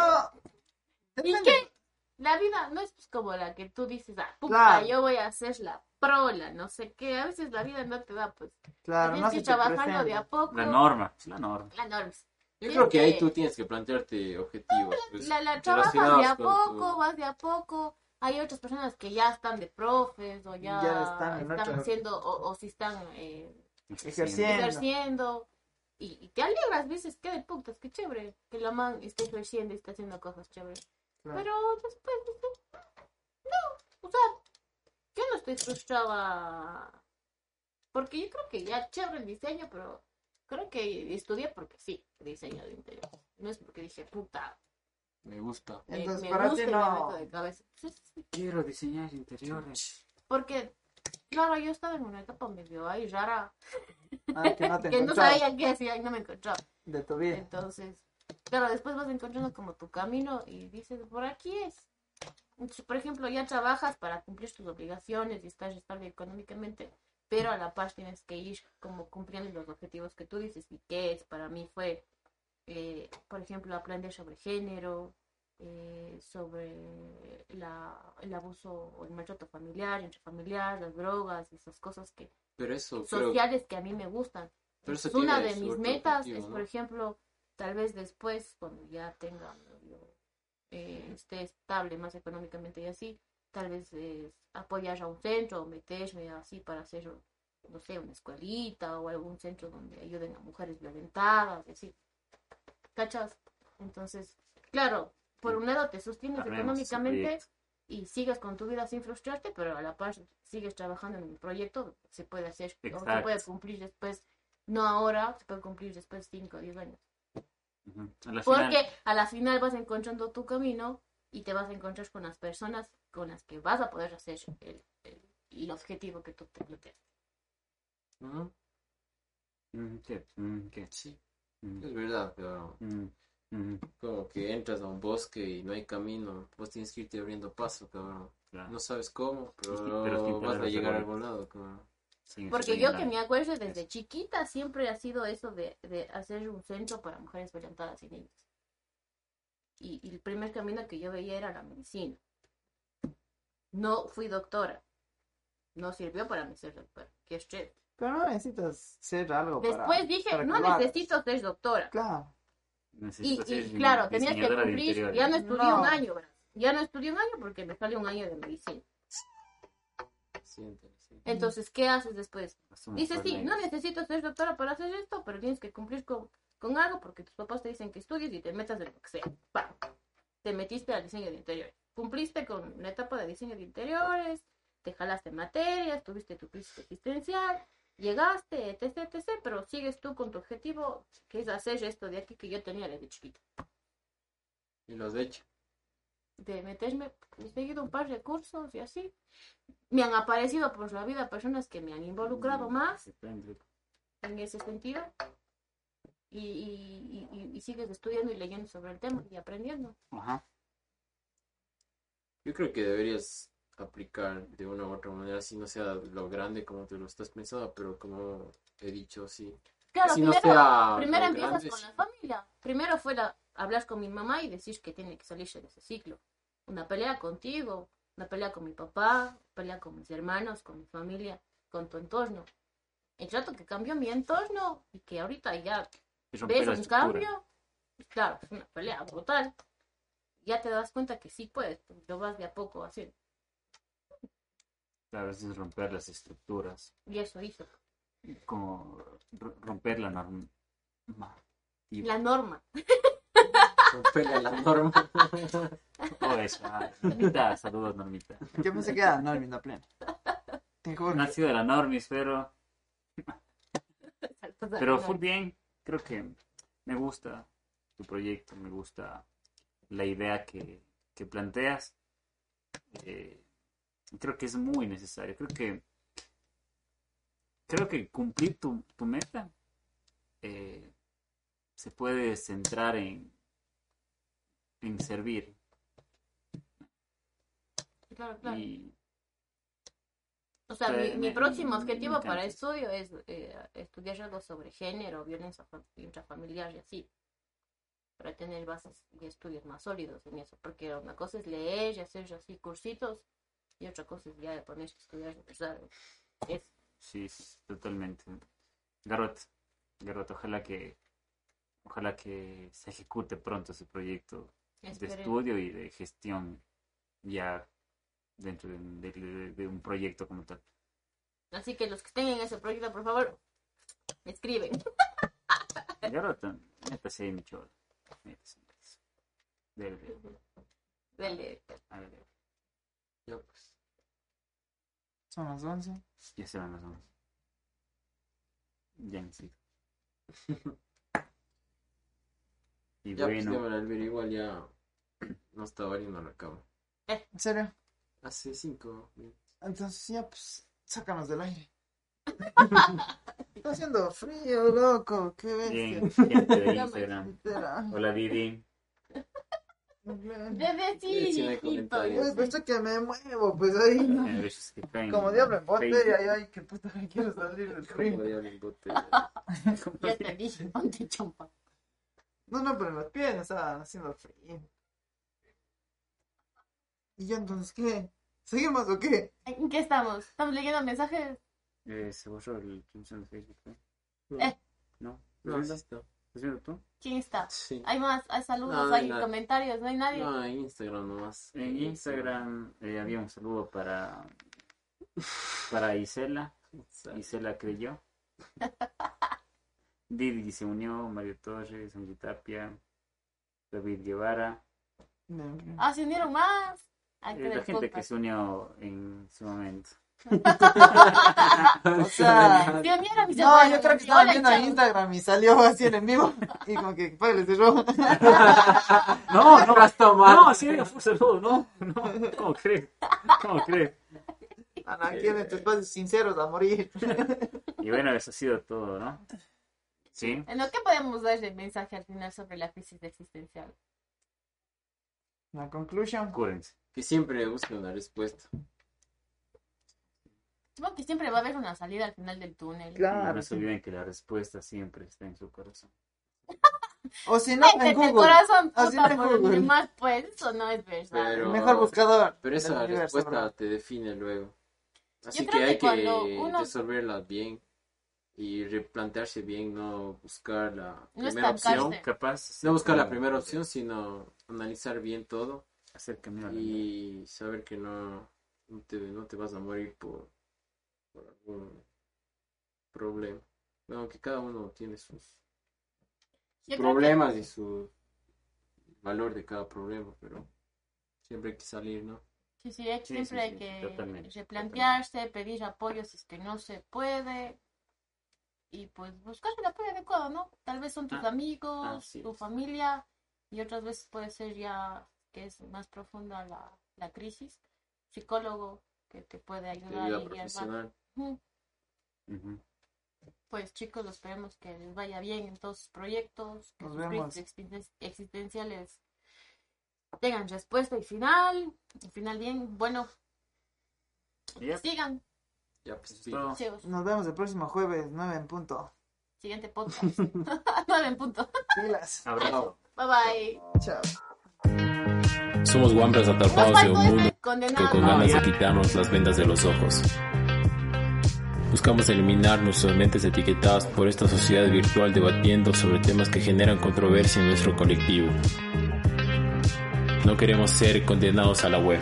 ¿Y depende. qué? La vida no es pues, como la que tú dices, ah, puta, Claro. yo voy a hacer la prola, no sé qué. A veces la vida no te da, pues. Claro, tienes no que se te de a poco. La norma, es la norma. La norma. Yo creo que ahí que- tú tienes que plantearte objetivos. pues, La, la trabajas de a poco, tu- vas de a poco. Hay otras personas que ya están de profes o ya, Ya están están otra- haciendo o, o si están eh, Ejerciendo. ejerciendo. Y, y te alegras, dices, qué de putas, qué chévere que la man esté ejerciendo y está haciendo cosas chéveres. Claro. Pero después no, o sea, yo no estoy frustrada. Porque yo creo que ya chévere el diseño, pero creo que estudié porque sí, diseño de interior. No es porque dije, puta, Me gusta. me, Entonces, me para gusta ti me no- de cabeza. Quiero diseñar interiores. Porque, claro, yo estaba en una etapa medio ahí rara, Ah, que no te [LAUGHS] que no sabía qué hacía y no me encontraba. de tu vida. Entonces, claro, después vas encontrando como tu camino y dices, por aquí es. Entonces, por ejemplo, ya trabajas para cumplir tus obligaciones y estás estable económicamente, pero a la paz tienes que ir como cumpliendo los objetivos que tú dices y que es, para mí fue, eh, por ejemplo, aprender sobre género, eh, sobre la, el abuso o el maltrato familiar, las drogas, esas cosas que Pero eso creo sociales que a mí me gustan. Pero eso una de mis metas es, ¿no? por ejemplo, tal vez después, cuando ya tenga, eh, esté estable más económicamente y así, tal vez eh, apoyar a un centro o meterme así para hacer, no sé, una escuelita o algún centro donde ayuden a mujeres violentadas y así. ¿Cachas? Entonces, claro, por un lado te sostienes económicamente, y sigues con tu vida sin frustrarte, pero a la par sigues trabajando en un proyecto, se puede hacer, o se puede cumplir después, no ahora, se puede cumplir después de 5 o 10 años. Ujú. A la Porque final- a la final vas encontrando tu camino y te vas a encontrar con las personas con las que vas a poder hacer el, el, el objetivo que tú te planteas. Mm. Mm. Sí, Mm, es verdad, pero como que entras a un bosque y no hay camino, vos tienes que irte abriendo paso, cabrón. claro. No sabes cómo, pero, Sí, pero vas a llegar a algún lado, cabrón. Sí, Porque yo que me acuerdo desde chiquita siempre ha sido eso de, de hacer un centro para mujeres violentadas y niñas. Y, y el primer camino que yo veía era la medicina. No fui doctora. No sirvió para mí ser doctora. Qué estrés. Pero no necesitas ser algo para- Después dije, para no necesito ser doctora. Claro. Y, Necesito ser y claro, tenías que cumplir, ya no estudié No. un año, ¿verdad? Ya no estudié un año porque me salió un año de medicina. Siéntelo, sí. Entonces, ¿qué haces después? Dices, sí, no necesito ser doctora para hacer esto, pero tienes que cumplir con, con algo porque tus papás te dicen que estudies y te metas en lo que sea. ¡Pam! Te metiste al diseño de interiores. Cumpliste con la etapa de diseño de interiores, te jalaste materias, tuviste tu crisis existencial, llegaste, etc, etc, pero sigues tú con tu objetivo, que es hacer esto de aquí que yo tenía desde chiquita. Y lo has hecho. De meterme, he seguido un par de cursos y así. Me han aparecido por la vida personas que me han involucrado Mm, más en ese sentido. Y, y, y- y sigues estudiando y leyendo sobre el tema y aprendiendo. Ajá. Yo creo que deberías aplicar de una u otra manera, si no sea lo grande como te lo estás pensando, pero como he dicho, sí. Claro, Si no primero, sea primero empiezas grande, con sí. la familia. Primero fue la, hablar con mi mamá y decir que tiene que salirse de ese ciclo. Una pelea contigo, una pelea con mi papá, pelea con mis hermanos, con mi familia, con tu entorno. El rato que cambió mi entorno y que ahorita ya ves un cambio, pues claro, es una pelea brutal. Ya te das cuenta que sí puedes, pues, lo vas de a poco haciendo. Claro, es romper las estructuras. Y eso hizo. Como romper la norma. La norma. Romperle la norma. Oh, eso. ah, Normita, saludos, Normita. Yo pensé que era Normin plena. Te juro. No ha sido la normis, pero, pero full bien. Creo que me gusta tu proyecto, me gusta la idea que, que planteas. Eh, creo que es muy necesario. Creo que creo que cumplir tu, tu meta eh, se puede centrar en, en servir. Claro, claro. Y O sea, mi, próximo objetivo para eso. estudio es eh, estudiar algo sobre género, violencia fa- intrafamiliar y así. Para tener bases y estudios más sólidos en eso. Porque una cosa es leer y hacer así cursitos y otra cosa es ya ponerse a estudiar. es, Sí, totalmente. Garrot, Garrot, ojalá que ojalá que se ejecute pronto ese proyecto de estudio y de gestión ya dentro de, de- de- de un proyecto como tal. Así que los que estén en ese proyecto, por favor, me escriben. Garrot, métase ahí, mi cholo. Métase, métase. Dele, dele. Dele. A ver, a ver. Ya, pues. Son las 11. Ya se van las 11. Ya sí. [LAUGHS] Y Ya, pues, bueno, démosle al ver, igual ya no está valiendo la cama. ¿En serio? Hace cinco minutos. Entonces ya, pues, sácanos del aire. Está haciendo frío, loco. Qué bien, bestia. gente de Instagram. Hola Vivi. Bebé, sí. Uy, pues que me muevo, pues ahí. Eh, que caen Como diablo en botella, Facebook. y ay, que puta, me quiero salir del Como frío. diablo en bote. [LAUGHS] Ya te dije, ponte chompa. No, no, pero en las piernas estaba haciendo frío. ¿Y ya entonces qué? ¿Seguimos o qué? ¿En qué estamos? ¿Estamos leyendo mensajes? Eh, se borró el transmisión de Facebook. ¿no? Eh. ¿No? No, ¿Estás sí está. viendo tú? ¿Quién está? Sí. Hay más, hay saludos, No, hay no. comentarios, no hay nadie. No, en Instagram nomás. En Instagram eh, había un saludo para para Isela. Isela creyó. [LAUGHS] Didi se unió, Mario Torres, Angie Tapia, David Guevara. No, no. Ah, se unieron más. Hay que Eh, La ver gente que se unió en su momento. [LAUGHS] O sea, [LAUGHS] Sí, unieron y se no, yo creo que estaba viendo chao. Instagram y salió así en el vivo. [LAUGHS] Y como que, pues, le cerró. No, no, Gastó mal. no, sí, fue saludo, no, no, ¿cómo crees? ¿Cómo crees? Ana, aquí en estos espacios sinceros a morir. Y bueno, eso ha sido todo, ¿no? Sí. ¿En lo que podemos dar de mensaje al final sobre la crisis existencial? La conclusión. Cúrense. Que siempre busque una respuesta. Supongo que siempre va a haber una salida al final del túnel. Claro. No se olviden que la respuesta siempre está en su corazón. [LAUGHS] O si no, en Métete el Google. corazón, Así puta, en por Google. demás, pues, eso no es verdad. Pero- mejor buscador. Pero esa universo, respuesta bro. te define luego. Así Yo que creo hay que cuando que uno- resolverla bien y replantearse bien, no buscar la No primera opción. Capaz. No buscar la primera opción, sino analizar bien todo Hacer camino y saber que no, no, te, no te vas a morir por, por algún problema. Bueno, que cada uno tiene sus Yo problemas y su valor de cada problema, pero siempre hay que salir, ¿no? Sí, sí, hay- Sí, siempre sí, hay que replantearse, pedir apoyo si es que no se puede. Y pues buscar el apoyo adecuado, ¿no? Tal vez son tus Ah, amigos, tu es. familia, y otras veces puede ser ya que es más profunda la, la crisis. Psicólogo que te puede De ayudar y guiar. Pues chicos, esperemos que les vaya bien en todos sus proyectos, que Nos sus vemos. crisis existen- existenciales tengan respuesta y final, y final bien, bueno, Yep. sigan, Ya, pues, chicos, Nos vemos el próximo jueves, 9 en punto. siguiente podcast, [LAUGHS] nueve en punto, Pilas. Abrazo. bye bye. Chao. Somos guambras atrapados de un mundo que con ganas de quitarnos las vendas de los ojos. Buscamos eliminar nuestras mentes etiquetadas por esta sociedad virtual debatiendo sobre temas que generan controversia en nuestro colectivo. No queremos ser condenados a la web.